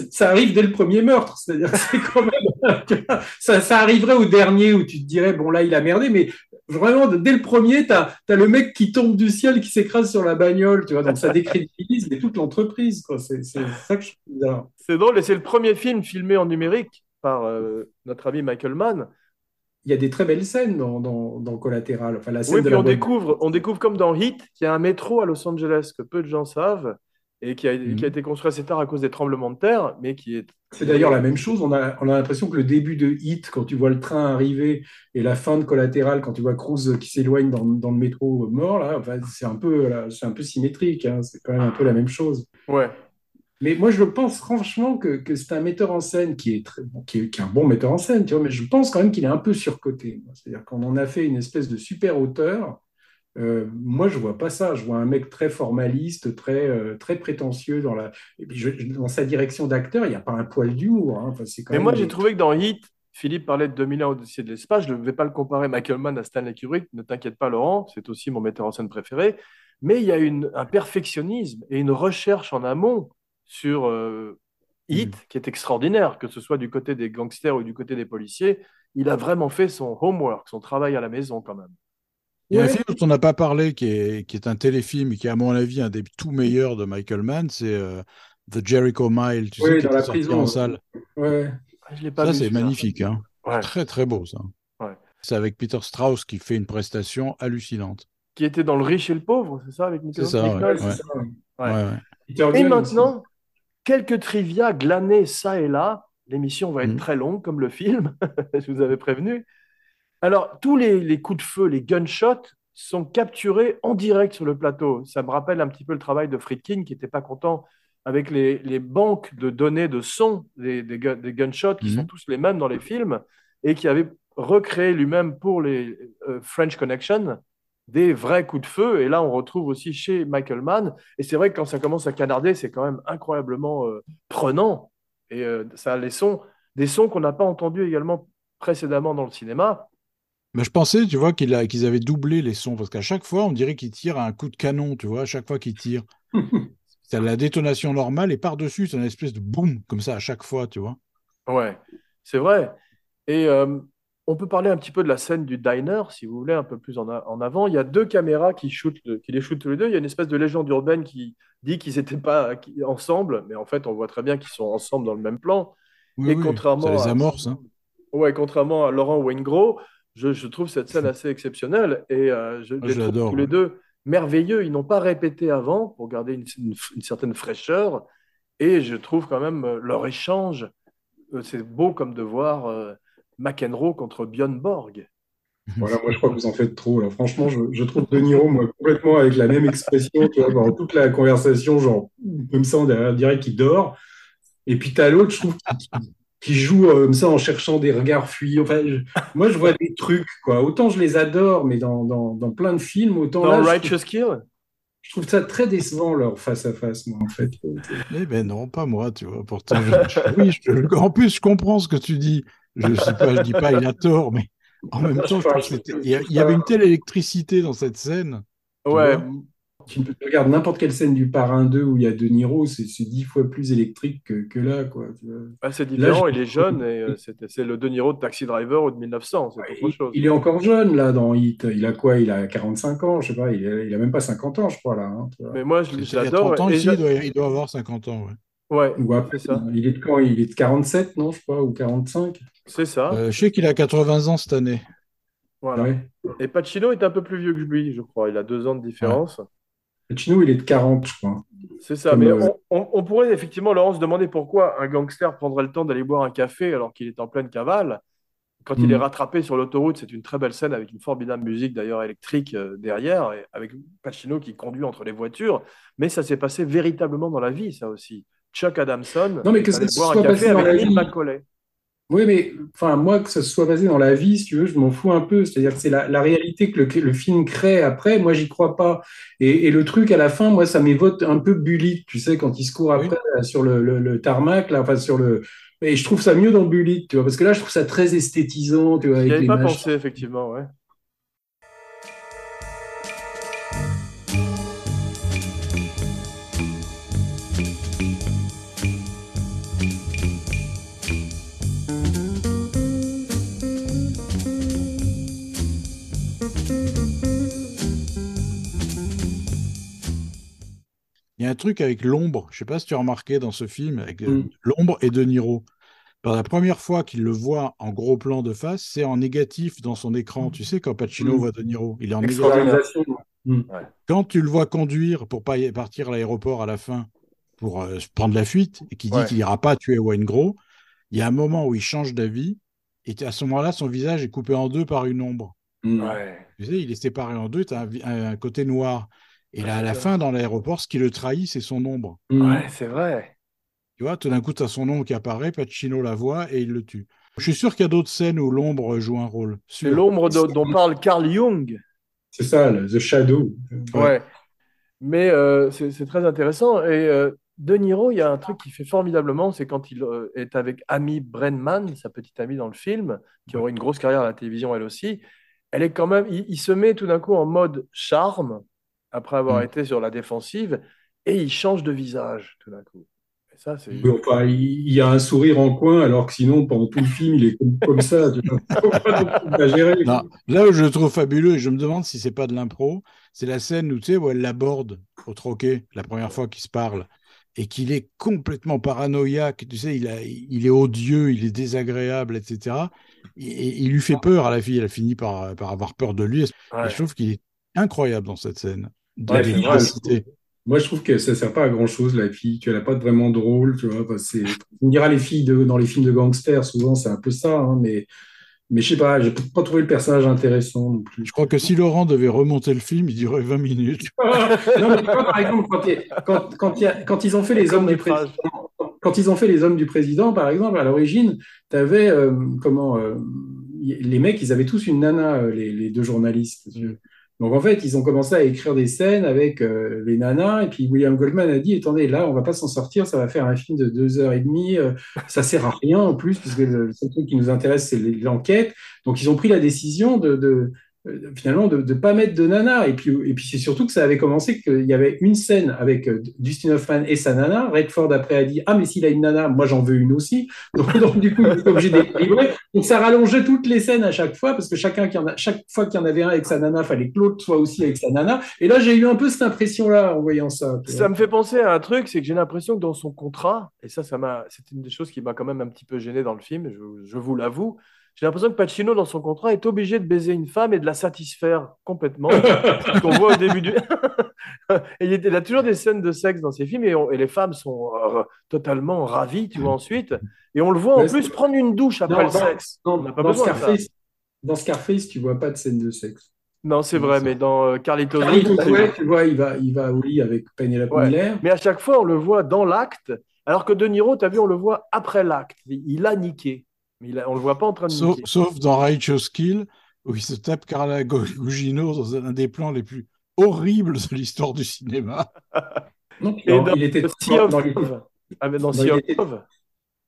Speaker 2: ça arrive dès le premier meurtre. C'est-à-dire c'est quand même, (laughs) ça, ça arriverait au dernier où tu te dirais, bon, là, il a merdé, mais vraiment, dès le premier, tu as, le mec qui tombe du ciel, qui s'écrase sur la bagnole, tu vois, donc ça décrédibilise mais toute l'entreprise, quoi. C'est ça que je trouve bizarre.
Speaker 1: C'est drôle, et c'est le premier film filmé en numérique par euh, notre ami Michael Mann.
Speaker 2: Il y a des très belles scènes dans, dans, dans Collatéral. Enfin, la scène
Speaker 1: Oui,
Speaker 2: de
Speaker 1: puis
Speaker 2: la
Speaker 1: on découvre, on découvre comme dans Hit qu'il y a un métro à Los Angeles que peu de gens savent et qui a,
Speaker 2: Mhm.
Speaker 1: qui a été construit assez tard à cause des tremblements de terre, mais qui est.
Speaker 2: C'est d'ailleurs la même chose. On a, on a l'impression que le début de Hit, quand tu vois le train arriver, et la fin de Collatéral, quand tu vois Cruz qui s'éloigne dans, dans le métro mort, là, enfin, c'est un peu, là, un peu symétrique. hein. C'est quand même un peu la même chose.
Speaker 1: Ouais.
Speaker 2: Mais moi, je pense franchement que, que c'est un metteur en scène qui est, très, qui, est, qui est un bon metteur en scène, tu vois, mais je pense quand même qu'il est un peu surcoté. C'est-à-dire qu'on en a fait une espèce de super auteur. Euh, moi, je vois pas ça. Je vois un mec très formaliste, très, euh, très prétentieux dans, la... Et puis, je- dans sa direction d'acteur. Il n'y a pas un poil d'humour. hein. Enfin,
Speaker 1: Mais
Speaker 2: même
Speaker 1: moi, j'ai trouvé que dans Hit, Philippe parlait de 2001 Odyssée de l'espace. Je ne vais pas le comparer Michael Mann à Stanley Kubrick. Ne t'inquiète pas, Laurent. C'est aussi mon metteur en scène préféré. Mais il y a une, un perfectionnisme et une recherche en amont sur euh, Hit qui est extraordinaire, que ce soit du côté des gangsters ou du côté des policiers. Il a vraiment fait son homework, son travail à la maison quand même.
Speaker 3: Il y a un film dont on n'a pas parlé qui est, qui est un téléfilm et qui est, à mon avis, un des tout meilleurs de Michael Mann, c'est euh, The Jericho Mile, tu
Speaker 2: Oui,
Speaker 3: sais, qui
Speaker 2: dans la
Speaker 3: sorti
Speaker 2: prison.
Speaker 3: en salle.
Speaker 2: Ouais.
Speaker 1: Je l'ai pas
Speaker 3: Ça, c'est magnifique. Hein.
Speaker 1: Ouais.
Speaker 3: Très, très beau, ça.
Speaker 1: Ouais.
Speaker 3: C'est avec Peter Strauss qui fait une prestation hallucinante.
Speaker 1: qui était dans Le riche et le pauvre, c'est ça, avec
Speaker 3: C'est
Speaker 1: Nicolas
Speaker 3: ça, ouais,
Speaker 1: Nichols
Speaker 3: ouais.
Speaker 2: c'est ça, ouais.
Speaker 1: Ouais.
Speaker 3: Ouais, ouais.
Speaker 2: Peter
Speaker 1: Et maintenant, quelques trivia glanés ça et là. L'émission va être
Speaker 3: Mhm.
Speaker 1: très longue, comme le film, (laughs) je vous avais prévenu. Alors, tous les, les coups de feu, les gunshots, sont capturés en direct sur le plateau. Ça me rappelle un petit peu le travail de Friedkin, qui n'était pas content avec les, les banques de données de son des, des, gun- des gunshots, qui
Speaker 3: Mhm.
Speaker 1: sont tous les mêmes dans les films, et qui avait recréé lui-même pour les euh, French Connection des vrais coups de feu. Et là, on retrouve aussi chez Michael Mann. Et c'est vrai que quand ça commence à canarder, c'est quand même incroyablement euh, prenant. Et euh, ça a les sons, des sons qu'on n'a pas entendus également précédemment dans le cinéma.
Speaker 3: Mais je pensais, tu vois, qu'ils avaient doublé les sons, parce qu'à chaque fois, on dirait qu'ils tirent à un coup de canon, tu vois, à chaque fois qu'ils tirent. (laughs) C'est la détonation normale, et par-dessus, c'est une espèce de boum, comme ça, à chaque fois, tu vois.
Speaker 1: Ouais, c'est vrai. Et euh, on peut parler un petit peu de la scène du diner, si vous voulez, un peu plus en, a- en avant. Il y a deux caméras qui, shootent, qui les shootent tous les deux. Il y a une espèce de légende urbaine qui dit qu'ils n'étaient pas qui- ensemble, mais en fait, on voit très bien qu'ils sont ensemble dans le même plan.
Speaker 3: Oui,
Speaker 1: Et
Speaker 3: oui,
Speaker 1: contrairement
Speaker 3: ça les
Speaker 1: à-
Speaker 3: amorce. hein.
Speaker 1: Ouais, contrairement à Laurent Waingro, je, je trouve cette scène assez exceptionnelle et euh, je
Speaker 3: Ah,
Speaker 1: les
Speaker 3: je
Speaker 1: trouve
Speaker 3: l'adore,
Speaker 1: tous les deux merveilleux. Ils n'ont pas répété avant pour garder une, une- une certaine fraîcheur et je trouve quand même euh, leur échange, euh, c'est beau comme de voir euh, McEnroe contre Björn Borg. (laughs)
Speaker 2: Voilà, moi je crois que vous en faites trop. Là. Franchement, je, je trouve De Niro, moi, complètement avec la même expression, tu vois, pendant toute la conversation, genre, comme ça, on dirait, dirait qu'il dort. Et puis t'as l'autre, je trouve, qui, qui joue euh, comme ça en cherchant des regards fuyants. Enfin, je- (laughs) moi, je vois des trucs, quoi. Autant je les adore, mais dans, dans, dans plein de films, autant
Speaker 1: Dans
Speaker 2: là, je trouve,
Speaker 1: Righteous Kill,
Speaker 2: je trouve ça très décevant, leur face à face, moi, en fait.
Speaker 3: Eh ben non, pas moi, tu vois. Pourtant, je- je- oui, je- en plus, je comprends ce que tu dis. Je pas, je dis pas il a tort, mais en même temps, je il y, avait une telle électricité dans cette scène.
Speaker 1: Ouais,
Speaker 2: Tu regardes n'importe quelle scène du Parrain 2 où il y a De Niro, c'est dix fois plus électrique que, que là, quoi.
Speaker 1: ah, c'est différent.
Speaker 2: je-
Speaker 1: Il est jeune et euh, c'est le De Niro de Taxi Driver ou de 1900, c'est autre
Speaker 2: Il,
Speaker 1: chose.
Speaker 2: il est encore jeune là dans Hit. Il a quoi? Il a 45 ans, je sais pas. Il a, il a même pas 50 ans, je crois là. hein.
Speaker 1: Mais moi, je,
Speaker 3: Il
Speaker 1: l'adore.
Speaker 3: 30 ans
Speaker 1: et
Speaker 3: ici,
Speaker 1: j'a-
Speaker 3: il doit, il doit avoir 50 ans. ouais.
Speaker 1: Ouais,
Speaker 2: Ou après,
Speaker 1: ça.
Speaker 2: Il est de quand? Il est de 47, non, je crois, ou 45.
Speaker 1: C'est ça.
Speaker 3: Euh, je sais qu'il a 80 ans cette année.
Speaker 1: Voilà.
Speaker 2: Ouais.
Speaker 1: Et Pacino est un peu plus vieux que lui, je crois. Il a deux ans de différence.
Speaker 2: Pacino, il est de 40, je crois.
Speaker 1: C'est ça.
Speaker 2: Comme,
Speaker 1: Mais
Speaker 2: euh,
Speaker 1: on, pourrait effectivement, Laurent, se demander pourquoi un gangster prendrait le temps d'aller boire un café alors qu'il est en pleine cavale. Quand il
Speaker 2: Mhm.
Speaker 1: est rattrapé sur l'autoroute, c'est une très belle scène avec une formidable musique d'ailleurs électrique euh, derrière, et avec Pacino qui conduit entre les voitures. Mais ça s'est passé véritablement dans la vie, ça aussi. Chuck Adamson
Speaker 2: Non, mais
Speaker 1: est
Speaker 2: que
Speaker 1: allé
Speaker 2: ça
Speaker 1: boire un café avec. Macaulay.
Speaker 2: Oui, mais enfin, moi, que ça se soit basé dans la vie, si tu veux, je m'en fous un peu. C'est-à-dire que c'est la, la réalité que le, le film crée après. Moi, j'y crois pas. Et, et le truc à la fin, moi, ça m'évoque un peu Bullitt, tu sais, quand il se court après là, sur le, le, le tarmac, là, enfin, sur le. Et je trouve ça mieux dans Bullitt, tu vois, parce que là, je trouve ça très esthétisant, tu vois,
Speaker 1: J'y avais pas
Speaker 2: machins.
Speaker 1: pensé, effectivement. Ouais.
Speaker 3: Il y a un truc avec l'ombre. Je sais pas si tu as remarqué dans ce film, avec euh,
Speaker 2: Mm.
Speaker 3: l'ombre et De Niro. Par la première fois qu'il le voit en gros plan de face, c'est en négatif dans son écran. Tu sais, quand Pacino
Speaker 2: Mm.
Speaker 3: voit De Niro, il est en négatif. Quand tu le vois conduire pour pas partir à l'aéroport à la fin pour euh, prendre la fuite et qu'il dit
Speaker 1: Ouais.
Speaker 3: qu'il n'ira pas tuer Wayne Gros, il y a un moment où il change d'avis et à ce moment-là, son visage est coupé en deux par une ombre.
Speaker 2: Mm.
Speaker 1: Ouais.
Speaker 3: Tu sais, il est séparé en deux, tu as un côté noir. Et là, à la fin, dans l'aéroport, ce qui le trahit, c'est son ombre.
Speaker 2: Mm.
Speaker 1: Ouais, c'est vrai.
Speaker 3: Tu vois, tout d'un coup, tu as son ombre qui apparaît, Pacino la voit et il le tue. Je suis sûr qu'il y a d'autres scènes où l'ombre joue un rôle.
Speaker 1: C'est l'ombre de- dont parle Carl Jung.
Speaker 2: C'est ça, le- The Shadow.
Speaker 1: Ouais. Mais euh, c'est très intéressant. Et euh, De Niro, il y a un truc qui fait formidablement, c'est quand il euh, est avec Amy Brennan, sa petite amie dans le film, qui aurait une grosse carrière à la télévision elle aussi. Elle est quand même, il, il se met tout d'un coup en mode charme après avoir
Speaker 2: Mm.
Speaker 1: été sur la défensive et il change de visage tout d'un coup. Et ça, c'est
Speaker 2: Oui, enfin, il y a un sourire en coin, alors que sinon, pendant tout le film, il est comme, comme ça. Tu vois. (laughs) Non,
Speaker 3: là où je le trouve fabuleux, et je me demande si c'est pas de l'impro, c'est la scène où, tu sais, où elle l'aborde au troquet, la première fois qu'ils se parlent, et qu'il est complètement paranoïaque, tu sais, il, a, il est odieux, il est désagréable, etc. Et, et il lui fait peur à la fille, elle finit par, par avoir peur de lui. Et
Speaker 1: Ouais.
Speaker 3: je trouve qu'il est incroyable dans cette scène. De
Speaker 2: Ouais, c'est vrai.
Speaker 3: l'efficacité.
Speaker 2: Moi, je trouve que ça sert pas à grand chose, la fille, qu'elle n'a pas vraiment de rôle, tu vois. parce que c'est- on dira les filles de, dans les films de gangsters, souvent, c'est un peu ça, hein, mais, mais je sais pas, j'ai pas trouvé le personnage intéressant non plus.
Speaker 3: Je crois que si Laurent devait remonter le film, il durait 20 minutes. (laughs)
Speaker 2: non, mais tu vois, par exemple, quand, quand, quand, il y a- quand ils ont fait les hommes du président, quand ils ont fait les hommes du président, par exemple, à l'origine, tu avais comment euh, les mecs, ils avaient tous une nana, euh, les, les deux journalistes. Donc en fait, ils ont commencé à écrire des scènes avec euh, les nanas, et puis William Goldman a dit, attendez, là, on va pas s'en sortir, ça va faire un film de deux heures et demie, euh, ça sert à rien en plus, parce que le, seul truc qui nous intéresse, c'est l'enquête. Donc ils ont pris la décision de, de finalement de ne pas mettre de nana. Et puis, et puis c'est surtout que ça avait commencé qu'il y avait une scène avec euh, Dustin Hoffman et sa nana. Redford après a dit Ah, mais s'il a une nana, moi j'en veux une aussi. (laughs) Donc, donc, du coup, il était obligé d'équilibrer. Donc ça rallongeait toutes les scènes à chaque fois parce que chacun qui en a, chaque fois qu'il y en avait un avec sa nana, fallait que l'autre soit aussi avec sa nana. Et là, j'ai eu un peu cette impression-là en voyant ça.
Speaker 1: Ça me fait penser à un truc, c'est que j'ai l'impression que dans son contrat, et ça, ça m'a, c'est une des choses qui m'a quand même un petit peu gêné dans le film, je, je vous l'avoue, j'ai l'impression que Pacino, dans son contrat, est obligé de baiser une femme et de la satisfaire complètement. (laughs) ce qu'on voit au début du. (laughs) et il, a toujours des scènes de sexe dans ses films et, on- et les femmes sont euh, totalement ravies, tu vois, ensuite. Et on le voit en
Speaker 2: Ouais,
Speaker 1: plus prendre une douche après
Speaker 2: Non,
Speaker 1: le sexe.
Speaker 2: dans-
Speaker 1: on pas
Speaker 2: dans
Speaker 1: besoin de ça.
Speaker 2: Scarface, dans Scarface, tu vois pas de scène de sexe.
Speaker 1: Non, c'est vrai, mais dans euh, Carlitos
Speaker 2: Carlitos
Speaker 1: Way,
Speaker 2: Way, tu vois, il va, il va au lit avec Penelope
Speaker 1: Ouais.
Speaker 2: Miller.
Speaker 1: Mais à chaque fois, on le voit dans l'acte, alors que De Niro, tu as vu, on le voit après l'acte. Il a niqué. Mais il a- on le voit pas en train de
Speaker 3: Sauf, sauf dans Righteous Kill, où il se tape Carla Gu- Gugino dans un des plans les plus horribles de l'histoire du cinéma. (laughs)
Speaker 2: Non,
Speaker 1: Et
Speaker 2: non,
Speaker 1: dans
Speaker 2: il était
Speaker 1: Sea
Speaker 2: dans.
Speaker 1: Ah, mais dans
Speaker 2: Dans
Speaker 1: Sea of
Speaker 2: il était-
Speaker 1: Love.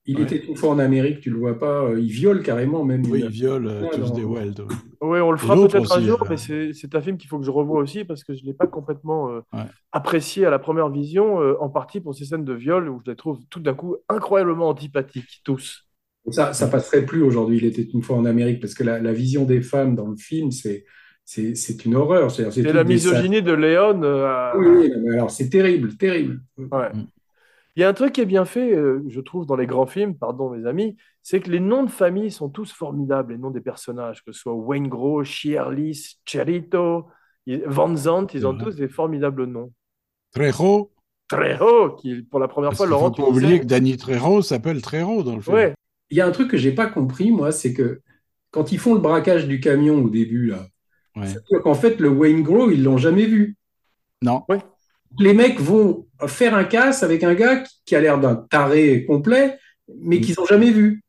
Speaker 2: Il
Speaker 3: Ouais.
Speaker 2: était tout fort en Amérique, tu le vois pas. euh, Il viole carrément même.
Speaker 3: Oui,
Speaker 2: Il
Speaker 3: viole euh, tous Weld. ouais.
Speaker 1: Oui, on le fera peut-être un jour,
Speaker 3: euh,
Speaker 1: mais c'est c'est un film qu'il faut que je revoie aussi parce que je ne l'ai pas complètement euh,
Speaker 3: Ouais.
Speaker 1: apprécié à la première vision, euh, en partie pour ces scènes de viol où je les trouve tout d'un coup incroyablement antipathiques, tous.
Speaker 2: Ça, ça passerait plus aujourd'hui. Il était une fois en Amérique parce que la, la vision des femmes dans le film, c'est c'est une horreur. C'est
Speaker 1: la misogynie de Léon. euh,
Speaker 2: Oui, oui, mais alors c'est terrible, terrible.
Speaker 1: Ouais. Il y a un truc qui est bien fait, euh, je trouve, dans les grands films, pardon mes amis, c'est que les noms de famille sont tous formidables, les noms des personnages, que ce soit Wayne Gros, Shirley, Cherito, Van Zandt, ils ont
Speaker 3: Ouais.
Speaker 1: tous des formidables noms.
Speaker 3: Trejo,
Speaker 1: Trejo, qui pour la première
Speaker 3: parce
Speaker 1: fois,
Speaker 3: qu'il faut
Speaker 1: Laurent,
Speaker 3: pas oublier que Danny Trejo s'appelle Trejo dans le film.
Speaker 1: Ouais,
Speaker 2: Il y a un truc que j'ai pas compris, moi, c'est que quand ils font le braquage du camion au début, là,
Speaker 3: Ouais.
Speaker 2: c'est-à-dire qu'en fait, le Wayne Gros, ils l'ont jamais vu.
Speaker 3: Non,
Speaker 2: Les mecs vont faire un casse avec un gars qui, qui a l'air d'un taré complet, mais qu'ils n'ont jamais vu.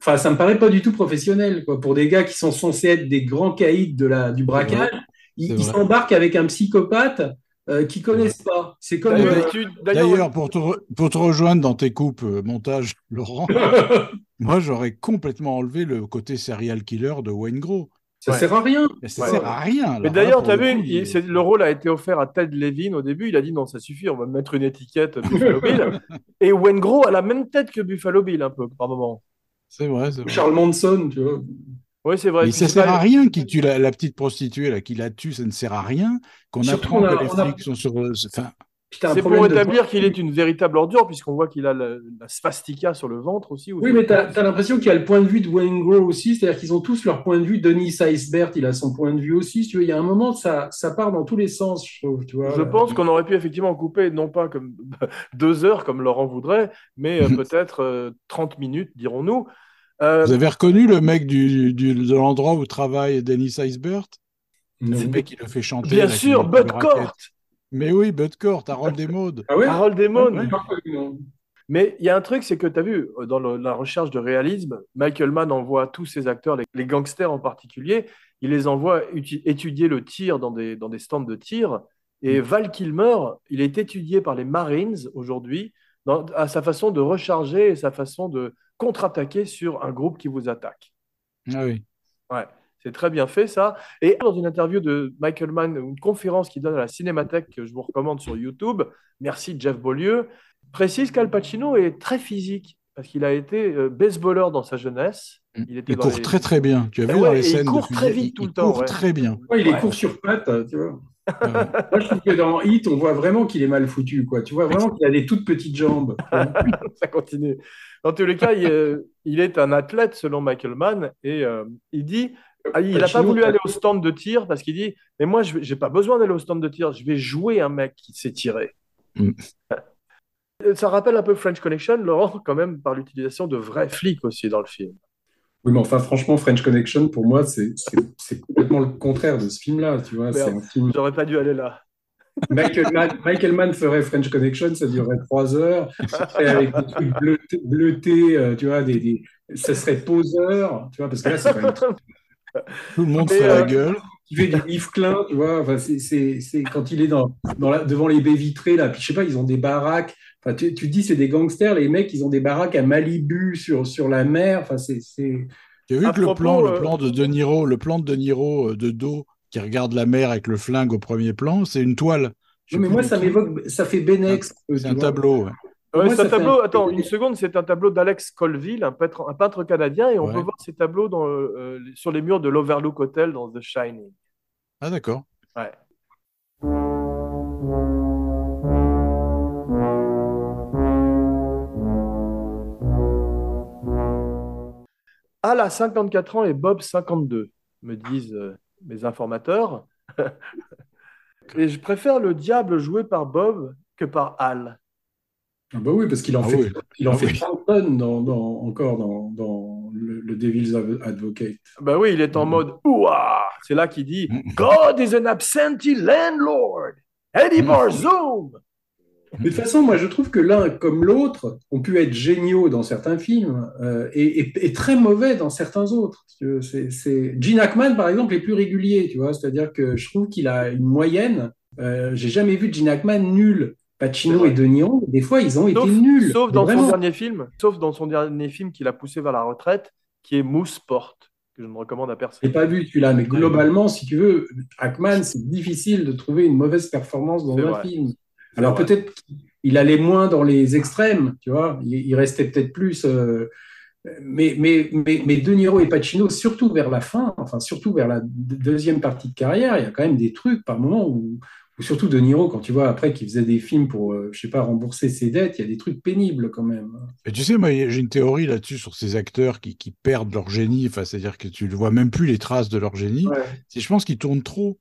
Speaker 2: Enfin, ça me paraît pas du tout professionnel, quoi. Pour des gars qui sont censés être des grands caïds de la, du braquage, ils s'embarquent avec un psychopathe euh, qu'ils connaissent pas. C'est comme
Speaker 1: D'ailleurs,
Speaker 2: euh,
Speaker 3: pour te, re- pour te rejoindre dans tes coupes euh, montage, (laughs) Laurent, (laughs) moi j'aurais complètement enlevé le côté serial killer de Wayne Gros.
Speaker 2: ça
Speaker 1: Ouais.
Speaker 2: sert à rien.
Speaker 3: Mais ça
Speaker 1: Ouais.
Speaker 3: sert à rien.
Speaker 1: Mais
Speaker 3: Alors
Speaker 1: d'ailleurs, tu as vu, il-
Speaker 3: il-
Speaker 1: le rôle a été offert à Ted Levin au début. Il a dit non, ça suffit, on va me mettre une étiquette Buffalo (laughs) Bill. Et Wayne Gros a la même tête que Buffalo Bill, un peu, par moment.
Speaker 3: C'est vrai, c'est vrai.
Speaker 2: Charles Manson, tu vois.
Speaker 1: Oui, c'est vrai.
Speaker 3: Mais ça sert
Speaker 1: pas-
Speaker 3: à rien qu'il tue la, la petite prostituée là, qui la tue, ça ne sert à rien. Qu'on apprend
Speaker 2: a-
Speaker 3: que les
Speaker 2: a-
Speaker 3: flics sont sur. euh, Enfin,
Speaker 1: C'est pour
Speaker 2: de-
Speaker 1: établir qu'il est une véritable ordure, puisqu'on voit qu'il a la, la swastika sur le ventre aussi. ou
Speaker 2: Oui, mais tu as, l'impression qu'il y a le point de vue de Wayne Gros aussi, c'est-à-dire qu'ils ont tous leur point de vue. Denis Seisbert, il a son point de vue aussi. Si tu veux, il y a un moment, ça, ça part dans tous les sens, je trouve. Tu vois,
Speaker 1: Je pense qu'on aurait pu effectivement couper, non pas comme (laughs) deux heures comme Laurent voudrait, mais euh, (laughs) peut-être euh, 30 minutes, dirons-nous. Euh,
Speaker 3: vous avez reconnu le mec du, du- de l'endroit où travaille Dennis. C'est le mec qui le fait chanter.
Speaker 1: bien
Speaker 3: là,
Speaker 1: sûr, Bud. Cort,
Speaker 3: Mais oui, Bud Cort, Harold Desmodes.
Speaker 2: Ah ouais?
Speaker 1: Harold
Speaker 2: non.
Speaker 1: Mais il y a un truc, c'est que tu as vu, dans le- la recherche de réalisme, Michael Mann envoie tous ses acteurs, les, les gangsters en particulier, il les envoie étudier le tir dans des, dans des stands de tir. Et Val Kilmer, il est étudié par les Marines aujourd'hui dans- à sa façon de recharger et sa façon de contre-attaquer sur un groupe qui vous attaque.
Speaker 3: Ah oui.
Speaker 1: Ouais, c'est très bien fait ça. Et dans une interview de Michael Mann, une conférence qu'il donne à la Cinémathèque que je vous recommande sur YouTube, merci Jeff Beaulieu, précise qu'Al Pacino est très physique parce qu'il a été euh, baseballeur dans sa jeunesse. Il, était
Speaker 3: Il
Speaker 1: dans
Speaker 3: court
Speaker 1: les-
Speaker 3: très très bien. Tu as
Speaker 1: Eh
Speaker 3: vu
Speaker 1: ouais,
Speaker 3: dans les
Speaker 1: il
Speaker 3: scènes de
Speaker 1: court très vite
Speaker 3: il-
Speaker 1: tout le
Speaker 3: il
Speaker 1: temps,
Speaker 3: court
Speaker 1: ouais.
Speaker 3: très bien.
Speaker 2: Ouais, il est court sur pattes, tu vois.
Speaker 3: Ouais.
Speaker 2: Moi, je trouve que dans Hit, on voit vraiment qu'il est mal foutu, quoi. Tu vois vraiment qu'il a des toutes petites jambes. (laughs)
Speaker 1: ça continue. Dans tous les cas, il, euh, il est un athlète selon Michael Mann et euh, il dit Ah, il n'a pas voulu aller au stand de tir parce qu'il dit Mais moi, je n'ai pas besoin d'aller au stand de tir, je vais jouer un mec qui sait tirer.
Speaker 3: Mm.
Speaker 1: Ça rappelle un peu French Connection, Laurent, quand même, par l'utilisation de vrais flics aussi dans le film.
Speaker 2: Oui, mais enfin, franchement, French Connection, pour moi, c'est complètement le contraire de ce film-là, tu vois. C'est
Speaker 1: Merde.
Speaker 2: un film.
Speaker 1: J'aurais pas dû aller là.
Speaker 2: Michael Mann, Michael Mann ferait French Connection, ça durerait trois heures. Ça serait avec des trucs bleutés, bleutés, euh, tu vois, des, des- ça serait poseur, tu vois, parce que là, c'est quand même
Speaker 3: Tout le monde fait la
Speaker 1: euh,
Speaker 3: gueule.
Speaker 2: qui fait du Yves Klein, tu vois. Enfin, c'est, c'est, c'est quand il est dans, dans la, devant les baies vitrées, là. Puis je sais pas, ils ont des baraques. Enfin, tu, tu dis, c'est des gangsters, les mecs, ils ont des baraques à Malibu sur, sur la mer. Enfin, c'est, c'est...
Speaker 3: Tu as vu
Speaker 1: à
Speaker 3: que le plan,
Speaker 1: euh,
Speaker 3: le plan de De Niro, le plan de De Niro euh, de dos qui regarde la mer avec le flingue au premier plan, c'est une toile.
Speaker 2: Non, mais moi, ça
Speaker 3: qui.
Speaker 2: m'évoque, ça fait Benex. euh,
Speaker 3: C'est un tableau. ouais.
Speaker 2: Moi,
Speaker 1: un tableau,
Speaker 2: un-
Speaker 1: attends, une seconde, c'est un tableau d'Alex Colville, un peintre, un peintre canadien, et on
Speaker 3: Ouais.
Speaker 1: peut voir ces tableaux dans, euh, sur les murs de l'Overlook Hotel dans The Shining.
Speaker 3: Ah d'accord.
Speaker 1: Ouais. Al a 54 ans et Bob 52, me disent euh, mes informateurs. (laughs) et je préfère le diable joué par Bob que par Al.
Speaker 2: Ah bah oui, parce qu'il en
Speaker 3: Ah
Speaker 2: fait,
Speaker 3: oui.
Speaker 2: il en
Speaker 3: Ah
Speaker 2: fait
Speaker 3: oui.
Speaker 2: 30 tonnes dans, dans- encore dans, dans le, le Devil's Advocate.
Speaker 1: Ben oui, il est en
Speaker 3: Mhm.
Speaker 1: mode Ouah C'est là qu'il dit
Speaker 3: Mhm.
Speaker 1: God is an absentee landlord. Eddie
Speaker 3: Mhm.
Speaker 1: Barzoom.
Speaker 2: Mais de toute façon, moi, je trouve que l'un comme l'autre ont pu être géniaux dans certains films euh, et, et- et très mauvais dans certains autres. C'est. Gene Hackman, par exemple, est plus régulier, tu vois. C'est-à-dire que je trouve qu'il a une moyenne. Euh, j'ai jamais vu Gene Hackman nul. Pacino et De Niro, des fois, ils ont
Speaker 1: Sauf,
Speaker 2: été nuls.
Speaker 1: sauf dans
Speaker 2: vraiment.
Speaker 1: son dernier film, sauf dans son dernier film qu'il a poussé vers la retraite, qui est Mooseport, que je ne recommande à
Speaker 2: Je
Speaker 1: personne.
Speaker 2: l'ai pas vu celui-là, mais globalement, si tu veux, Hackman, c'est difficile de trouver une mauvaise performance dans un
Speaker 1: vrai.
Speaker 2: film. Alors peut-être qu'il allait moins dans les extrêmes, tu vois, il, il restait peut-être plus. euh, mais, mais, mais, mais De Niro et Pacino, surtout vers la fin, enfin surtout vers la deux- deuxième partie de carrière, il y a quand même des trucs par moment où, où surtout De Niro, quand tu vois après qu'il faisait des films pour, euh, je sais pas, rembourser ses dettes, il y a des trucs pénibles quand même.
Speaker 3: Et tu sais, moi, j'ai une théorie là-dessus sur ces acteurs qui, qui perdent leur génie. Enfin, c'est-à-dire que tu ne vois même plus les traces de leur génie.
Speaker 2: Ouais.
Speaker 3: C'est, je pense qu'ils tournent trop.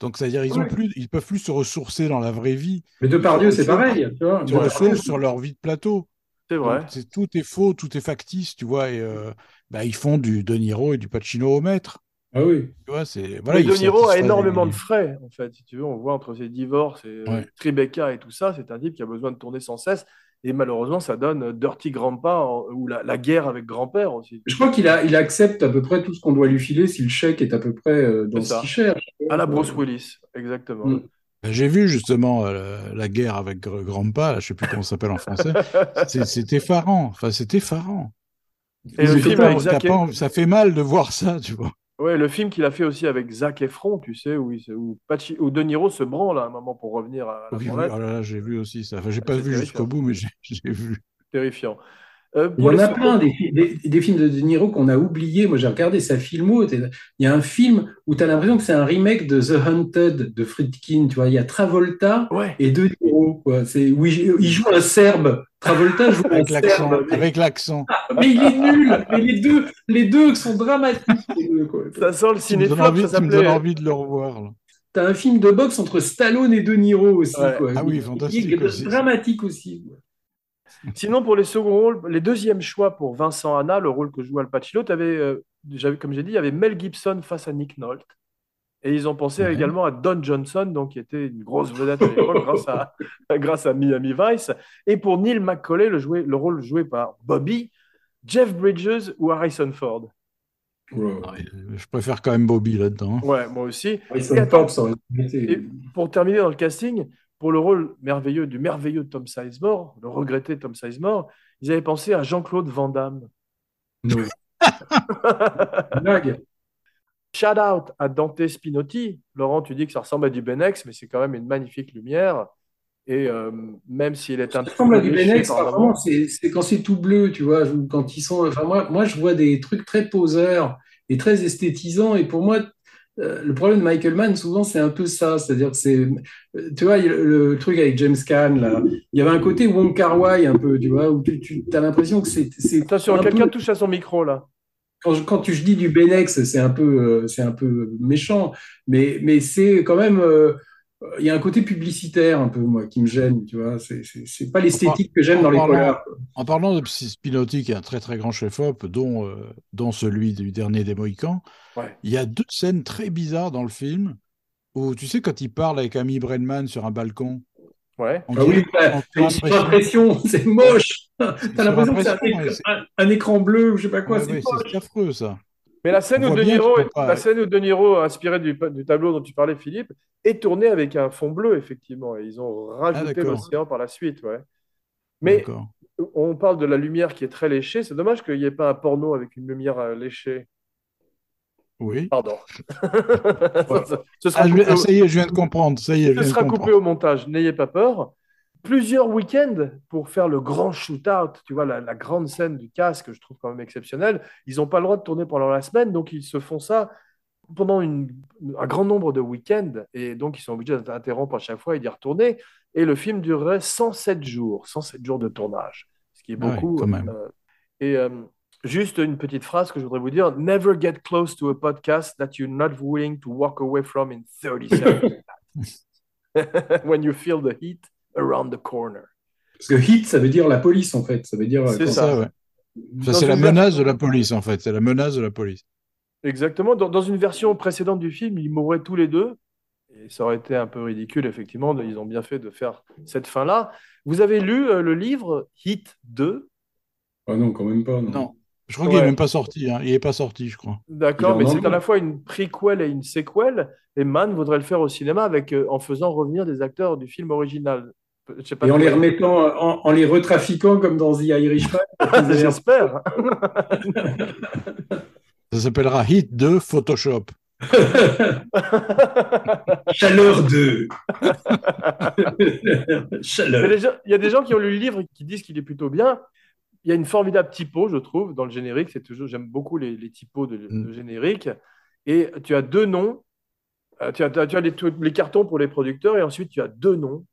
Speaker 3: Donc, c'est-à-dire ils ont
Speaker 2: Ouais.
Speaker 3: plus, ils peuvent plus se ressourcer dans la vraie vie.
Speaker 2: Mais Depardieu, c'est pareil, tu vois.
Speaker 3: Ils se
Speaker 1: Ouais.
Speaker 3: ressourcent sur leur vie de plateau.
Speaker 1: C'est vrai.
Speaker 3: Donc, tout est faux, tout est factice, tu vois. Et euh, bah, ils font du De Niro et du Pacino au maître.
Speaker 2: Ah oui.
Speaker 3: Tu vois, c'est voilà.
Speaker 1: De Niro a énormément
Speaker 3: les-
Speaker 1: de frais, en fait. Si tu veux, on voit entre ses divorces et euh,
Speaker 3: Ouais.
Speaker 1: Tribeca et tout ça, c'est un type qui a besoin de tourner sans cesse. Et malheureusement, ça donne Dirty Grandpa ou la, la guerre avec grand-père aussi.
Speaker 2: Je crois qu'il a, il accepte à peu près tout ce qu'on doit lui filer si le chèque est à peu près euh, dans ce qu'il cherche.
Speaker 1: À la Bruce Willis, exactement.
Speaker 2: Mm.
Speaker 3: Ben, J'ai vu justement euh, la guerre avec Gr- Grandpa, là, je sais plus comment ça s'appelle en français. (laughs) C'est effarant. Enfin, c'est effarant.
Speaker 1: Et le film
Speaker 3: ça fait mal de voir ça, tu vois.
Speaker 1: Ouais, le film qu'il a fait aussi avec Zac Efron, tu sais, où, il se- où, Pachi- où De Niro se branle à un moment pour revenir à la
Speaker 3: Oui, oui,
Speaker 1: branlette.
Speaker 3: oh là là, j'ai vu aussi ça. Enfin, j'ai
Speaker 1: Ah,
Speaker 3: pas
Speaker 1: c'est
Speaker 3: vu
Speaker 1: terrifiant.
Speaker 3: jusqu'au bout, mais j'ai (laughs) j'ai vu.
Speaker 1: Terrifiant. Euh,
Speaker 2: Il y
Speaker 1: pour
Speaker 2: en
Speaker 1: les
Speaker 2: a
Speaker 1: secondes-
Speaker 2: plein des, fi- des, des films de De Niro qu'on a oubliés. Moi, j'ai regardé sa filmo. Il y a un film où tu as l'impression que c'est un remake de The Hunted de Friedkin. Tu vois, il y a Travolta
Speaker 1: Ouais.
Speaker 2: et De Niro. Quoi. C'est où il, il joue un Serbe. Travolta joue un
Speaker 3: Avec l'accent.
Speaker 2: Serbe. Mais,
Speaker 3: Avec l'accent.
Speaker 2: mais il est nul. Mais les deux, les deux sont dramatiques. les deux, quoi.
Speaker 1: Ça sent le ça
Speaker 3: tu me donnes
Speaker 1: s'appelait.
Speaker 3: envie de le revoir. là.
Speaker 2: T'as un film de boxe entre Stallone et De Niro aussi.
Speaker 1: Ouais.
Speaker 2: Quoi.
Speaker 3: Ah oui,
Speaker 2: Il-
Speaker 3: fantastique
Speaker 2: il
Speaker 3: aussi.
Speaker 2: Dramatique aussi. quoi.
Speaker 1: Sinon, pour les seconds rôles, les deuxièmes choix pour Vincent Anna, le rôle que joue Al Pacino, t'avais, euh, comme j'ai dit, il y avait Mel Gibson face à Nick Nolte. Et ils ont pensé
Speaker 3: Ouais.
Speaker 1: également à Don Johnson, donc, qui était une grosse vedette à l'époque grâce à, (laughs) grâce à Miami Vice. Et pour Neil McCauley, le, joué- le rôle joué par Bobby, Jeff Bridges ou Harrison Ford?
Speaker 2: Wow.
Speaker 3: Ouais, Je préfère quand même Bobby là-dedans.
Speaker 1: Ouais, moi aussi.
Speaker 2: Harrison
Speaker 1: Et
Speaker 2: Ford, ça
Speaker 1: Et pour terminer dans le casting, pour le rôle merveilleux du merveilleux Tom Sizemore, le regretté Tom Sizemore, ils avaient pensé à Jean-Claude Van Damme.
Speaker 2: Blague.
Speaker 1: Shout out à Dante Spinotti. Laurent, tu dis que ça ressemble à du Benex, mais c'est quand même une magnifique lumière. Et euh, même s'il est un
Speaker 2: Ça
Speaker 1: petit
Speaker 2: ressemble à
Speaker 1: peu
Speaker 2: du Benex, c'est quand c'est tout bleu, tu vois, quand ils sont. Enfin, moi, moi, je vois des trucs très poseurs et très esthétisants. Et pour moi, euh, le problème de Michael Mann, souvent, c'est un peu ça. C'est-à-dire que c'est. euh, Tu vois, le, le truc avec James Caan, là, il y avait un côté Wong Kar-wai un peu, tu vois, où tu, tu as l'impression que c'est.
Speaker 1: Attention,
Speaker 2: un
Speaker 1: quelqu'un
Speaker 2: peu-
Speaker 1: touche à son micro là.
Speaker 2: Quand, je- quand tu je dis du Benex, c'est un peu, euh, c'est un peu méchant, mais, mais c'est quand même, euh, il y a un côté publicitaire un peu, moi, qui me gêne, tu vois. C'est pas l'esthétique que j'aime dans les polars.
Speaker 3: En parlant de Spinotti, qui est un très très grand chef-op, dont, euh, dont celui du dernier des Mohicans,
Speaker 1: Ouais.
Speaker 3: il y a deux scènes très bizarres dans le film où, tu sais, quand il parle avec Amy Brennan sur un balcon,
Speaker 1: Ouais.
Speaker 3: on
Speaker 2: Ah oui, c'est une
Speaker 3: l'impression-
Speaker 2: impression, (laughs) c'est moche. T'as l'impression que c'est un, écran- un- bleu ou je sais pas quoi.
Speaker 3: Ouais,
Speaker 2: c'est
Speaker 3: ouais, affreux ça.
Speaker 1: Mais la scène, où De Niro,
Speaker 3: pas-
Speaker 1: la scène où De Niro, inspiré du, du tableau dont tu parlais, Philippe, est tournée avec un fond bleu, effectivement. Et ils ont rajouté
Speaker 3: Ah,
Speaker 1: l'océan par la suite. Ouais. Mais on parle de la lumière qui est très léchée. C'est dommage qu'il n'y ait pas un porno avec une lumière euh, léchée.
Speaker 3: Oui.
Speaker 1: Pardon. (laughs) (laughs) Ce sera
Speaker 3: Ah, je ça y est, je viens de comprendre. Ça y est, je
Speaker 1: Ce
Speaker 3: viens de
Speaker 1: sera coupé au montage, n'ayez pas peur. Plusieurs week-ends pour faire le grand shoot-out, tu vois, la, la grande scène du casque, que je trouve quand même exceptionnelle. Ils n'ont pas le droit de tourner pendant la semaine, donc ils se font ça pendant une- un grand nombre de week-ends, et donc ils sont obligés d'interrompre à chaque fois et d'y retourner. Et le film durerait 107 jours, 107 jours de tournage, ce qui est
Speaker 3: Ah ouais,
Speaker 1: beaucoup.
Speaker 3: quand même.
Speaker 1: euh, et euh, juste une petite phrase que je voudrais vous dire Never get close to a podcast that you're not willing to walk away from in 30 (laughs) seconds. When you feel the heat around the corner.
Speaker 2: Parce que hit, ça veut dire la police, en fait. Ça veut dire. euh,
Speaker 1: C'est
Speaker 2: quand-
Speaker 1: ça.
Speaker 3: Ça, ouais. Ça, c'est la
Speaker 1: ver-
Speaker 3: menace de la police, en fait. C'est la menace de la police.
Speaker 1: Exactement. Dans, dans une version précédente du film, ils mourraient tous les deux. Et ça aurait été un peu ridicule, effectivement. de- Ils ont bien fait de faire cette fin-là. Vous avez lu euh, le livre Hit 2
Speaker 2: Ah non, quand même pas. Non.
Speaker 3: Non. Je crois qu'il n'est même pas sorti. hein. Il n'est pas sorti, je crois.
Speaker 1: D'accord, mais c'est à la fois une prequel et une sequel. Et Mann voudrait le faire au cinéma avec, euh, en faisant revenir des acteurs du film original. Je sais pas
Speaker 2: Et en les remettant, en, en les retrafiquant comme dans The Irishman. (laughs)
Speaker 1: J'espère. (laughs)
Speaker 3: Ça s'appellera Hit 2 Photoshop. (laughs)
Speaker 2: Chaleur 2.
Speaker 1: Mais
Speaker 2: Chaleur.
Speaker 1: Il y a des gens qui ont lu le livre et qui disent qu'il est plutôt bien. Il y a une formidable typo, je trouve, dans le générique. C'est toujours, j'aime beaucoup les, les typos de, de
Speaker 3: Mm.
Speaker 1: générique. Et tu as deux noms. Euh, Tu as, tu as- les, les cartons pour les producteurs et ensuite tu as deux noms.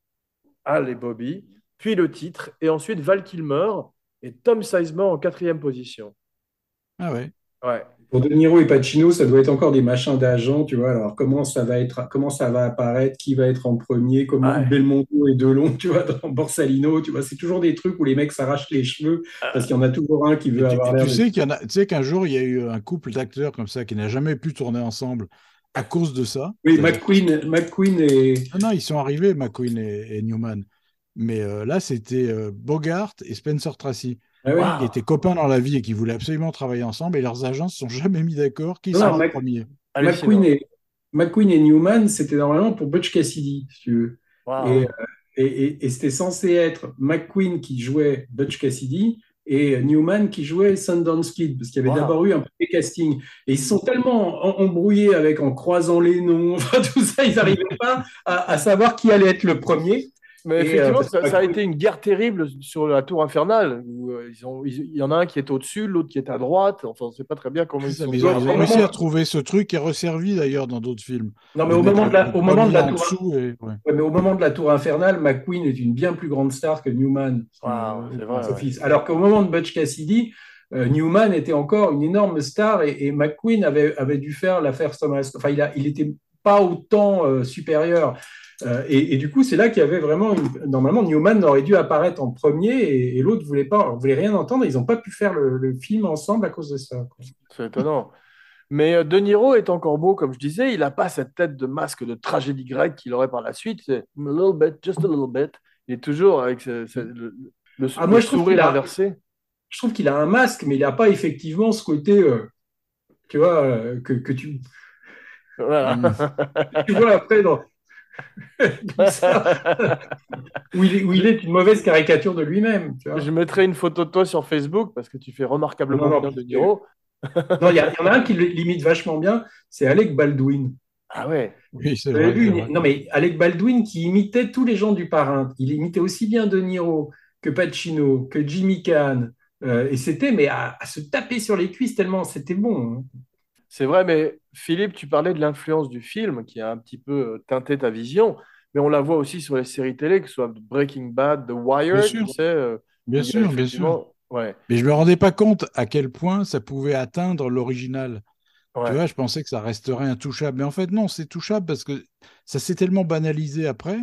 Speaker 1: Al et Bobby, puis le titre et ensuite Val Kilmer et Tom Sizemore en quatrième position.
Speaker 3: Ah ouais.
Speaker 1: Ouais.
Speaker 2: Pour De Niro et Pacino, ça doit être encore des machins d'agents, tu vois. Alors, comment ça va être, comment ça va apparaître, qui va être en premier, comment
Speaker 1: Ouais.
Speaker 2: Belmondo et Delon, tu vois, dans Borsalino, tu vois. C'est toujours des trucs où les mecs s'arrachent les cheveux parce qu'il y en a toujours un qui veut
Speaker 3: Et
Speaker 2: avoir l'air
Speaker 3: tu sais qu'il y en a, tu sais qu'un jour, il y a eu un couple d'acteurs comme ça qui n'a jamais pu tourner ensemble à cause de ça.
Speaker 2: Oui, McQueen, McQueen et.
Speaker 3: Non, non, ils sont arrivés, McQueen et, et Newman. Mais euh, là, c'était euh, Bogart et Spencer Tracy,
Speaker 2: Ah.
Speaker 1: Wow.
Speaker 3: qui étaient copains dans la vie et qui voulaient absolument travailler ensemble. Et leurs agents se sont jamais mis d'accord qui sera le premier.
Speaker 2: McQueen et, McQueen et Newman, c'était normalement pour Butch Cassidy, si tu veux.
Speaker 1: Wow.
Speaker 2: Et, euh, et, et- et c'était censé être McQueen qui jouait Butch Cassidy et Newman qui jouait Sundance Kid, parce qu'il y avait
Speaker 1: Wow.
Speaker 2: d'abord eu un premier casting. Et ils se sont tellement en- embrouillés avec en croisant les noms, (laughs) enfin tout ça, ils n'arrivaient pas à, à savoir qui allait être le premier.
Speaker 1: Mais
Speaker 2: Et,
Speaker 1: effectivement,
Speaker 2: euh,
Speaker 1: ça, a été une guerre terrible sur la tour infernale. Où, euh, ils ont, ils- il y en a un qui est au-dessus, l'autre qui est à droite. Enfin, on ne sait pas très bien comment ils
Speaker 3: Ça,
Speaker 1: sont.
Speaker 3: mais ils ont, ils ont
Speaker 2: au
Speaker 3: réussi à trouver ce truc qui est resservi d'ailleurs dans d'autres films.
Speaker 2: Non, mais au moment de la,
Speaker 3: le
Speaker 2: au moment de la
Speaker 3: premier en
Speaker 2: tour,
Speaker 3: dessous et- ouais.
Speaker 2: ouais, mais au moment de la tour infernale, McQueen est une bien plus grande star que Newman.
Speaker 1: Wow,
Speaker 2: Euh,
Speaker 1: c'est vrai,
Speaker 2: son
Speaker 1: ouais.
Speaker 2: fils. Alors qu'au moment de Butch Cassidy, euh, Newman était encore une énorme star et, et McQueen avait, avait dû faire l'affaire Thomas. Enfin, il, a, il était pas autant euh, supérieur. Euh, et, et du coup, c'est là qu'il y avait vraiment une... Normalement, Newman aurait dû apparaître en premier et, et l'autre voulait pas, voulait rien entendre. Ils n'ont pas pu faire le, le film ensemble à cause de ça.
Speaker 1: C'est étonnant. Mais euh, De Niro est encore beau, comme je disais. Il n'a pas cette tête de masque de tragédie grecque qu'il aurait par la suite. C'est a little bit, just a little bit. Il est toujours avec ce- ce- le, le-
Speaker 2: Ah, moi,
Speaker 1: le sourire inversé.
Speaker 2: Je trouve qu'il a un masque, mais il n'a pas effectivement ce côté, euh, tu vois, euh, que, que tu,
Speaker 1: Voilà. (laughs)
Speaker 2: Tu vois après dans. Où, il est, où il est une mauvaise caricature de lui-même. tu vois.
Speaker 1: Je mettrai une photo de toi sur Facebook parce que tu fais remarquablement
Speaker 2: Non, non,
Speaker 1: bien De. Niro. (laughs)
Speaker 2: Non, il y, en a un qui le limite vachement bien, c'est Alec Baldwin.
Speaker 1: Ah ouais.
Speaker 3: Oui, c'est vrai.
Speaker 2: vu. Non, mais Alec Baldwin qui imitait tous les gens du parrain. Il imitait aussi bien De Niro que Pacino, que Jimmy Caan. Euh, et c'était, mais à, à se taper sur les cuisses tellement c'était bon. hein.
Speaker 1: C'est vrai, mais Philippe, tu parlais de l'influence du film qui a un petit peu euh, teinté ta vision, mais on la voit aussi sur les séries télé, que ce soit Breaking Bad, The Wire,
Speaker 3: Bien
Speaker 1: tu
Speaker 3: sûr.
Speaker 1: sais, euh,
Speaker 3: Bien sûr, bien sûr.
Speaker 1: Ouais.
Speaker 3: Mais je me rendais pas compte à quel point ça pouvait atteindre l'original.
Speaker 1: ouais.
Speaker 3: Tu vois, je pensais que ça resterait intouchable. Mais en fait, non, c'est touchable parce que ça s'est tellement banalisé après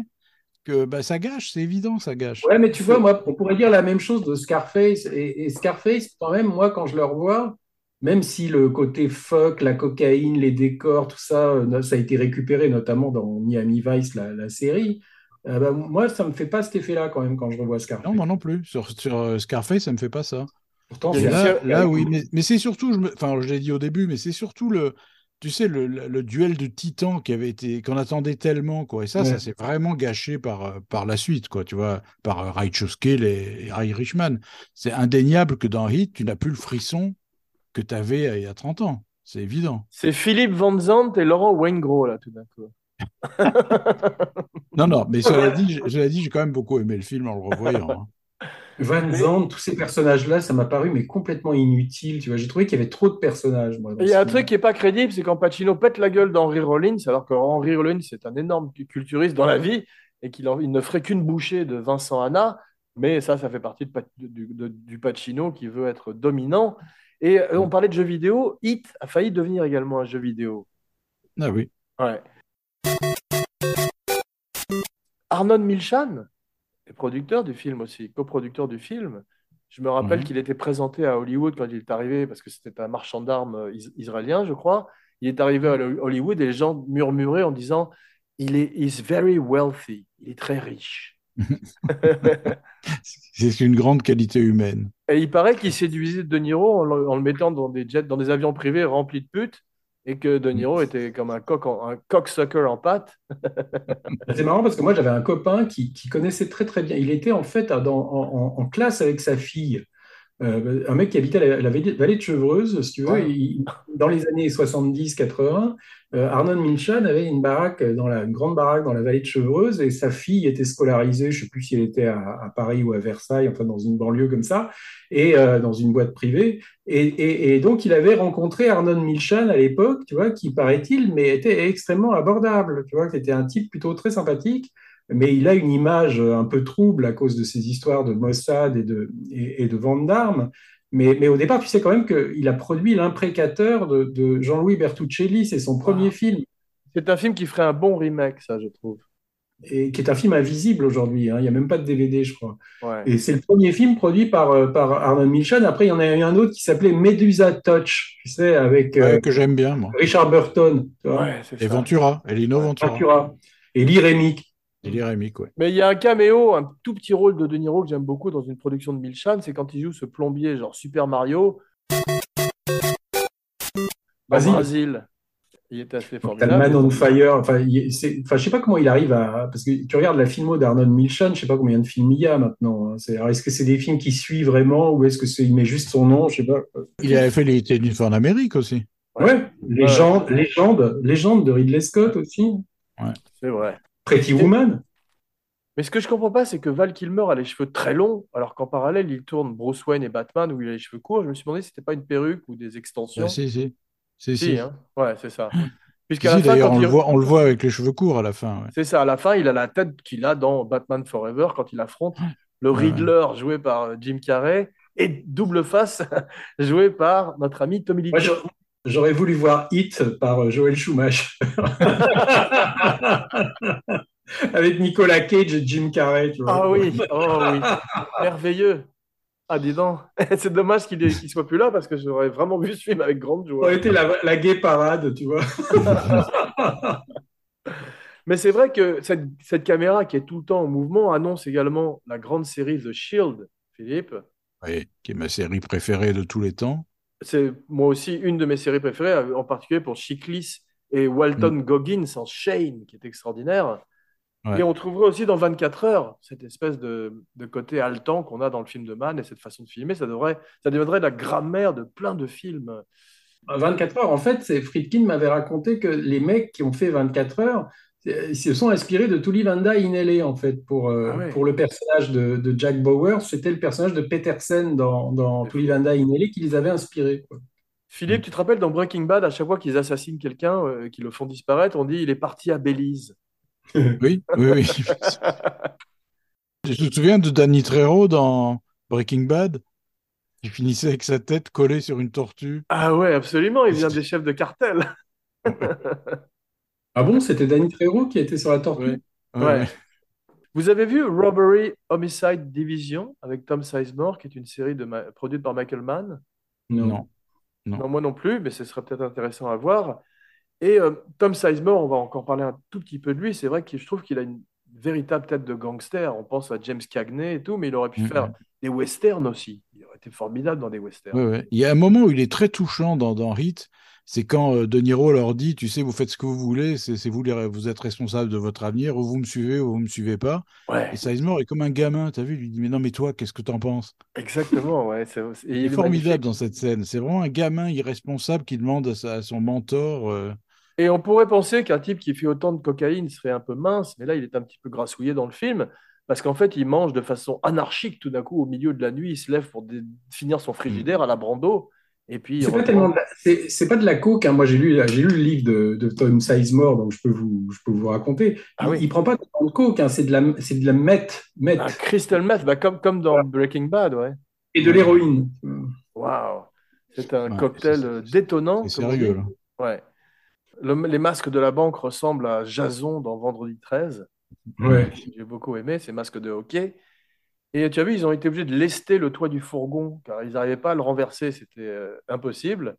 Speaker 3: que bah, ça gâche, c'est évident, ça gâche.
Speaker 2: Ouais, mais tu vois, moi, on pourrait dire la même chose de Scarface. Et, et Scarface, quand même, moi, quand je le revois, même si le côté fuck, la cocaïne, les décors, tout ça, euh, ça a été récupéré notamment dans Miami Vice, la, la série, euh, bah, moi, ça me fait pas cet effet-là quand même quand je revois Scarface.
Speaker 3: Non, moi non plus. Sur, sur euh, Scarface, ça me fait pas ça.
Speaker 2: Pourtant,
Speaker 3: là,
Speaker 1: série-
Speaker 3: là, oui, mais, mais c'est surtout, je me- enfin, je l'ai dit au début, mais c'est surtout le, tu sais, le, le- le duel de titans qui avait été, qu'on attendait tellement, quoi. Et ça, ça s'est vraiment gâché par, par la suite, quoi. Tu vois, par Rachel Skill et, et Irishman. C'est indéniable que dans Hit, tu n'as plus le frisson que tu avais il y a 30 ans. C'est évident.
Speaker 1: C'est Philippe Van Zandt et Laurent Waingro, là, tout d'un coup.
Speaker 3: Non, non, mais cela dit, je- cela dit, j'ai quand même beaucoup aimé le film en le revoyant. hein.
Speaker 2: Van Zandt, tous ces personnages-là, ça m'a paru mais complètement inutile. Tu vois, j'ai trouvé qu'il y avait trop de personnages. moi,
Speaker 1: Il y a un truc qui est pas crédible, c'est quand Pacino pète la gueule d'Henry Rollins, alors qu'Henry Rollins c'est un énorme culturiste dans la vie et qu'il ne ferait qu'une bouchée de Vincent Hanna, mais ça, ça fait partie de Pa- du, de- du Pacino qui veut être dominant. Et euh, on parlait de jeux vidéo, Hit a failli devenir également un jeu vidéo.
Speaker 3: Ah oui.
Speaker 1: Ouais. Arnon Milchan est producteur du film aussi, coproducteur du film. Je me rappelle
Speaker 3: Ouais.
Speaker 1: qu'il était présenté à Hollywood quand il est arrivé, parce que c'était un marchand d'armes euh, is- israélien, je crois. Il est arrivé à Hollywood et les gens murmuraient en disant il est is very wealthy, il est très riche. (laughs)
Speaker 3: C'est une grande qualité humaine.
Speaker 1: Et il paraît qu'il séduisait De Niro en le, en le mettant dans des jets, dans des avions privés remplis de putes, et que De Niro était comme un coq, en- un cocksucker en pâte. (laughs)
Speaker 2: C'est marrant parce que moi, j'avais un copain qui, qui connaissait très très bien. Il était en fait dans- en, en- en classe avec sa fille. Euh, un mec qui habitait la, la vallée de Chevreuse, si tu veux.
Speaker 1: Ouais.
Speaker 2: Il- dans les années 70-80, euh, Arnon Milchan avait une baraque, dans la, une grande baraque dans la vallée de Chevreuse et sa fille était scolarisée, je ne sais plus si elle était à, à Paris ou à Versailles, enfin dans une banlieue comme ça, et euh, dans une boîte privée. Et, et- et donc, il avait rencontré Arnon Milchan à l'époque, tu vois, qui paraît-il, mais était extrêmement abordable, tu vois, qui était un type plutôt très sympathique, mais il a une image un peu trouble à cause de ses histoires de Mossad et de, et, et de vente d'armes. Mais, mais au départ, tu sais quand même qu'il a produit L'imprécateur de, de Jean-Louis Bertuccelli, c'est son premier
Speaker 1: Ah.
Speaker 2: film,
Speaker 1: C'est un film qui ferait un bon remake, ça, je trouve.
Speaker 2: et qui est un film invisible aujourd'hui, hein, il n'y a même pas de DVD, je crois.
Speaker 1: Ouais.
Speaker 2: Et c'est le premier film produit par, euh, par Arnon Milchan. Après, il y en a eu un autre qui s'appelait Medusa Touch, tu sais, avec euh,
Speaker 3: que j'aime bien, moi.
Speaker 2: Richard Burton, tu vois,
Speaker 1: Ouais, c'est
Speaker 3: Et
Speaker 1: ça.
Speaker 3: Ventura, Elino Ventura.
Speaker 2: Ventura, et Lee
Speaker 3: Et les Rémiques, ouais.
Speaker 1: Mais il y a un caméo, un tout petit rôle de De Niro que j'aime beaucoup dans une production de Milchan, c'est quand il joue ce plombier genre Super Mario. Brésil. Il est assez
Speaker 2: T'as le
Speaker 1: formidable.
Speaker 2: Man on Fire. Enfin, c'est- enfin, je sais pas comment il arrive à. Parce que tu regardes la filmo d'Arnon Milchan, je sais pas combien de films il y a maintenant. hein. Est-ce que c'est des films qui suivent vraiment ou est-ce que c'est il met juste son nom Je sais pas.
Speaker 3: Il avait fait Les fois en Amérique aussi.
Speaker 2: Ouais. Légende, légende, légende de Ridley Scott aussi.
Speaker 1: C'est vrai.
Speaker 2: Pretty Woman.
Speaker 1: Mais ce que je comprends pas, c'est que Val Kilmer a les cheveux très longs, alors qu'en parallèle, il tourne Bruce Wayne et Batman où il a les cheveux courts. Je me suis demandé si c'était pas une perruque ou des extensions.
Speaker 3: Ah, si, si. Si,
Speaker 1: Si,
Speaker 3: si.
Speaker 1: hein. Ouais, c'est ça. (laughs)
Speaker 3: Si,
Speaker 1: Puisqu'à la
Speaker 3: si,
Speaker 1: fin,
Speaker 3: d'ailleurs,
Speaker 1: quand
Speaker 3: on,
Speaker 1: il...
Speaker 3: le voit, on le voit avec les cheveux courts à la fin. ouais.
Speaker 1: C'est ça, à la fin, il a la tête qu'il a dans Batman Forever quand il affronte le
Speaker 3: ouais.
Speaker 1: Riddler joué par euh, Jim Carrey et Double Face (laughs) joué par notre ami Tommy Lee
Speaker 2: j'aurais voulu voir Hit par euh, Joel Schumacher. (laughs) Avec Nicolas Cage et Jim Carrey. Tu vois.
Speaker 1: Ah oui, oh oui, merveilleux. Ah, dis donc, (laughs) c'est dommage qu'il ne soit plus là parce que j'aurais vraiment vu ce film avec grande
Speaker 2: Ça aurait
Speaker 1: joie.
Speaker 2: été la, la gay parade, tu vois. (laughs)
Speaker 1: Mais c'est vrai que cette, cette caméra qui est tout le temps en mouvement annonce également la grande série The Shield, Philippe.
Speaker 3: Oui, qui est ma série préférée de tous les temps.
Speaker 1: C'est moi aussi une de mes séries préférées, en particulier pour Chiklis et Walton Goggins en Shane, qui est extraordinaire.
Speaker 3: Ouais.
Speaker 1: Et on trouverait aussi dans 24 heures cette espèce de, de côté haletant qu'on a dans le film de Mann et cette façon de filmer. Ça, devrait, ça deviendrait la grammaire de plein de films.
Speaker 2: À 24 heures, en fait, c'est Friedkin m'avait raconté que les mecs qui ont fait 24 heures, euh, ils se sont inspirés de Tully Vanda in LA, en fait, pour, euh,
Speaker 1: Ah ouais.
Speaker 2: pour le personnage de, de Jack Bauer. C'était le personnage de Petersen dans, dans
Speaker 1: C'est
Speaker 2: Tully
Speaker 1: fou.
Speaker 2: Vanda in LA qui les avait inspirés. quoi.
Speaker 1: Philippe, tu te rappelles dans Breaking Bad, à chaque fois qu'ils assassinent quelqu'un, euh, qu'ils le font disparaître, on dit il est parti à Belize. (laughs)
Speaker 3: Oui, oui, oui. tu te souviens de Danny Trejo dans Breaking Bad qui finissait avec sa tête collée sur une tortue.
Speaker 1: Ah ouais, absolument, il vient des chefs de cartel. (laughs)
Speaker 2: Ah bon, c'était Danny Trejo qui était sur la tortue
Speaker 3: Ouais.
Speaker 1: Ouais. Vous avez vu Robbery Homicide Division avec Tom Sizemore, qui est une série de ma- produite par Michael Mann?
Speaker 2: Non.
Speaker 3: Non. Non.
Speaker 1: Non, moi non plus, mais ce serait peut-être intéressant à voir. Et euh, Tom Sizemore, on va encore parler un tout petit peu de lui. C'est vrai que je trouve qu'il a une véritable tête de gangster. On pense à James Cagney et tout, mais il aurait pu faire des westerns aussi. Il aurait été formidable dans des westerns.
Speaker 3: Ouais, ouais. Il y a un moment où il est très touchant dans, dans Hit, c'est quand euh, De Niro leur dit, tu sais, vous faites ce que vous voulez, c'est vous, les, vous êtes responsable de votre avenir, ou vous me suivez ou vous me suivez pas.
Speaker 1: Ouais,
Speaker 3: Et Sizemore est comme un gamin, t'as vu, il lui dit, mais non, mais toi, qu'est-ce que t'en penses?
Speaker 1: Exactement. Ouais, c'est,
Speaker 3: Il est formidable dans cette scène. C'est vraiment un gamin irresponsable qui demande à, sa- à son mentor. euh,
Speaker 1: Et on pourrait penser qu'un type qui fait autant de cocaïne serait un peu mince, mais là, il est un petit peu grassouillé dans le film, parce qu'en fait, il mange de façon anarchique tout d'un coup au milieu de la nuit. Il se lève pour finir son frigidaire à la Brando, et puis il
Speaker 2: C'est pas
Speaker 1: reprend.
Speaker 2: tellement de la- c'est c'est pas de la coke. hein. Moi, j'ai lu, j'ai lu le livre de, de Tom Sizemore, donc je peux vous, je peux vous raconter.
Speaker 1: Ah
Speaker 2: il,
Speaker 1: oui.
Speaker 2: il prend pas de coke, hein. c'est de la, c'est de la meth, meth
Speaker 1: Un crystal meth, bah, comme, comme dans Breaking Bad, ouais.
Speaker 2: et de l'héroïne.
Speaker 1: Waouh! C'est un
Speaker 3: Ouais,
Speaker 1: cocktail
Speaker 3: c'est-
Speaker 1: détonnant.
Speaker 3: C'est sérieux, là.
Speaker 1: Ouais. Le- les masques de la banque ressemblent à Jason dans Vendredi 13.
Speaker 2: Ouais.
Speaker 1: J'ai beaucoup aimé ces masques de hockey. Et tu as vu, ils ont été obligés de lester le toit du fourgon car ils n'arrivaient pas à le renverser, c'était euh, impossible.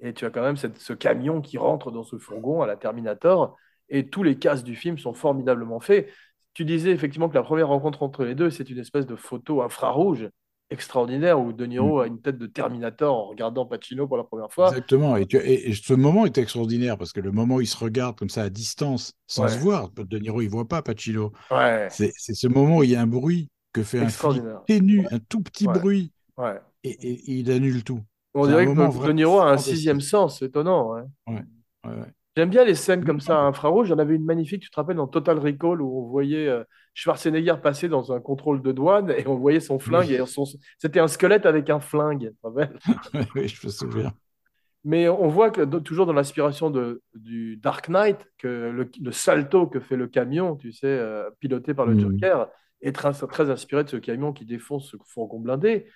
Speaker 1: Et tu as quand même cette- ce camion qui rentre dans ce fourgon à la Terminator. Et tous les castes du film sont formidablement faits. Tu disais effectivement que la première rencontre entre les deux, c'est une espèce de photo infrarouge extraordinaire où De Niro a une tête de Terminator en regardant Pacino pour la première fois.
Speaker 3: Exactement. Et, tu- et- et ce moment est extraordinaire parce que le moment où ils se regardent comme ça à distance, sans
Speaker 1: Ouais.
Speaker 3: se voir, De Niro, il voit pas Pacino.
Speaker 1: Ouais,
Speaker 3: c'est ce moment où il y a un bruit que fait un ténu, un tout petit
Speaker 1: Ouais.
Speaker 3: bruit,
Speaker 1: Ouais.
Speaker 3: et, et- et il annule tout.
Speaker 1: On dirait que De Niro a un sixième sens, c'est étonnant. hein. J'aime bien les scènes comme ça à infrarouge. J'en avais une magnifique, tu te rappelles, dans Total Recall, où on voyait euh, Schwarzenegger passer dans un contrôle de douane et on voyait son flingue. Et son... C'était un squelette avec un flingue. tu te rappelles? (laughs)
Speaker 3: Oui, je me souviens.
Speaker 1: Mais on voit que toujours dans l'inspiration du Dark Knight, que le, le salto que fait le camion, tu sais, euh, piloté par le
Speaker 3: Mhm.
Speaker 1: Joker, très, très inspiré de ce camion qui défonce ce fourgon blindé.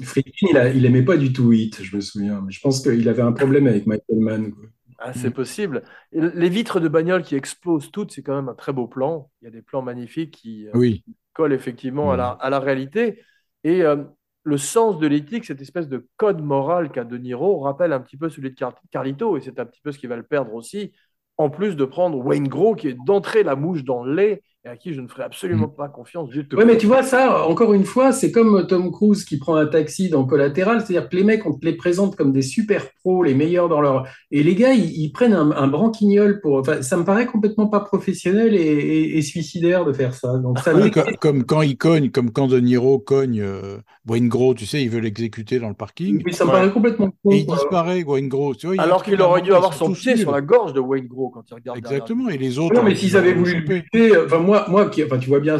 Speaker 2: Friedkin, il, a- il aimait pas du tout Hit, je me souviens. Mais je pense qu'il avait un problème avec Michael Mann. quoi.
Speaker 1: Ah, c'est possible. Et les vitres de bagnole qui explosent toutes, c'est quand même un très beau plan. Il y a des plans magnifiques qui euh, collent effectivement à, la, à la réalité. Et euh, le sens de l'éthique, cette espèce de code moral qu'a De Niro, rappelle un petit peu celui de Car- Carlito. Et c'est un petit peu ce qui va le perdre aussi. En plus de prendre Wayne Gros, qui est d'entrer la mouche dans le lait, et à qui je ne ferai absolument pas confiance. Juste
Speaker 2: Ouais, mais tu vois, ça, encore une fois, c'est comme Tom Cruise qui prend un taxi dans Collatéral. C'est-à-dire que les mecs, on te les présente comme des super pros, les meilleurs dans leur. Et les gars, ils, ils prennent un, un branquignol pour. Enfin, ça me paraît complètement pas professionnel et, et- et suicidaire de faire ça. Donc, ça
Speaker 3: Oui,
Speaker 2: m'est-
Speaker 3: comme, comme quand il cogne, comme quand De Niro cogne euh, Wayne Gros, tu sais, il veut l'exécuter dans le parking.
Speaker 2: Oui, ça me
Speaker 1: Ouais.
Speaker 2: paraît complètement con.
Speaker 3: Et il disparaît, Wayne Gros. Tu vois,
Speaker 1: Alors qu'il aurait dû avoir son pied sur la gorge de Wayne Gros quand il regarde derrière.
Speaker 3: Exactement, et les autres.
Speaker 2: Non, mais
Speaker 3: ils
Speaker 2: s'ils avaient voulu le buter, enfin moi, moi qui, enfin tu vois bien,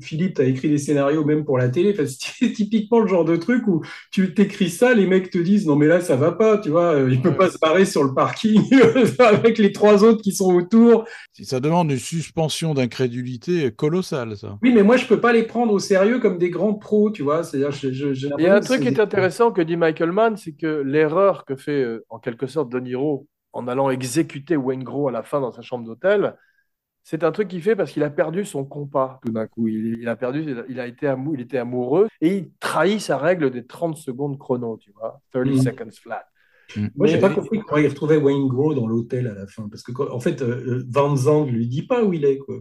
Speaker 2: Philippe, t'as écrit des scénarios même pour la télé. Enfin, c'est (laughs) typiquement le genre de truc où tu t'écris ça, les mecs te disent non mais là ça va pas, tu vois, euh, il peut
Speaker 1: Ouais.
Speaker 2: pas se barrer sur le parking (laughs) avec les trois autres qui sont autour.
Speaker 3: Ça demande une suspension d'incrédulité colossale, ça.
Speaker 2: Oui, mais moi je peux pas les prendre au sérieux comme des grands pros, tu vois. C'est-à-dire, je- je- j'ai
Speaker 1: Il y a un truc qui est
Speaker 2: des-
Speaker 1: intéressant que dit Michael Mann, c'est que l'erreur que fait euh, en quelque sorte De Niro en allant exécuter Wayne Gros à la fin dans sa chambre d'hôtel, c'est un truc qu'il fait parce qu'il a perdu son compas tout d'un coup. Il, il a perdu, il a- été amou- il était amoureux et il trahit sa règle des 30 secondes chrono, tu vois, 30
Speaker 2: Mhm.
Speaker 1: seconds flat.
Speaker 2: Moi, j'ai pas compris comment il retrouvait Wayne Gros dans l'hôtel à la fin, parce que en fait, euh, euh, Van Zandt lui dit pas où il est, quoi.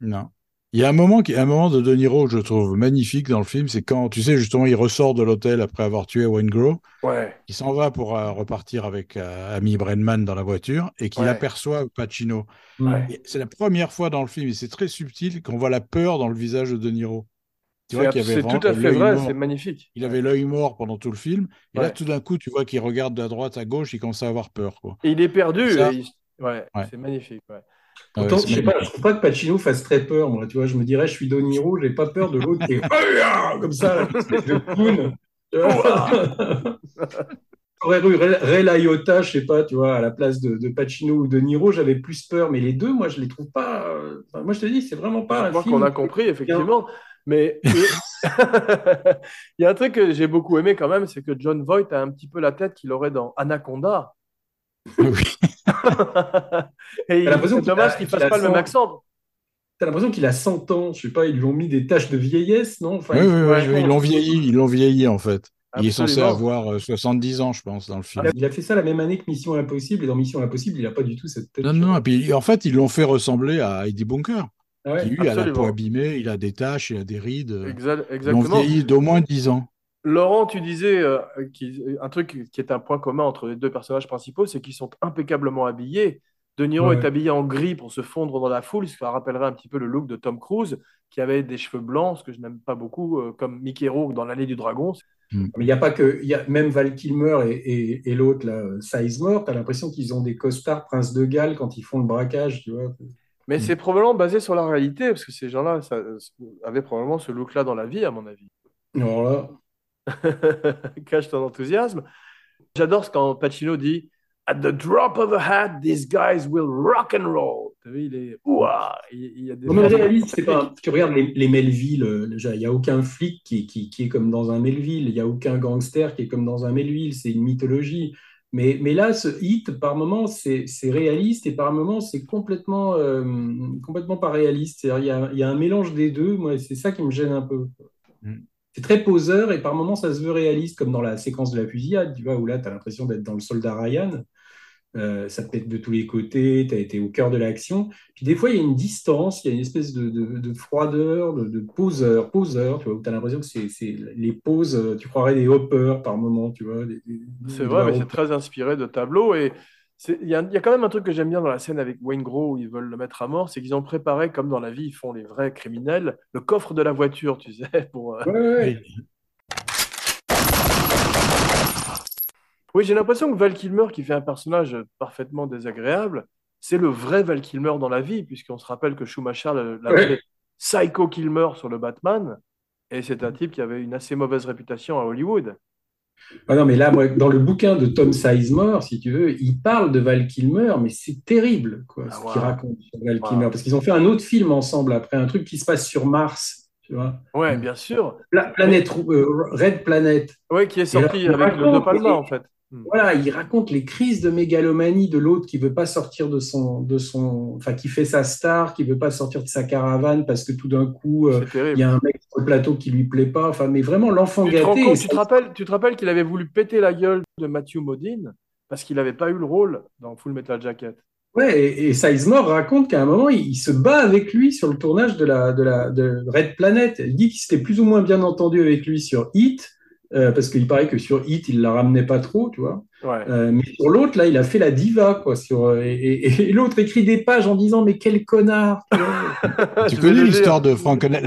Speaker 3: Non. Il y a un moment, qui, un moment de De Niro que je trouve magnifique dans le film, c'est quand, tu sais, justement, il ressort de l'hôtel après avoir tué Wayne
Speaker 1: Ouais,
Speaker 3: il s'en va pour euh, repartir avec euh, Amy Brennan dans la voiture et qu'il
Speaker 1: Ouais.
Speaker 3: aperçoit Pacino.
Speaker 1: ouais.
Speaker 3: C'est la première fois dans le film, et c'est très subtil, qu'on voit la peur dans le visage de De Niro. Tu vois
Speaker 1: C'est
Speaker 3: qu'il avait
Speaker 1: c'est tout à fait vrai, c'est magnifique.
Speaker 3: Il avait l'œil mort pendant tout le film. Et là, tout d'un coup, tu vois qu'il regarde de droite à gauche, il commence à avoir peur. Quoi.
Speaker 1: Et il est perdu.
Speaker 3: Ça-
Speaker 1: et il- Ouais,
Speaker 3: Ouais.
Speaker 1: c'est magnifique. ouais.
Speaker 3: Ah ouais,
Speaker 2: je sais pas,
Speaker 3: magnifique.
Speaker 2: je trouve pas que Pacino fasse très peur, moi. Tu vois, je me dirais, je suis De Niro, j'ai pas peur de l'autre qui est comme ça, là, une espèce de clown. Tu vois (laughs) J'aurais eu Ray Liotta, je sais pas, tu vois, à la place de, de Pacino ou de Niro, j'avais plus peur. Mais les deux, moi, je les trouve pas. euh, enfin, moi, je te dis, c'est vraiment pas
Speaker 1: Je crois qu'on a compris, effectivement. Mais (laughs) il y a un truc que j'ai beaucoup aimé quand même, c'est que John Voight a un petit peu la tête qu'il aurait dans Anaconda.
Speaker 3: Oui. (laughs)
Speaker 1: Et il-
Speaker 2: l'impression
Speaker 1: c'est
Speaker 2: qu'il
Speaker 1: dommage fasse pas le même
Speaker 2: cent-
Speaker 1: accent.
Speaker 2: T'as l'impression qu'il a 100 ans, je sais pas, ils lui ont mis des taches de vieillesse, non? Enfin,
Speaker 3: Oui,
Speaker 2: il-
Speaker 3: oui, oui, oui, ils l'ont vieilli, ils l'ont vieilli en fait. Il est censé avoir euh, 70 ans, je pense, dans le film.
Speaker 2: Il a, il a fait ça la même année que Mission Impossible, et dans Mission Impossible, il a pas du tout cette tête.
Speaker 3: Non, non, et puis en fait, ils l'ont fait ressembler à Eddie Bunker,
Speaker 2: Ah ouais.
Speaker 3: qui lui a la peau abîmée, il a des taches, il a des rides. euh,
Speaker 1: Exa-
Speaker 3: Ils l'ont
Speaker 1: Exactement.
Speaker 3: vieilli d'au moins 10 ans.
Speaker 1: Laurent, tu disais euh, un truc qui est un point commun entre les deux personnages principaux, c'est qu'ils sont impeccablement habillés. De Niro
Speaker 2: Ouais.
Speaker 1: est habillé en gris pour se fondre dans la foule, ce qui rappellerait un petit peu le look de Tom Cruise, qui avait des cheveux blancs, ce que je n'aime pas beaucoup, euh, comme Mickey Rourke dans L'Allée du Dragon.
Speaker 2: Mais il n'y a pas que. Il y a même Val Kilmer et, et, et l'autre, Sizemore, tu as l'impression qu'ils ont des costards Prince de Galles quand ils font le braquage, tu vois.
Speaker 1: Mais
Speaker 3: Mm.
Speaker 1: c'est probablement basé sur la réalité, parce que ces gens-là avaient probablement ce look-là dans la vie, à mon avis.
Speaker 2: Alors là, (laughs)
Speaker 1: Cache ton enthousiasme. J'adore ce quand Pacino dit At the drop of a hat, these guys will rock and roll. T'as vu, il est. Ouah il, il y a des
Speaker 2: Non, mais réaliste, c'est pas. Tu regardes les, les Melville, euh, déjà, il n'y a aucun flic qui, qui, qui est comme dans un Melville, il n'y a aucun gangster qui est comme dans un Melville, c'est une mythologie. Mais, mais là, ce hit, par moment, c'est c'est réaliste et par moment, c'est complètement, euh, complètement pas réaliste. C'est-à-dire, il y a, il y a un mélange des deux, moi, c'est ça qui me gêne un peu.
Speaker 3: Mm.
Speaker 2: C'est très poseur et par moments, ça se veut réaliste, comme dans la séquence de la fusillade, tu vois, où là, tu as l'impression d'être dans le soldat Ryan. Euh, ça pète de tous les côtés, tu as été au cœur de l'action. Puis des fois, il y a une distance, il y a une espèce de, de- de froideur, de, de poseur, poseur, tu vois, où tu as l'impression que c'est les poses, tu croirais des hoppers par moment, tu vois.
Speaker 1: C'est vrai, mais c'est très inspiré de tableaux. Et il y a, il y a quand même un truc que j'aime bien dans la scène avec Wayne Gros où ils veulent le mettre à mort, c'est qu'ils ont préparé, comme dans la vie, ils font les vrais criminels, le coffre de la voiture, tu sais, (laughs) pour. euh,
Speaker 2: Ouais, ouais,
Speaker 1: Oui, j'ai l'impression que Val Kilmer, qui fait un personnage parfaitement désagréable, c'est le vrai Val Kilmer dans la vie, puisqu'on se rappelle que Schumacher l'appelait. Psycho Kilmer sur le Batman. Et c'est un type qui avait une assez mauvaise réputation à Hollywood.
Speaker 2: Ah non, mais là, moi, dans le bouquin de Tom Sizemore, si tu veux, il parle de Val Kilmer, mais c'est terrible, quoi,
Speaker 1: Ah,
Speaker 2: ce
Speaker 1: wow.
Speaker 2: qu'il raconte sur Val
Speaker 1: Wow.
Speaker 2: Kilmer. Parce qu'ils ont fait un autre film ensemble après, un truc qui se passe sur Mars, tu vois.
Speaker 1: Ouais, bien sûr.
Speaker 2: Pla- Planète, euh, Red Planet.
Speaker 1: Ouais, qui est sorti
Speaker 2: là,
Speaker 1: avec le De Palma, en fait.
Speaker 2: Voilà, il raconte les crises de mégalomanie de l'autre qui veut pas sortir de son, de son, enfin, qui fait sa star, qui veut pas sortir de sa caravane parce que tout d'un coup, euh, il y a un mec sur le plateau qui lui plaît pas. Enfin, mais vraiment l'enfant
Speaker 1: te,
Speaker 2: gâté.
Speaker 1: compte- tu te rappelles, tu te rappelles qu'il avait voulu péter la gueule de Matthew Modine parce qu'il n'avait pas eu le rôle dans Full Metal Jacket.
Speaker 2: Ouais, et, et Sizemore raconte qu'à un moment, il, il se bat avec lui sur le tournage de la, de la de Red Planet. Il dit qu'il s'était plus ou moins bien entendu avec lui sur Hit, euh, parce qu'il paraît que sur Hit, il la ramenait pas trop, tu vois.
Speaker 1: Ouais.
Speaker 2: Euh, mais sur l'autre, là, il a fait la diva, quoi. Sur, euh, et et- et l'autre écrit des pages en disant, mais quel connard! tu (laughs)
Speaker 3: connais l'histoire de,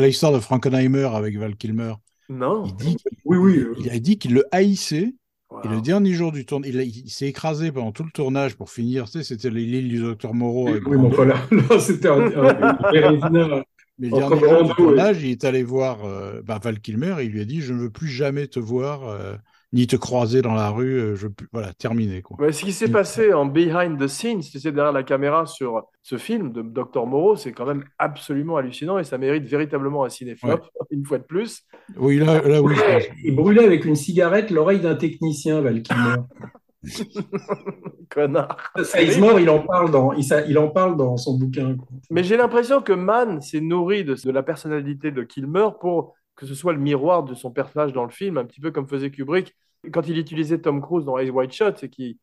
Speaker 3: l'histoire de Frankenheimer avec Val Kilmer?
Speaker 1: Non.
Speaker 3: Il dit,
Speaker 2: Oui, oui. euh,
Speaker 3: il a dit qu'il le haïssait
Speaker 1: Wow.
Speaker 3: Et le dernier jour du tournage, il, a- il s'est écrasé pendant tout le tournage pour finir. Tu sais, c'était l'île du docteur Moreau. avec
Speaker 2: Oui, mais
Speaker 3: Brando.
Speaker 2: enfin, là, là, c'était un, un.
Speaker 3: Mais le
Speaker 2: entre
Speaker 3: dernier jour du tournage, il est allé voir euh, bah, Val Kilmer et il lui a dit Je ne veux plus jamais te voir, euh, ni te croiser dans la rue. euh, je veux plus... Voilà, terminé. Quoi.
Speaker 1: Ce qui s'est passé en behind the scenes, tu sais, derrière la caméra sur ce film de Dr. Moreau, c'est quand même absolument hallucinant et ça mérite véritablement un cinéphlope, (laughs) une fois de plus.
Speaker 3: Oui, là, là oui.
Speaker 2: Il brûlait avec une cigarette l'oreille d'un technicien, Val Kilmer. (laughs) (laughs)
Speaker 1: Connard.
Speaker 2: Sizemore, il en parle dans, il, il en parle dans son bouquin. quoi.
Speaker 1: Mais j'ai l'impression que Mann s'est nourri de, de la personnalité de Kilmer pour que ce soit le miroir de son personnage dans le film, un petit peu comme faisait Kubrick. Quand il utilisait Tom Cruise dans Eyes Wide Shut, c'est qu'il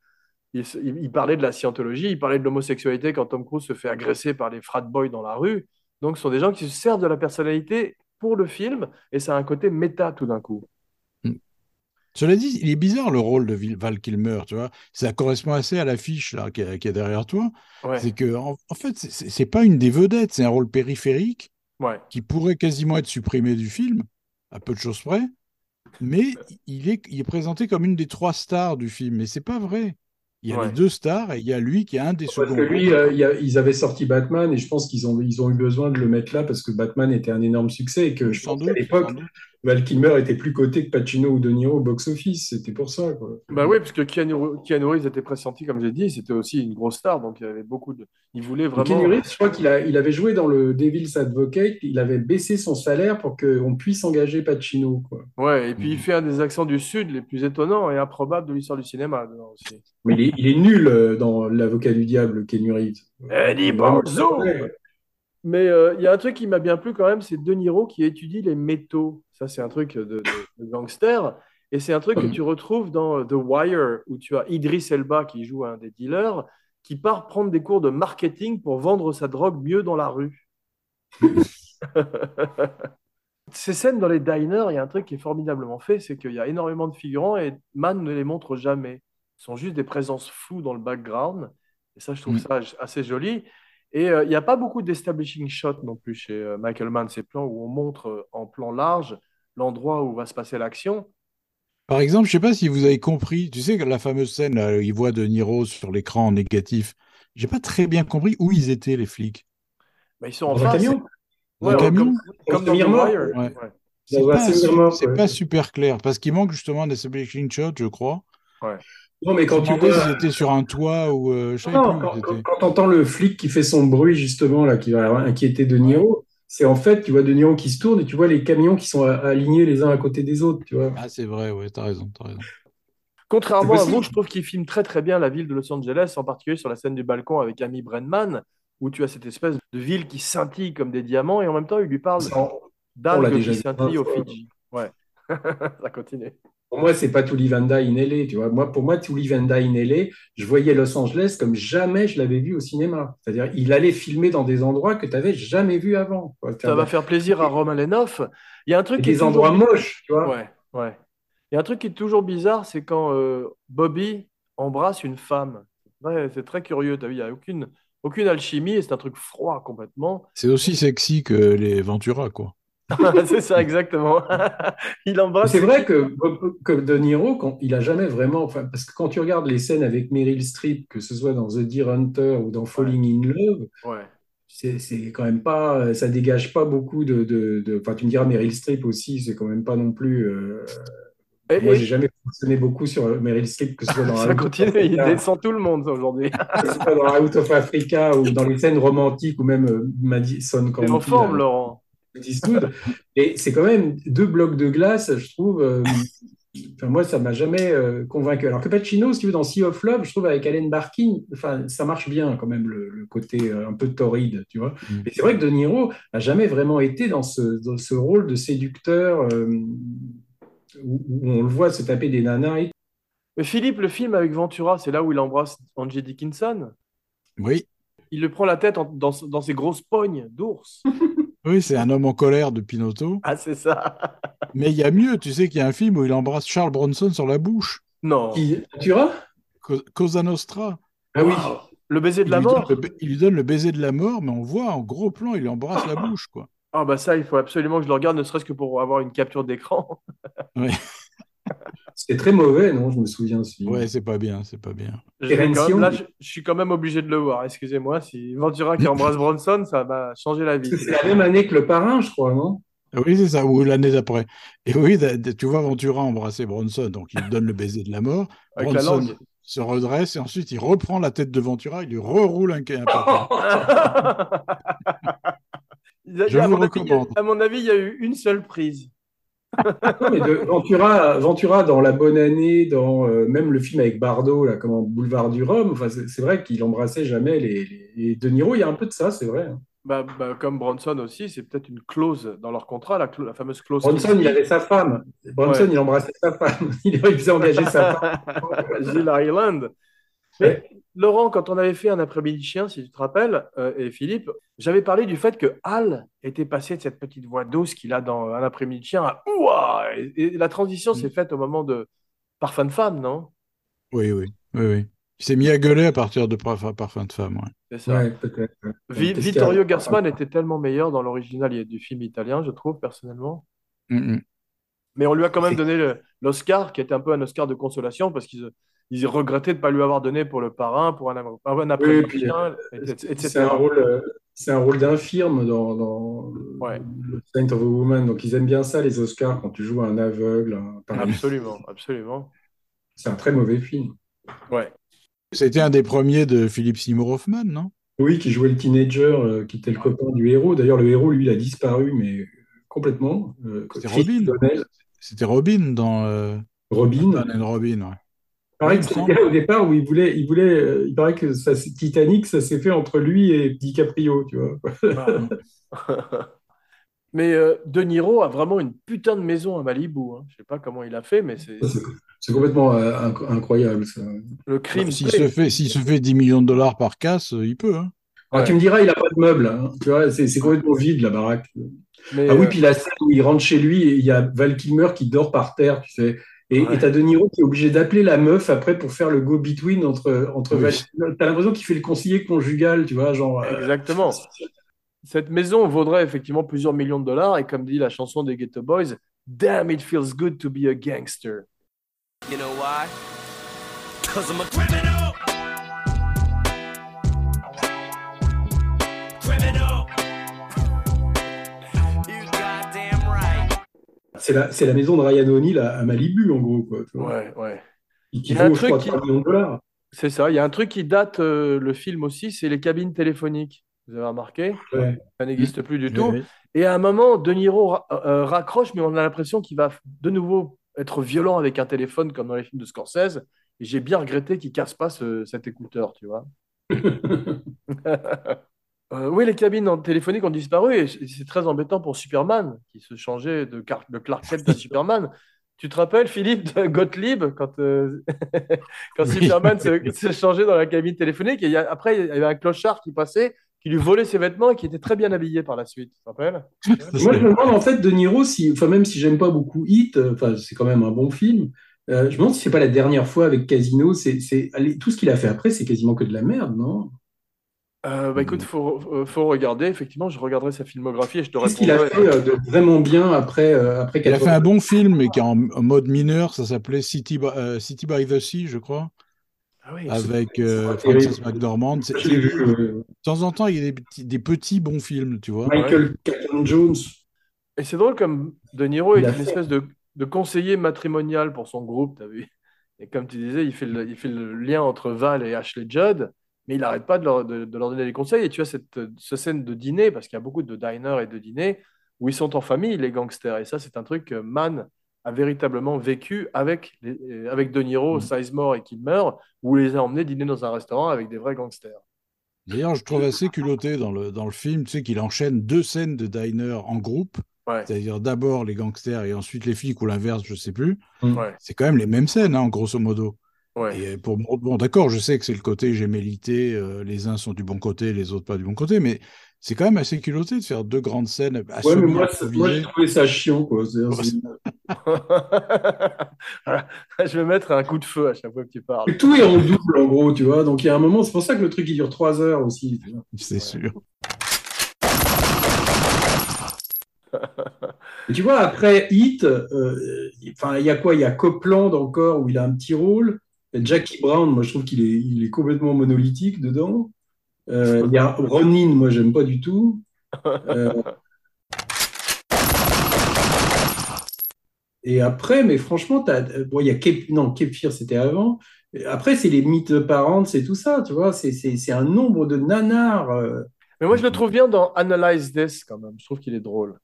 Speaker 1: il, il- il parlait de la scientologie, il parlait de l'homosexualité quand Tom Cruise se fait agresser par les frat boys dans la rue. Donc ce sont des gens qui se servent de la personnalité pour le film et ça a un côté méta tout d'un coup.
Speaker 3: Cela dit, il est bizarre le rôle de Val Kilmer, tu vois. Ça correspond assez à l'affiche là, qui, est, qui est derrière toi.
Speaker 1: Ouais,
Speaker 3: C'est que, en, en fait, c'est- pas une des vedettes, c'est un rôle périphérique
Speaker 1: ouais.
Speaker 3: qui pourrait quasiment être supprimé du film, à peu de choses près. Mais il est, il est présenté comme une des trois stars du film. Mais c'est pas vrai. Il y a
Speaker 1: Ouais.
Speaker 3: les deux stars et il y a lui qui est un des
Speaker 2: Parce
Speaker 3: seconds.
Speaker 2: que lui, euh, il y a- ils avaient sorti Batman et je pense qu'ils ont, ils ont eu besoin de le mettre là parce que Batman était un énorme succès et que je
Speaker 3: sans
Speaker 2: pense qu'à l'époque. Val Kilmer était plus coté que Pacino ou De Niro au box-office. C'était pour ça. Quoi.
Speaker 1: Bah oui, parce que Keanu, Keanu Reeves était pressenti, comme j'ai dit, c'était aussi une grosse star, donc il y avait beaucoup de. Il voulait vraiment.
Speaker 2: Keanu Reeves, je crois qu'il il avait joué dans le Devil's Advocate. Il avait baissé son salaire pour qu'on puisse engager Pacino. Quoi.
Speaker 1: Ouais, et puis il fait un des accents du Sud les plus étonnants et improbables de l'histoire du cinéma. aussi.
Speaker 2: Mais il est, il est nul euh, dans L'Avocat du Diable, Keanu Reeves.
Speaker 1: Eddie
Speaker 2: Vraiment,
Speaker 1: Bonzo Mais euh, il y a un truc qui m'a bien plu quand même, c'est De Niro qui étudie les métaux. Ça, c'est un truc de, de- de gangster. Et c'est un truc que tu retrouves dans euh, The Wire, où tu as Idris Elba qui joue un des dealers, qui part prendre des cours de marketing pour vendre sa drogue mieux dans la rue. (laughs) Ces scènes dans les diners, il y a un truc qui est formidablement fait, c'est qu'il y a énormément de figurants et Mann ne les montre jamais. Ce sont juste des présences floues dans le background. Et ça, je trouve
Speaker 3: Mm.
Speaker 1: ça assez joli. Et euh, il n'y a pas beaucoup d'establishing shots non plus chez euh, Michael Mann, ces plans où on montre euh, en plan large l'endroit où va se passer l'action.
Speaker 3: Par exemple, je sais pas si vous avez compris, tu sais que la fameuse scène, là, où il voit De Niro sur l'écran en négatif, j'ai pas très bien compris où ils étaient, les flics.
Speaker 1: Ils sont en
Speaker 2: Dans un
Speaker 1: face.
Speaker 2: camion?
Speaker 1: Ouais,
Speaker 3: camion
Speaker 1: comme, comme dans
Speaker 3: ouais.
Speaker 1: Ouais.
Speaker 3: C'est pas super clair, parce qu'il manque justement un establishing shot, je crois.
Speaker 2: Non, mais quand tu vois.
Speaker 3: étaient sur un toit ou euh, je
Speaker 2: Non, quand,
Speaker 3: ils
Speaker 2: quand, quand t'entends le flic qui fait son bruit, justement, là, qui va inquiéter De Niro, c'est en fait, tu vois De Niro qui se tourne et tu vois les camions qui sont alignés les uns à côté des autres, tu vois.
Speaker 3: Ah, c'est vrai, ouais, t'as raison, t'as raison.
Speaker 1: Contrairement à vous, je trouve qu'il filme très très bien la ville de Los Angeles, en particulier sur la scène du balcon avec Amy Brennan, où tu as cette espèce de ville qui scintille comme des diamants, et en même temps, il lui parle d'algues
Speaker 2: l'a déjà
Speaker 1: qui scintillent au. Fidji. Ouais, (laughs) ça continue.
Speaker 2: Pour moi, c'est pas Tully Vanda in LA, tu vois. Moi, pour moi, Tully Vanda in LA, je voyais Los Angeles comme jamais je l'avais vu au cinéma. C'est-à-dire, il allait filmer dans des endroits que tu n'avais jamais vus avant. quoi.
Speaker 1: Ça va faire plaisir à Roman Lenoff. Il y a un truc qui est
Speaker 2: des
Speaker 1: toujours
Speaker 2: endroits
Speaker 1: bi-
Speaker 2: moches, tu vois.
Speaker 1: Ouais, ouais. Il y a un truc qui est toujours bizarre, c'est quand euh, Bobby embrasse une femme. Ouais, c'est très curieux, t'as vu, il n'y a aucune, aucune alchimie et c'est un truc froid complètement.
Speaker 3: C'est aussi sexy que les Ventura, quoi. (laughs)
Speaker 1: c'est ça, exactement. (laughs) Il embrasse.
Speaker 2: C'est vrai que, que De Niro, quand, il a jamais vraiment. Enfin, parce que quand tu regardes les scènes avec Meryl Streep, que ce soit dans The Deer Hunter ou dans Falling in Love,
Speaker 1: Ouais.
Speaker 2: c'est quand même pas. Ça dégage pas beaucoup de. de, de- Enfin, tu me diras, Meryl Streep aussi, c'est quand même pas non plus. euh,
Speaker 1: Et-
Speaker 2: Moi, j'ai jamais fonctionné beaucoup sur Meryl Streep, que ce soit dans (laughs)
Speaker 1: ça
Speaker 2: Out of
Speaker 1: continue, il descend tout le monde aujourd'hui.
Speaker 2: que ce soit dans Out of Africa ou dans les scènes romantiques ou même euh, Madison
Speaker 1: T'es en
Speaker 2: County,
Speaker 1: forme, Laurent.
Speaker 2: Eastwood. Et c'est quand même deux blocs de glace, je trouve. euh, enfin, moi, ça m'a jamais euh, convaincu. Alors que Pacino, si tu veux, dans Sea of Love, je trouve avec Alan Barkin, enfin, ça marche bien quand même, le, le côté euh, un peu torride, tu vois.
Speaker 3: Mm.
Speaker 2: Mais c'est vrai que De Niro n'a jamais vraiment été dans ce, dans ce rôle de séducteur euh, où, où on le voit se taper des nanas. Et...
Speaker 1: Philippe, le film avec Ventura, c'est là où il embrasse Angie Dickinson?
Speaker 3: Oui,
Speaker 1: Il le prend la tête en- dans, dans ses grosses pognes d'ours. (laughs)
Speaker 3: oui, c'est un homme en colère de Pinotto.
Speaker 1: Ah, c'est ça.
Speaker 3: Mais il y a mieux, tu sais qu'il y a un film où il embrasse Charles Bronson sur la bouche.
Speaker 1: Non.
Speaker 2: Qui, tu vois
Speaker 3: Co- Cosa Nostra.
Speaker 2: Ah oui.
Speaker 1: Le baiser de
Speaker 3: Il
Speaker 1: la
Speaker 3: lui, donne
Speaker 1: mort.
Speaker 3: le, il lui donne le baiser de la mort, mais on voit en gros plan, il embrasse la bouche, quoi.
Speaker 1: Ah bah ça, il faut absolument que je le regarde, ne serait-ce que pour avoir une capture d'écran. (laughs)
Speaker 2: C'était très mauvais, non Je me souviens aussi.
Speaker 3: Ouais, c'est pas bien, c'est pas bien.
Speaker 1: Même- là, je, je suis quand même obligé de le voir. Excusez-moi, si Ventura qui embrasse Bronson, ça va changer la vie.
Speaker 2: C'est la même année que Le Parrain, je crois, non?
Speaker 3: Oui, c'est ça, ou l'année d'après. Et oui, tu vois Ventura embrasser Bronson, donc il lui donne le baiser de la mort.
Speaker 1: Avec la
Speaker 3: Bronson
Speaker 1: langue.
Speaker 3: se redresse et ensuite il reprend la tête de Ventura, il lui reroule un, un
Speaker 1: a- (laughs)
Speaker 3: Je vous recommande.
Speaker 1: à mon avis, il y a eu une seule prise. (laughs)
Speaker 2: Non, mais de Ventura, Ventura dans La Bonne Année, dans euh, même le film avec Bardot, là, comme en Boulevard du Rhum, enfin, c'est vrai qu'il embrassait jamais les, les- et De Niro, il y a un peu de ça, c'est vrai. hein.
Speaker 1: Bah, bah, comme Bronson aussi, c'est peut-être une clause dans leur contrat, la, fameuse clause.
Speaker 2: Bronson, il avait sa femme. Bronson,
Speaker 1: Ouais.
Speaker 2: il embrassait sa femme. (laughs) Il faisait engager sa femme. (laughs)
Speaker 1: Gilles Ireland. Mais Laurent, quand on avait fait un après-midi chien, si tu te rappelles, euh, et Philippe, j'avais parlé du fait que Hal était passé de cette petite voix douce qu'il a dans un après-midi chien à Ouah et, et la transition s'est faite au moment de Parfum de femme, non?
Speaker 3: Oui, oui, oui, oui. Il s'est mis à gueuler à partir de Parfum, Parfum de femme. ouais.
Speaker 1: C'est ça.
Speaker 2: Ouais.
Speaker 1: Vi- Vittorio Gassman était tellement meilleur dans l'original du film italien, je trouve, personnellement.
Speaker 3: Mm, mm.
Speaker 1: Mais on lui a quand même donné le- l'Oscar, qui était un peu un Oscar de consolation, parce qu'ils ils regrettaient de ne pas lui avoir donné pour le parrain, pour un, un
Speaker 2: Oui, puis,
Speaker 1: chien,
Speaker 2: C'est un rôle, c'est un rôle d'infirme dans, dans
Speaker 1: Ouais.
Speaker 2: le Saint of a Woman. Donc, ils aiment bien ça, les Oscars, quand tu joues un aveugle. un.
Speaker 1: Absolument, absolument.
Speaker 2: C'est un très mauvais film.
Speaker 1: Ouais.
Speaker 3: C'était un des premiers de Philippe Seymour Hoffman, non?
Speaker 2: Oui, qui jouait le teenager, euh, qui était le copain du héros. D'ailleurs, le héros, lui, il a disparu, mais complètement. Euh,
Speaker 3: C'était Robin. C'était Robin dans euh,
Speaker 2: Robin.
Speaker 3: Robin. ouais.
Speaker 2: Il paraît que le gars, au départ où il voulait, il voulait, euh, il paraît que ça, Titanic, ça s'est fait entre lui et DiCaprio, tu vois. (laughs)
Speaker 1: Mais euh, De Niro a vraiment une putain de maison à Malibu. Hein. Je sais pas comment il a fait, mais c'est
Speaker 2: C'est complètement euh, inc- incroyable, ça.
Speaker 1: le crime.
Speaker 3: S'il se, fait, s'il se fait 10 millions de dollars par casse, euh, il peut. Hein.
Speaker 2: Alors,
Speaker 1: Ouais.
Speaker 2: tu me diras, il n'a pas de meubles, hein. tu vois, c'est c'est complètement vide, la baraque.
Speaker 1: Mais,
Speaker 2: Ah oui,
Speaker 1: euh,
Speaker 2: puis la scène où il rentre chez lui et il y a Val Kilmer qui dort par terre, tu sais. Et
Speaker 1: Ouais.
Speaker 2: t'as De Niro qui est obligé d'appeler la meuf après pour faire le go-between entre, entre
Speaker 3: Oui.
Speaker 2: T'as l'impression qu'il fait le conseiller conjugal, tu vois, genre. euh,
Speaker 1: Exactement. Cette maison vaudrait effectivement plusieurs millions de dollars et comme dit la chanson des Ghetto Boys, Damn, it feels good to be a gangster.
Speaker 6: You know why? Cause I'm a! Criminal!
Speaker 2: C'est la, maison de Ryan O'Neill à, à Malibu, en gros, quoi. tu vois.
Speaker 1: Ouais, ouais.
Speaker 2: Et qui
Speaker 1: Il y a un
Speaker 2: vaut, je
Speaker 1: truc
Speaker 2: crois,
Speaker 1: qui-
Speaker 2: 3 millions de dollars.
Speaker 1: C'est ça. Il y a un truc qui date euh, le film aussi, c'est les cabines téléphoniques. Vous avez remarqué?
Speaker 2: Ouais.
Speaker 1: Ça n'existe plus du tout.
Speaker 3: oui.
Speaker 1: Et à un moment, De Niro ra- euh, raccroche, mais on a l'impression qu'il va de nouveau être violent avec un téléphone comme dans les films de Scorsese. Et j'ai bien regretté qu'il casse pas ce- cet écouteur, tu vois. (laughs) (laughs) Euh, oui, les cabines téléphoniques ont disparu et c'est très embêtant pour Superman qui se changeait de, Car- de Clark Kent à Superman. (laughs) Tu te rappelles, Philippe, de Gottlieb, quand, euh, (laughs) quand
Speaker 3: Oui.
Speaker 1: Superman se, se changeait dans la cabine téléphonique et il y a- après, il y avait un clochard qui passait, qui lui volait ses vêtements et qui était très bien habillé par la suite. Tu te rappelles?
Speaker 2: Moi, je me demande en fait, De Niro, si, enfin, même si j'aime pas beaucoup Hit, euh, enfin, c'est quand même un bon film. euh, je me demande si c'est pas la dernière fois avec Casino. C'est, c'est, allez, tout ce qu'il a fait après, c'est quasiment que de la merde, non?
Speaker 1: Euh, bah écoute, faut, euh, faut regarder. Effectivement, je regarderai sa filmographie et je te
Speaker 2: Qu'est-ce qu'il a fait euh, de vraiment bien après, euh, après
Speaker 3: Il a fait
Speaker 2: 80?
Speaker 3: un bon film, mais qui est en, en mode mineur. Ça s'appelait City, by- euh, City by the Sea, je crois,
Speaker 1: Ah oui,
Speaker 3: avec euh. Frances McDormand. C'est-
Speaker 2: Je l'ai vu,
Speaker 3: De temps en temps, il y a des petits, des petits bons films, tu vois.
Speaker 2: Michael Caton Jones.
Speaker 1: Et c'est drôle comme De Niro est
Speaker 2: Il
Speaker 1: une
Speaker 2: fait-
Speaker 1: espèce de, de conseiller matrimonial pour son groupe, t'as vu? Et comme tu disais, il fait le, il fait le lien entre Val et Ashley Judd, mais il n'arrête pas de leur, de, de leur donner des conseils. Et tu as cette, cette scène de dîner, parce qu'il y a beaucoup de diners et de dîners, où ils sont en famille, les gangsters. Et ça, c'est un truc que Mann a véritablement vécu avec, les- euh, avec De Niro,
Speaker 2: Mm.
Speaker 1: Sizemore et Kilmer, où il les a emmenés dîner dans un restaurant avec des vrais gangsters.
Speaker 3: D'ailleurs, je trouve assez culotté dans le, dans le film, tu sais, qu'il enchaîne deux scènes de diner en groupe,
Speaker 1: Ouais,
Speaker 3: c'est-à-dire d'abord les gangsters et ensuite les flics ou l'inverse, je sais plus.
Speaker 1: ouais,
Speaker 3: C'est quand même les mêmes scènes, hein, grosso modo.
Speaker 1: Ouais.
Speaker 3: Et pour bon, d'accord, je sais que c'est le côté gémellité, euh, les uns sont du bon côté, les autres pas du bon côté, mais c'est quand même assez culotté de faire deux grandes scènes à
Speaker 2: Ouais, mais moi, j'ai trouvé ça chiant, quoi. (laughs)
Speaker 1: Je vais mettre un coup de feu à chaque fois que tu parles.
Speaker 2: Tout est en double, en gros, tu vois. Donc, il y a un moment, c'est pour ça que le truc, il dure trois heures aussi.
Speaker 3: C'est sûr.
Speaker 2: Et tu vois, après Hit, euh, enfin, il y a quoi? Il y a Copland encore, où il a un petit rôle. Jackie Brown, moi, je trouve qu'il est, il est complètement monolithique dedans. Euh, il y a Ronin, moi, j'aime pas du tout. Euh, Et après, mais franchement, bon, il y a Cape, non, c'était avant. Après, c'est les mythes parents, c'est tout ça, tu vois. C'est, c'est, c'est un nombre de nanars. euh,
Speaker 1: Mais moi, je le trouve bien dans Analyze This quand même. Je trouve qu'il est drôle.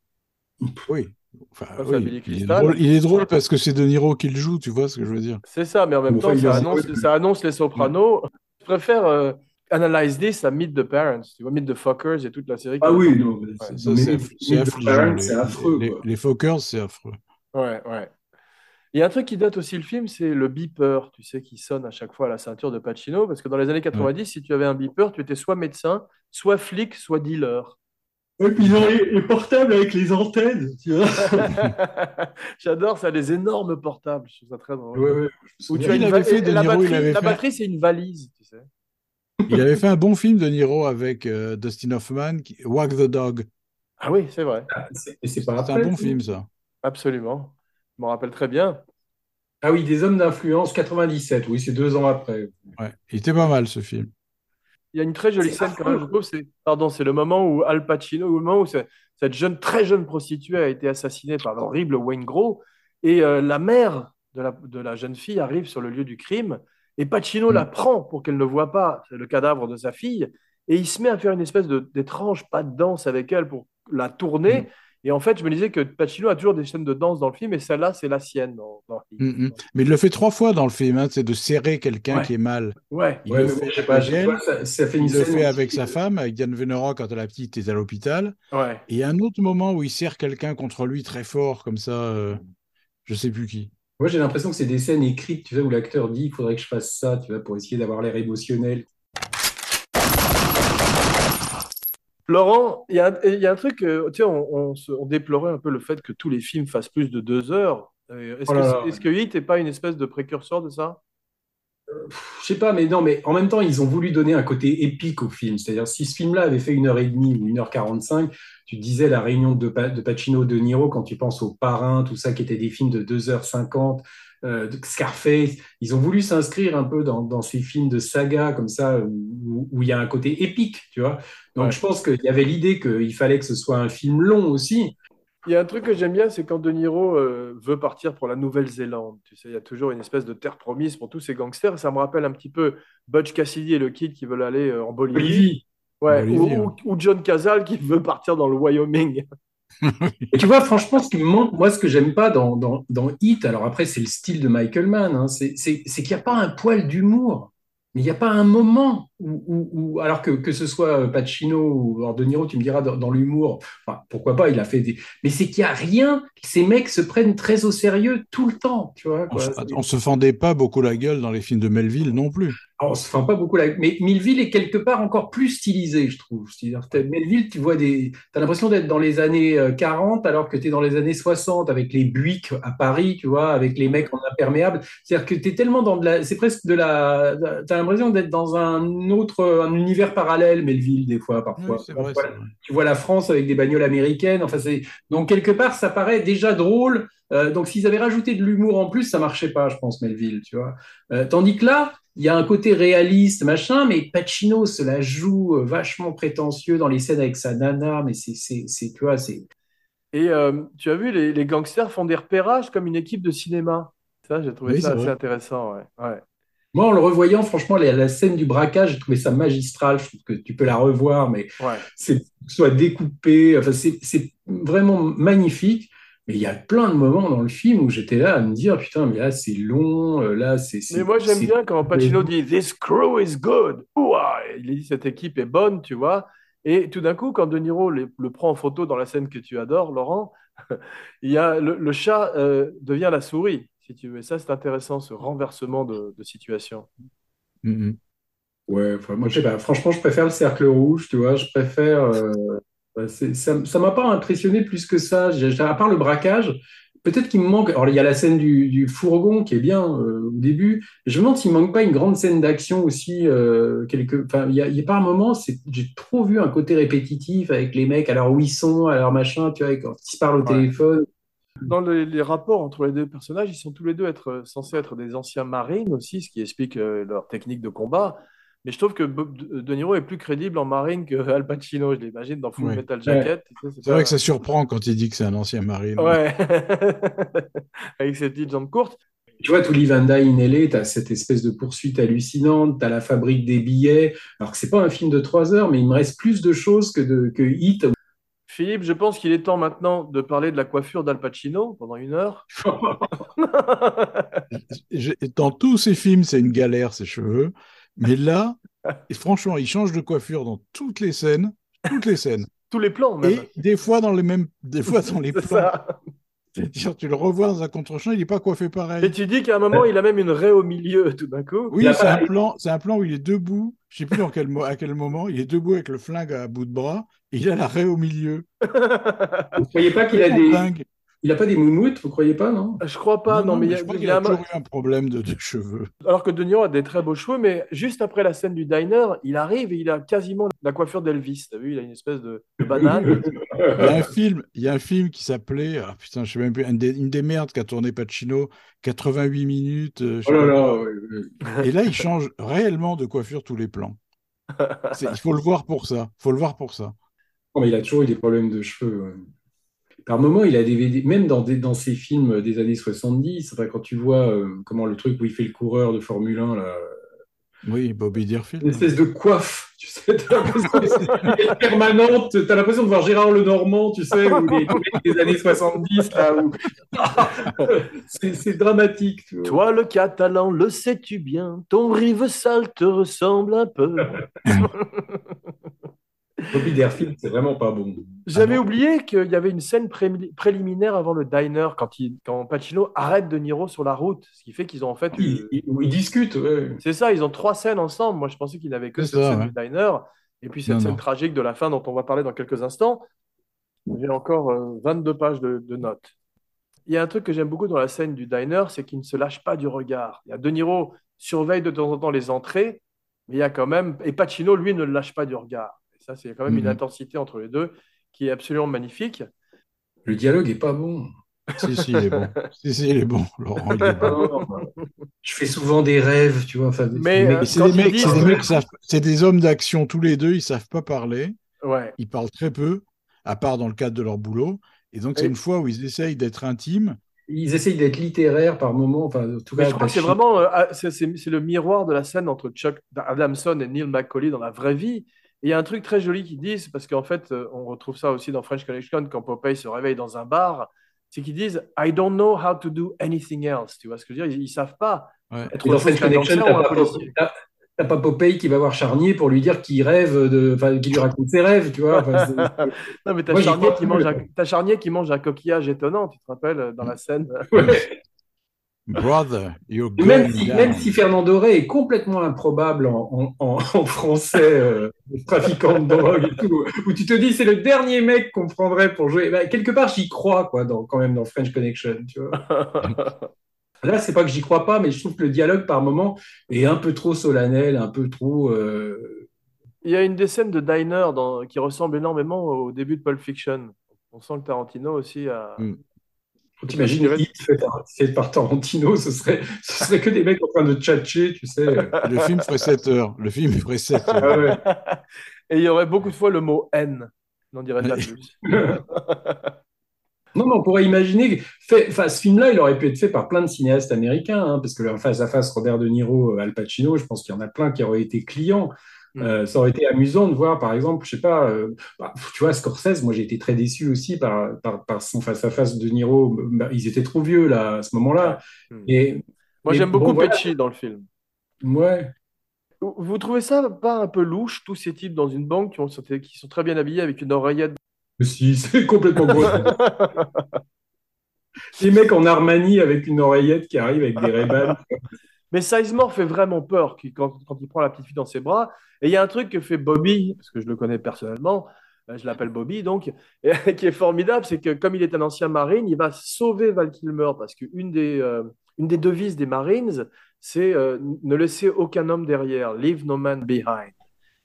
Speaker 3: Oui. Enfin,
Speaker 1: Ça, c'est
Speaker 3: oui,
Speaker 1: Billy
Speaker 3: il, est drôle, il est drôle parce que c'est De Niro qui le joue, tu vois ce que je veux dire.
Speaker 1: C'est ça, mais en même temps, ça annonce, ça annonce les Sopranos. Je préfère euh, Analyze This à Meet the Parents. Tu vois, Meet the Fuckers et toute la série.
Speaker 2: Ah
Speaker 1: qui-
Speaker 2: oui, non, mais c'est,
Speaker 3: c'est
Speaker 2: les- affreux,
Speaker 3: les- les Fockers, c'est affreux.
Speaker 1: Ouais, ouais. Il y a un truc qui date aussi le film, c'est le beeper, tu sais, qui sonne à chaque fois à la ceinture de Pacino, parce que dans les années 90, si tu avais un beeper, tu étais soit médecin, soit flic, soit dealer.
Speaker 2: Et puis ils ont les, les portables avec les antennes, tu vois. (laughs)
Speaker 1: J'adore ça, les énormes portables, je trouve ça très drôle.
Speaker 2: Ouais, ouais, je me
Speaker 1: Où tu
Speaker 2: souviens.
Speaker 1: as
Speaker 3: Il
Speaker 1: une
Speaker 3: avait
Speaker 1: va-
Speaker 3: fait,
Speaker 1: et
Speaker 3: De
Speaker 1: la
Speaker 3: Niro,
Speaker 1: batterie,
Speaker 3: avait
Speaker 1: la
Speaker 3: fait-
Speaker 1: batterie, c'est une valise, tu sais.
Speaker 3: Il avait fait un bon film, De Niro, avec euh, Dustin Hoffman, qui... Wag the Dog.
Speaker 1: Ah oui, c'est vrai,
Speaker 2: C'est- et c'est
Speaker 3: un bon film, ça.
Speaker 1: absolument. Je m'en rappelle très bien.
Speaker 2: Ah oui, des hommes d'influence, 97, oui, c'est deux ans après.
Speaker 3: Ouais. Il était pas mal, ce film.
Speaker 1: Il y a une très jolie scène quand même, je trouve. C'est, pardon, c'est le moment où Al Pacino, ou le moment où cette jeune, très jeune prostituée a été assassinée par l'horrible Wayne Gros, et euh, la mère de la, de la jeune fille arrive sur le lieu du crime, et Pacino
Speaker 2: Mm.
Speaker 1: la prend pour qu'elle ne voit pas le cadavre de sa fille, et il se met à faire une espèce d'étrange pas de danse avec elle pour la tourner.
Speaker 2: Mm.
Speaker 1: Et en fait, je me disais que Pacino a toujours des scènes de danse dans le film, et celle-là, c'est la sienne. Dans, dans-
Speaker 3: Mm, mm. Mais il le fait trois fois dans le film, hein, c'est de serrer quelqu'un
Speaker 1: Ouais.
Speaker 3: qui est mal.
Speaker 1: Ouais.
Speaker 3: Il
Speaker 2: Ouais,
Speaker 3: le
Speaker 2: mais
Speaker 3: fait
Speaker 2: je sais pas, ça, ça fait
Speaker 3: il le fait avec sa femme, avec Diane Venora quand la petite est à l'hôpital.
Speaker 1: Ouais.
Speaker 3: Et il y a un autre moment où il serre quelqu'un contre lui très fort, comme ça, euh, je sais plus qui.
Speaker 2: Moi, j'ai l'impression que c'est des scènes écrites, tu vois, où l'acteur dit il faudrait que je fasse ça, tu vois, pour essayer d'avoir l'air émotionnel.
Speaker 1: Laurent, il y, a un- il y a un truc, euh, tu sais, on, on se- on déplorait un peu le fait que tous les films fassent plus de deux heures. Euh, Est-ce
Speaker 2: Oh
Speaker 1: que,
Speaker 2: là
Speaker 1: c'est-
Speaker 2: là.
Speaker 1: est-ce que Hit n'est pas une espèce de précurseur de ça?
Speaker 2: Je sais pas, mais non, mais en même temps, ils ont voulu donner un côté épique au film. C'est-à-dire, si ce film-là avait fait une heure et demie ou une heure quarante-cinq, tu disais la réunion de, Pa- de Pacino, de Niro, quand tu penses au Parrain, tout ça, qui étaient des films de 2h50, euh, Scarface, ils ont voulu s'inscrire un peu dans, dans ces films de saga, comme ça, où, où il y a un côté épique, tu vois. Donc,
Speaker 1: Ouais.
Speaker 2: je pense qu'il y avait l'idée qu'il fallait que ce soit un film long aussi.
Speaker 1: Il y a un truc que j'aime bien, c'est quand De Niro euh, veut partir pour la Nouvelle-Zélande. Tu sais, il y a toujours une espèce de terre promise pour tous ces gangsters. Ça me rappelle un petit peu Butch Cassidy et le Kid qui veulent aller euh, en Bolivie.
Speaker 2: Bolivie.
Speaker 1: Ouais,
Speaker 3: Bolivie,
Speaker 1: ou,
Speaker 3: ouais.
Speaker 1: ou- ou John Cazale qui veut partir dans le Wyoming.
Speaker 2: Et tu vois, franchement, ce qui me manque, moi, ce que j'aime pas dans, dans, dans Hit, alors après, c'est le style de Michael Mann, hein, c'est qu'il n'y a pas un poil d'humour. Mais il n'y a pas un moment où, où- alors que, que ce soit Pacino ou De Niro, tu me diras, dans, l'humour, pourquoi pas, il a fait des. Mais c'est qu'il n'y a rien, ces mecs se prennent très au sérieux tout le temps, tu vois.
Speaker 3: On, se- on se fendait pas beaucoup la gueule dans les films de Melville non plus.
Speaker 2: On se pas beaucoup la... Mais Millville est quelque part encore plus stylisé, je trouve. Melville, tu vois des... T'as l'impression d'être dans les années euh, 40 alors que tu es dans les années 60 avec les Buick à Paris, tu vois, avec les mecs en imperméable. C'est-à-dire que tu es tellement dans de la... C'est presque de la... T'as l'impression d'être dans un autre... un univers parallèle, Melville, des fois, parfois.
Speaker 3: Oui, vrai.
Speaker 2: Tu vois la France avec des bagnoles américaines. Enfin, c'est... Donc, quelque part, ça paraît déjà drôle. Euh, donc, s'ils avaient rajouté de l'humour en plus, ça marchait pas, je pense, Melville, tu vois. Euh, tandis que là, il y a un côté réaliste, machin, mais Pacino se la joue euh, vachement prétentieux dans les scènes avec sa nana, mais c'est, tu vois, c'est.
Speaker 1: Et euh, tu as vu, les, les gangsters font des repérages comme une équipe de cinéma. Ça, j'ai trouvé
Speaker 3: Oui,
Speaker 1: ça assez
Speaker 3: vrai.
Speaker 1: intéressant. Ouais. Ouais.
Speaker 2: Moi, en le revoyant, franchement, la, la scène du braquage, j'ai trouvé ça magistral. Je trouve que tu peux la revoir, mais
Speaker 1: Ouais.
Speaker 2: c'est soit découpé, enfin, c'est vraiment magnifique. Mais il y a plein de moments dans le film où j'étais là à me dire, putain, mais là, c'est long, euh, là, c'est.
Speaker 1: Mais moi, j'aime bien quand Pacino dit This crew is good. Ouah Il dit Cette équipe est bonne, tu vois. Et tout d'un coup, quand De Niro le, le prend en photo dans la scène que tu adores, Laurent, (laughs) il y a le, le chat euh, devient la souris, si tu veux. Et ça, c'est intéressant, ce renversement de, de situation.
Speaker 3: Mm, mm.
Speaker 2: Ouais, moi, je sais pas. Franchement, je préfère le cercle rouge, tu vois. Je préfère. euh, ça, ça m'a pas impressionné plus que ça. À part le braquage, peut-être qu'il me manque. Alors, il y a la scène du, du fourgon qui est bien euh, au début. Je me demande s'il manque pas une grande scène d'action aussi. euh, quelque... Enfin, il y a, il y a pas un moment, c'est... j'ai trop vu un côté répétitif avec les mecs à leur uisson, à leur machin, tu vois, quand ils se parlent au
Speaker 1: Ouais.
Speaker 2: téléphone.
Speaker 1: Dans les, les rapports entre les deux personnages, ils sont tous les deux être, euh, censés être des anciens marines aussi, ce qui explique euh, leur technique de combat. Mais je trouve que Bob- De Niro est plus crédible en marine que Al Pacino, je l'imagine, dans Full. Metal Jacket. Tu sais,
Speaker 3: C'est vrai
Speaker 1: pas-
Speaker 3: que ça surprend quand il dit que c'est un ancien marine.
Speaker 1: Ouais, (laughs) avec ses petites jambes courtes.
Speaker 2: Tu vois, tout Vanda in LA, tu as cette espèce de poursuite hallucinante, tu as la fabrique des billets. Alors que c'est pas un film de trois heures, mais il me reste plus de choses que, de, que Hit.
Speaker 1: Philippe, je pense qu'il est temps maintenant de parler de la coiffure d'Al Pacino pendant une heure. (laughs) (laughs)
Speaker 3: J'ai- Dans tous ces films, c'est une galère, ses cheveux. Mais là, et franchement, il change de coiffure dans toutes les scènes. Toutes les scènes. (laughs)
Speaker 1: Tous les plans, même.
Speaker 3: Et des fois dans les mêmes, des fois dans les (laughs)
Speaker 1: C'est
Speaker 3: plans.
Speaker 1: ça.
Speaker 3: C'est-à-dire, tu le revois dans un contre-champ, il n'est pas coiffé pareil.
Speaker 1: Et tu dis qu'à un moment, il a même une raie au milieu, tout d'un coup.
Speaker 3: Oui, c'est un plan, c'est un plan où il est debout. Je sais plus dans quel, mo- à quel moment. Il est debout avec le flingue à bout de bras. Et il a la raie au milieu. (laughs)
Speaker 2: Vous croyez pas qu'il a des,
Speaker 3: dingue.
Speaker 2: Il a pas des moumoutes, vous croyez pas, non?
Speaker 1: Je crois pas, non, mais il y a-
Speaker 3: je crois
Speaker 1: il
Speaker 3: qu'il
Speaker 1: y a
Speaker 3: toujours eu un problème de, de cheveux.
Speaker 1: Alors que De Niro a des très beaux cheveux, mais juste après la scène du diner, il arrive et il a quasiment la coiffure d'Elvis. T'as vu, il a une espèce de, de banane. (laughs)
Speaker 3: Il y a un film, il y a un film qui s'appelait, ah, putain, je sais même plus, une des, une des merdes qu'a tourné Pacino, 88 minutes. euh,
Speaker 2: Oh là là,
Speaker 3: quoi.
Speaker 2: ouais, ouais.
Speaker 3: Et là, il change réellement de coiffure tous les plans. Il faut le voir pour ça. Il faut le voir pour ça.
Speaker 2: Non, mais il a toujours eu des problèmes de cheveux. ouais. Par moment, il a des, même dans, des, dans ses films des années 70, enfin, quand tu vois euh, comment le truc où il fait le coureur de Formule 1, là,
Speaker 3: Oui, Bobby Deerfield.
Speaker 2: une espèce de coiffe, tu sais, t'as permanente, t'as l'impression de voir Gérard Lenormand, tu sais, ou les, années 70, là, où... (laughs) c'est c'est dramatique. tu vois.
Speaker 1: Toi, le catalan, le sais-tu bien, ton rive sale te ressemble un peu. (laughs)
Speaker 2: Bobby Deerfield, c'est vraiment pas bon.
Speaker 1: J'avais
Speaker 3: Ah
Speaker 1: oublié qu'il y avait une scène pré- préliminaire avant le diner quand, il, quand Pacino arrête De Niro sur la route, ce qui fait qu'ils ont en fait.
Speaker 2: Ils, ils- discutent, ouais.
Speaker 1: C'est ça, ils ont trois scènes ensemble. Moi, je pensais qu'ils n'avaient que cette
Speaker 3: ça,
Speaker 1: scène
Speaker 3: ouais.
Speaker 1: du diner et puis cette
Speaker 3: Non,
Speaker 1: scène
Speaker 3: non.
Speaker 1: tragique de la fin dont on va parler dans quelques instants. J'ai encore euh, 22 pages de, de notes. Il y a un truc que j'aime beaucoup dans la scène du diner, c'est qu'il ne se lâche pas du regard. Il y a De Niro surveille de temps en temps les entrées, mais il y a quand même et Pacino lui ne le lâche pas du regard. Et ça, c'est quand même une
Speaker 3: Mhm.
Speaker 1: intensité entre les deux qui est absolument magnifique.
Speaker 2: Le dialogue est pas bon.
Speaker 3: Si, si, il est bon. Si, si, il est bon, Laurent. il est bon. (laughs)
Speaker 2: Je fais souvent des rêves, tu vois. Enfin,
Speaker 1: Mais,
Speaker 2: des
Speaker 1: euh,
Speaker 3: c'est des mecs, c'est des mecs savent- c'est des hommes d'action tous les deux, ils savent pas parler,
Speaker 1: Ouais.
Speaker 3: ils parlent très peu, à part dans le cadre de leur boulot. Et donc c'est une fois où ils essayent d'être intimes.
Speaker 2: Ils essayent d'être littéraires par moment. Enfin, en tout
Speaker 1: Mais
Speaker 2: cas,
Speaker 1: je crois que c'est vraiment euh, ah, c'est le miroir de la scène entre Chuck Adamson et Neil McCauley dans la vraie vie. Et il y a un truc très joli qu'ils disent, parce qu'en fait, euh, on retrouve ça aussi dans French Connection quand Popeye se réveille dans un bar, c'est qu'ils disent I don't know how to do anything else. Tu vois ce que je veux dire? Ils, ils savent pas
Speaker 3: Ouais.
Speaker 1: être
Speaker 2: Et dans
Speaker 1: autre chose
Speaker 2: French Connection,
Speaker 1: ou un
Speaker 2: pas, Popeye qui va voir Charnier pour lui dire qu'il rêve de, enfin, qu'il lui raconte ses rêves, tu vois. (laughs)
Speaker 1: Non, mais t'as
Speaker 2: Moi, j'y
Speaker 1: Charnier, qui mange un, t'as Charnier qui mange un coquillage étonnant, tu te rappelles, dans la scène?
Speaker 2: Ouais. (laughs)
Speaker 3: Brother, you're
Speaker 2: Et Même si,
Speaker 3: down.
Speaker 2: même si Fernando Rey est complètement improbable en, en- en- en français, euh, trafiquant de drogue et tout, où tu te dis c'est le dernier mec qu'on prendrait pour jouer. Bah, quelque part, j'y crois, quoi, dans, quand même, dans French Connection, tu vois. (laughs) Là, c'est pas que j'y crois pas, mais je trouve que le dialogue, par moment, est un peu trop solennel, un peu trop. euh,
Speaker 1: Il y a une des scènes de diner dans- qui ressemble énormément au début de Pulp Fiction. On sent que Tarantino aussi a.
Speaker 3: Mm.
Speaker 2: T'imagines Hit fait par, fait par Tarantino, ce serait, ce serait que des mecs en train de tchatcher, tu sais. (laughs)
Speaker 3: Le film ferait 7 heures. Le film ferait 7 heures.
Speaker 2: Ah ouais. (laughs)
Speaker 1: Et il y aurait beaucoup de fois le mot haine. N'en dirais pas plus. (laughs)
Speaker 2: Non, mais on pourrait imaginer. Fait, enfin, ce film-là, il aurait pu être fait par plein de cinéastes américains, hein, parce que en face à face, Robert De Niro, Al Pacino, je pense qu'il y en a plein qui auraient été clients.
Speaker 1: Mm.
Speaker 2: Euh, ça aurait été amusant de voir, par exemple, je sais pas, euh, bah, tu vois, Scorsese, moi j'ai été très déçu aussi par, par, par son face à face de Niro. Bah, ils étaient trop vieux là, à ce moment-là.
Speaker 1: Mm.
Speaker 2: Et,
Speaker 1: Moi, j'aime
Speaker 2: bon,
Speaker 1: beaucoup
Speaker 2: voilà.
Speaker 1: Pesci dans le film.
Speaker 2: Ouais.
Speaker 1: Vous trouvez ça pas un peu louche, tous ces types dans une banque qui, ont, qui sont très bien habillés avec une oreillette?
Speaker 2: Si, (laughs) c'est complètement gros. (laughs) Les mecs en Armani avec une oreillette qui arrive avec des Ray-Ban.
Speaker 1: Mais Sizemore fait vraiment peur quand, quand il prend la petite fille dans ses bras. Et il y a un truc que fait Bobby, parce que je le connais personnellement, euh, je l'appelle Bobby donc, (laughs) et, qui est formidable, c'est que comme il est un ancien marine, il va sauver Val Kilmer parce qu'une des, euh, une des devises des Marines, c'est euh, ne laisser aucun homme derrière, leave no man behind.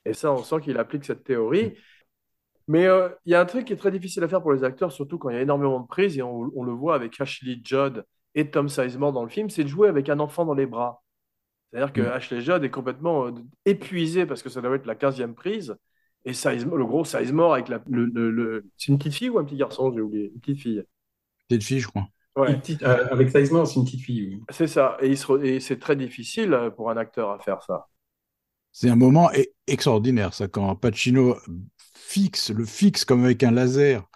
Speaker 1: Et ça, on sent qu'il applique cette théorie. Mais euh, il y a un truc qui est très difficile à faire pour les acteurs, surtout quand il y a énormément de prises, et on, on le voit avec Ashley Judd et Tom Sizemore dans le film, c'est de jouer avec un enfant dans les bras. C'est-à-dire que
Speaker 3: Mm.
Speaker 1: Ashley Judd est complètement euh, épuisé parce que ça doit être la 15e prise. Et Sizemore, le gros Sizemore avec la, le, le- le- C'est une petite fille ou un petit garçon J'ai oublié. Une petite fille.
Speaker 3: Petite fille, je crois.
Speaker 1: Ouais,
Speaker 2: petite- euh, avec Sizemore, c'est une petite fille. oui.
Speaker 1: c'est ça. Et, re- et c'est très difficile euh, pour un acteur à faire ça.
Speaker 3: C'est un moment e- extraordinaire, ça, quand Pacino fixe, le fixe comme avec un laser.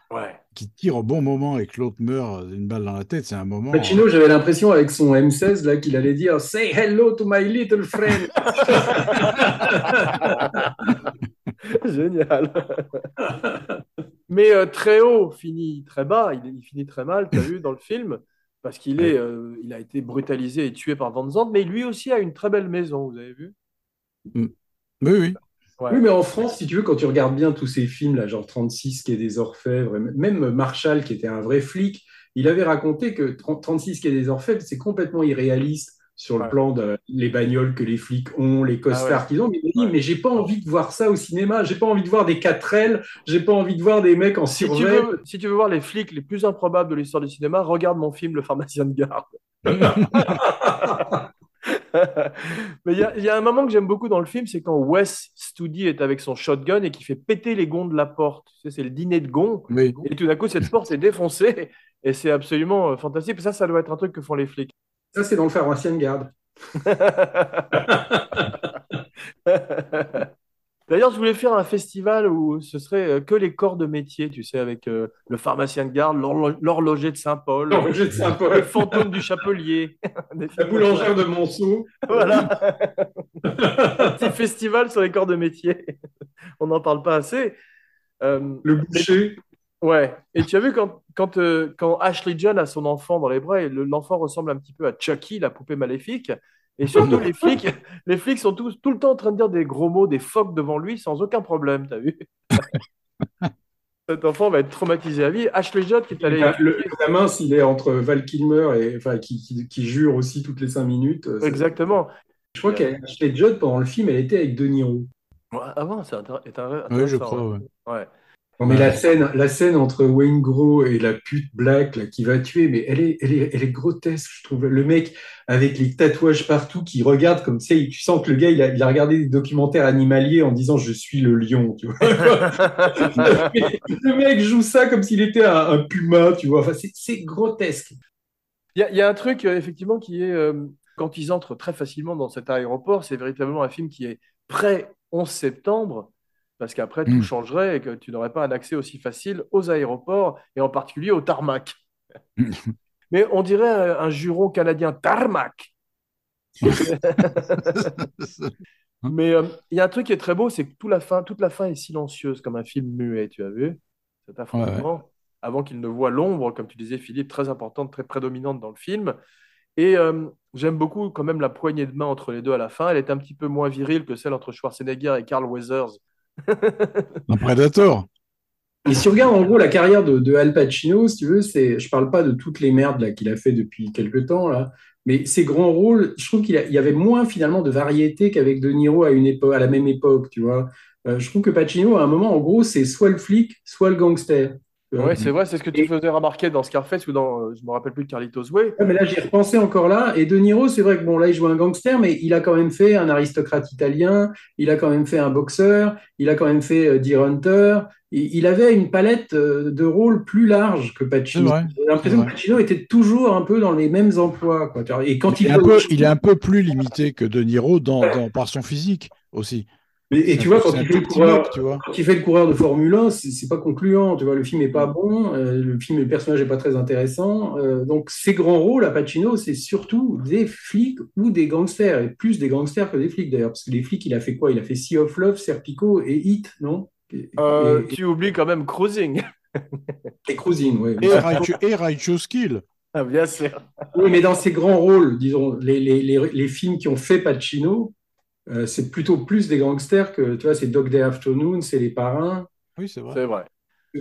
Speaker 3: Qui tire au bon moment et que l'autre meurt d'une balle dans la tête. C'est un moment.
Speaker 2: Pacino, j'avais l'impression avec son M16 là qu'il allait dire Say hello to my little friend. (laughs)
Speaker 1: Génial. (laughs) Mais euh, très haut finit très bas, il, il finit très mal, tu as vu dans le film, parce qu'il est, euh, il a été brutalisé et tué par Van Zandt, mais lui aussi a une très belle maison, vous avez vu?
Speaker 3: Oui, oui.
Speaker 1: Ouais.
Speaker 2: Oui, mais en France, si tu veux, quand tu regardes bien tous ces films, là, genre 36 qui est des Orfèvres, même Marshall qui était un vrai flic, il avait raconté que 30 36 qui est des Orfèvres, c'est complètement irréaliste sur le
Speaker 1: Ouais.
Speaker 2: plan de les bagnoles que les flics ont, les costards
Speaker 1: Ah ouais.
Speaker 2: qu'ils ont. Mais il dit,
Speaker 1: Ouais.
Speaker 2: mais j'ai pas envie de voir ça au cinéma, j'ai pas envie de voir des 4L, j'ai pas envie de voir des mecs en
Speaker 1: Si tu,
Speaker 2: survêt.
Speaker 1: veux, si tu veux voir les flics les plus improbables de l'histoire du cinéma, regarde mon film Le pharmacien de garde. (laughs) (laughs) (laughs) Mais il y a, il y a un moment que j'aime beaucoup dans le film, c'est quand Wes Studi est avec son shotgun et qui fait péter les gonds de la porte. Tu sais, c'est le dîner de gonds.
Speaker 3: Oui.
Speaker 1: Et tout d'un coup, cette porte est défoncée. (laughs) Et c'est absolument euh, fantastique. Et ça, ça doit être un truc que font les flics.
Speaker 2: Ça, c'est dans le pharmacien de garde. (laughs)
Speaker 1: D'ailleurs, je voulais faire un festival où ce serait euh, que les corps de métier, tu sais, avec euh, le pharmacien de garde, l'horlo- l'horloger de Saint-Paul,
Speaker 2: L'horloger de
Speaker 1: le fantôme du chapelier. (laughs)
Speaker 2: La boulangère de Monceau.
Speaker 1: Voilà. Un (laughs) petit festival sur les corps de métier. On n'en parle pas assez. Euh,
Speaker 2: Le boucher.
Speaker 1: ouais. Et tu as vu quand, quand, euh, quand Ashley Judd a son enfant dans les bras, et le- l'enfant ressemble un petit peu à Chucky, la poupée maléfique. Et surtout, (laughs) les flics, les flics sont tous, tout le temps en train de dire des gros mots, des phoques devant lui sans aucun problème, t'as vu? (laughs) Cet enfant va être traumatisé à vie. Ashley Judd qui est allé
Speaker 2: Bah, Le, (laughs) la mince, il est entre Val Kilmer et enfin qui, qui, qui jure aussi toutes les cinq minutes. C'est-
Speaker 1: Exactement.
Speaker 2: Je crois qu'Ashley Judd pendant le film, elle était avec De Niro.
Speaker 1: Ouais, Avant, c'est intér- est intér-
Speaker 3: Oui, je
Speaker 1: intéressant,
Speaker 3: crois,
Speaker 1: ouais.
Speaker 3: ouais.
Speaker 2: Non, mais la scène, la scène entre Wayne Gros et la pute Black là, qui va tuer, mais elle est, elle est, elle est grotesque, je trouve. Le mec avec les tatouages partout qui regarde comme sais, tu sens que le gars il a, il a regardé des documentaires animaliers en disant je suis le lion, tu vois. (laughs) le mec joue ça comme s'il était un, un puma, tu vois. Enfin, c'est, c'est grotesque.
Speaker 1: Il y, a- il y a un truc, euh, effectivement, qui est, euh, quand ils entrent très facilement dans cet aéroport, c'est véritablement un film qui est prêt 11 septembre, parce qu'après, tout
Speaker 3: Mm.
Speaker 1: changerait et que tu n'aurais pas un accès aussi facile aux aéroports, et en particulier au tarmac. (laughs) Mais on dirait un, un juron canadien, tarmac. (laughs) Mais euh, il y a un truc qui est très beau, c'est que toute la fin, toute la fin est silencieuse, comme un film muet, tu as vu? Cet affrontement, avant qu'il ne voit l'ombre, comme tu disais, Philippe, très importante, très prédominante dans le film. Et euh, j'aime beaucoup quand même la poignée de main entre les deux à la fin. Elle est un petit peu moins virile que celle entre Schwarzenegger et Carl Weathers.
Speaker 3: Un Predator.
Speaker 2: Et si on regarde en gros la carrière de, Al Pacino, si tu veux, c'est, je parle pas de toutes les merdes là qu'il a fait depuis quelques temps là, mais ses grands rôles, je trouve qu'il y avait moins finalement de variété qu'avec De Niro à une à la même époque, tu vois. Euh, je trouve que Pacino à un moment, en gros, c'est soit le flic, soit le gangster.
Speaker 1: Oui, c'est vrai, c'est ce que tu faisais remarquer dans Scarface ou dans, euh, je me rappelle plus, Carlitos Way.
Speaker 2: Ouais, mais là, j'y repensais encore là. Et De Niro, c'est vrai que bon, là, il joue un gangster, mais il a quand même fait un aristocrate italien, il a quand même fait un boxeur, il a quand même fait euh, Deer Hunter. Il, il avait une palette euh, de rôles plus large que Pacino.
Speaker 3: C'est vrai,
Speaker 2: J'ai l'impression que. Pacino était toujours un peu dans les mêmes emplois. Quoi. Et quand
Speaker 3: Il
Speaker 2: il,
Speaker 3: est, un peu,
Speaker 2: autre
Speaker 3: il est
Speaker 2: chose-
Speaker 3: un peu plus limité que De Niro dans, dans- par son physique aussi.
Speaker 2: Et, et tu vois, quand il, fait le coureur,
Speaker 3: mec, tu vois.
Speaker 2: quand il fait le coureur de Formule 1, c'est c'est pas concluant. Tu vois, le film est pas bon, euh, le film, le personnage est pas très intéressant. Euh, donc, ses grands rôles à Pacino, c'est surtout des flics ou des gangsters, et plus des gangsters que des flics d'ailleurs, parce que les flics, il a fait quoi? Il a fait Sea of Love, Serpico et Hit, non? Et,
Speaker 1: Euh,
Speaker 2: et-
Speaker 1: tu oublies quand même Cruising. (laughs)
Speaker 2: et Cruising, oui.
Speaker 3: Et, Righteous- et Righteous Kill.
Speaker 1: Ah, bien sûr.
Speaker 2: Oui, mais dans ses grands rôles, disons, les, les, les, les films qui ont fait Pacino, euh, c'est plutôt plus des gangsters que, tu vois, c'est Dog Day Afternoon, c'est Les Parrains.
Speaker 3: Oui, c'est vrai.
Speaker 1: C'est vrai.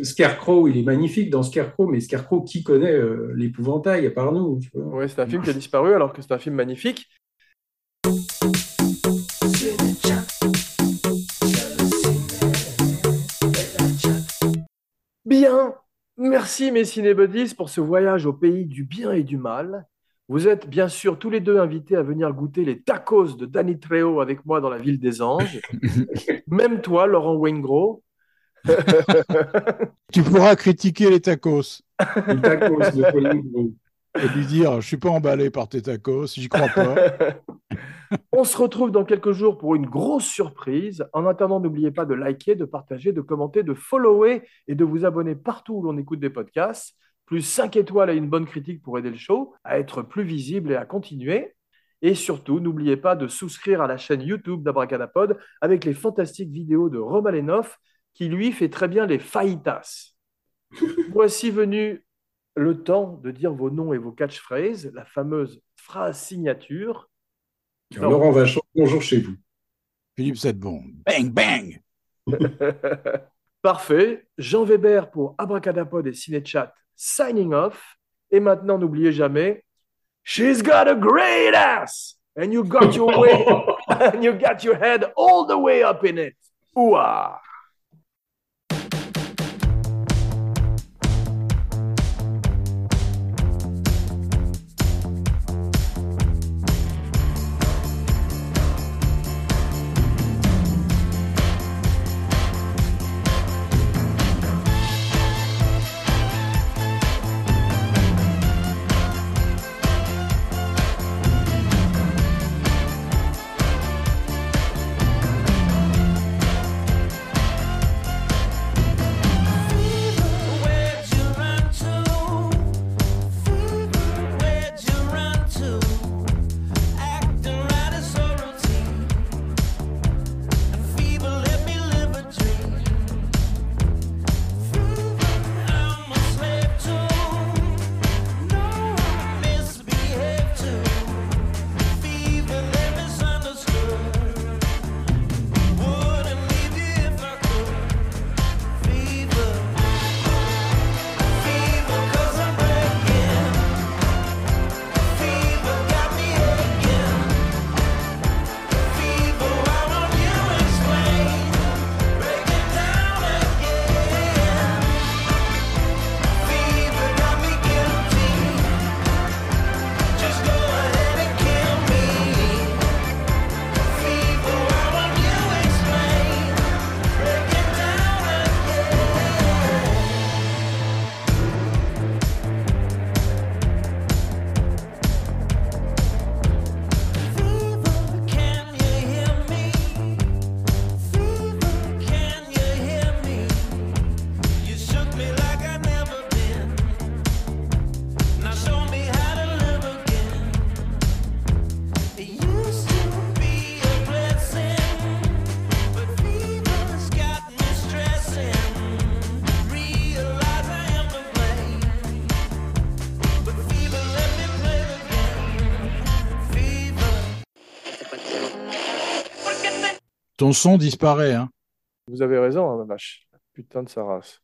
Speaker 2: Scarecrow, il est magnifique dans Scarecrow, mais Scarecrow, qui connaît euh, l'épouvantail à part nous tu vois
Speaker 1: Oui, c'est un film qui a disparu alors que c'est un film magnifique. Bien, merci mes cinébuddies pour ce voyage au pays du bien et du mal. Vous êtes bien sûr tous les deux invités à venir goûter les tacos de Danny Trejo avec moi dans la ville des anges. (laughs) Même toi, Laurent Waingro. (laughs)
Speaker 3: Tu pourras critiquer les tacos
Speaker 2: Les tacos de
Speaker 3: et lui dire Je suis pas emballé par tes tacos, j'y crois pas. (laughs)
Speaker 1: On se retrouve dans quelques jours pour une grosse surprise. En attendant, n'oubliez pas de liker, de partager, de commenter, de follower et de vous abonner partout où l'on écoute des podcasts. Plus 5 étoiles et une bonne critique pour aider le show à être plus visible et à continuer. Et surtout, n'oubliez pas de souscrire à la chaîne YouTube d'Abracadapod avec les fantastiques vidéos de Romain Lenoff qui, lui, fait très bien les fajitas. (laughs) Voici venu le temps de dire vos noms et vos catchphrases, la fameuse phrase signature.
Speaker 2: Alors, Laurent Vachon, bonjour chez vous.
Speaker 3: Philippe Sedbon. Bang, bang (laughs)
Speaker 1: Parfait. Jean Weber pour Abracadapod et Cinechat, signing off. Et maintenant, n'oubliez jamais, She's got a great ass! And you got your way, (laughs) and you got your head all the way up in it. Ouah!
Speaker 3: Ton son disparaît. Hein.
Speaker 1: Vous avez raison, hein, ma vache. Putain de sa race.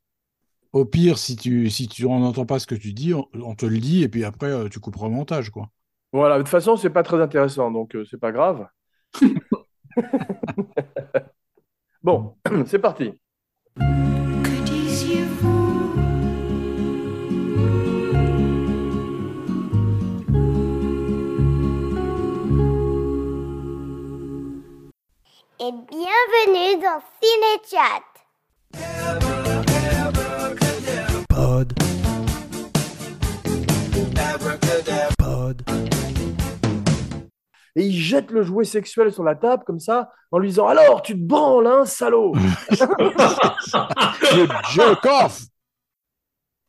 Speaker 3: Au pire, si tu si tu n'entends pas ce que tu dis, on, on te le dit et puis après euh, tu couperas au montage, quoi.
Speaker 1: Voilà, de toute façon, c'est pas très intéressant, donc euh, c'est pas grave. (laughs) (laughs) bon, (clears throat) c'est parti.
Speaker 9: Et bienvenue dans Cinéchat.
Speaker 10: Pod. Pod.
Speaker 1: Et il jette le jouet sexuel sur la table comme ça, en lui disant Alors, tu te branles, hein, salaud (laughs) (laughs)
Speaker 3: Le jerk off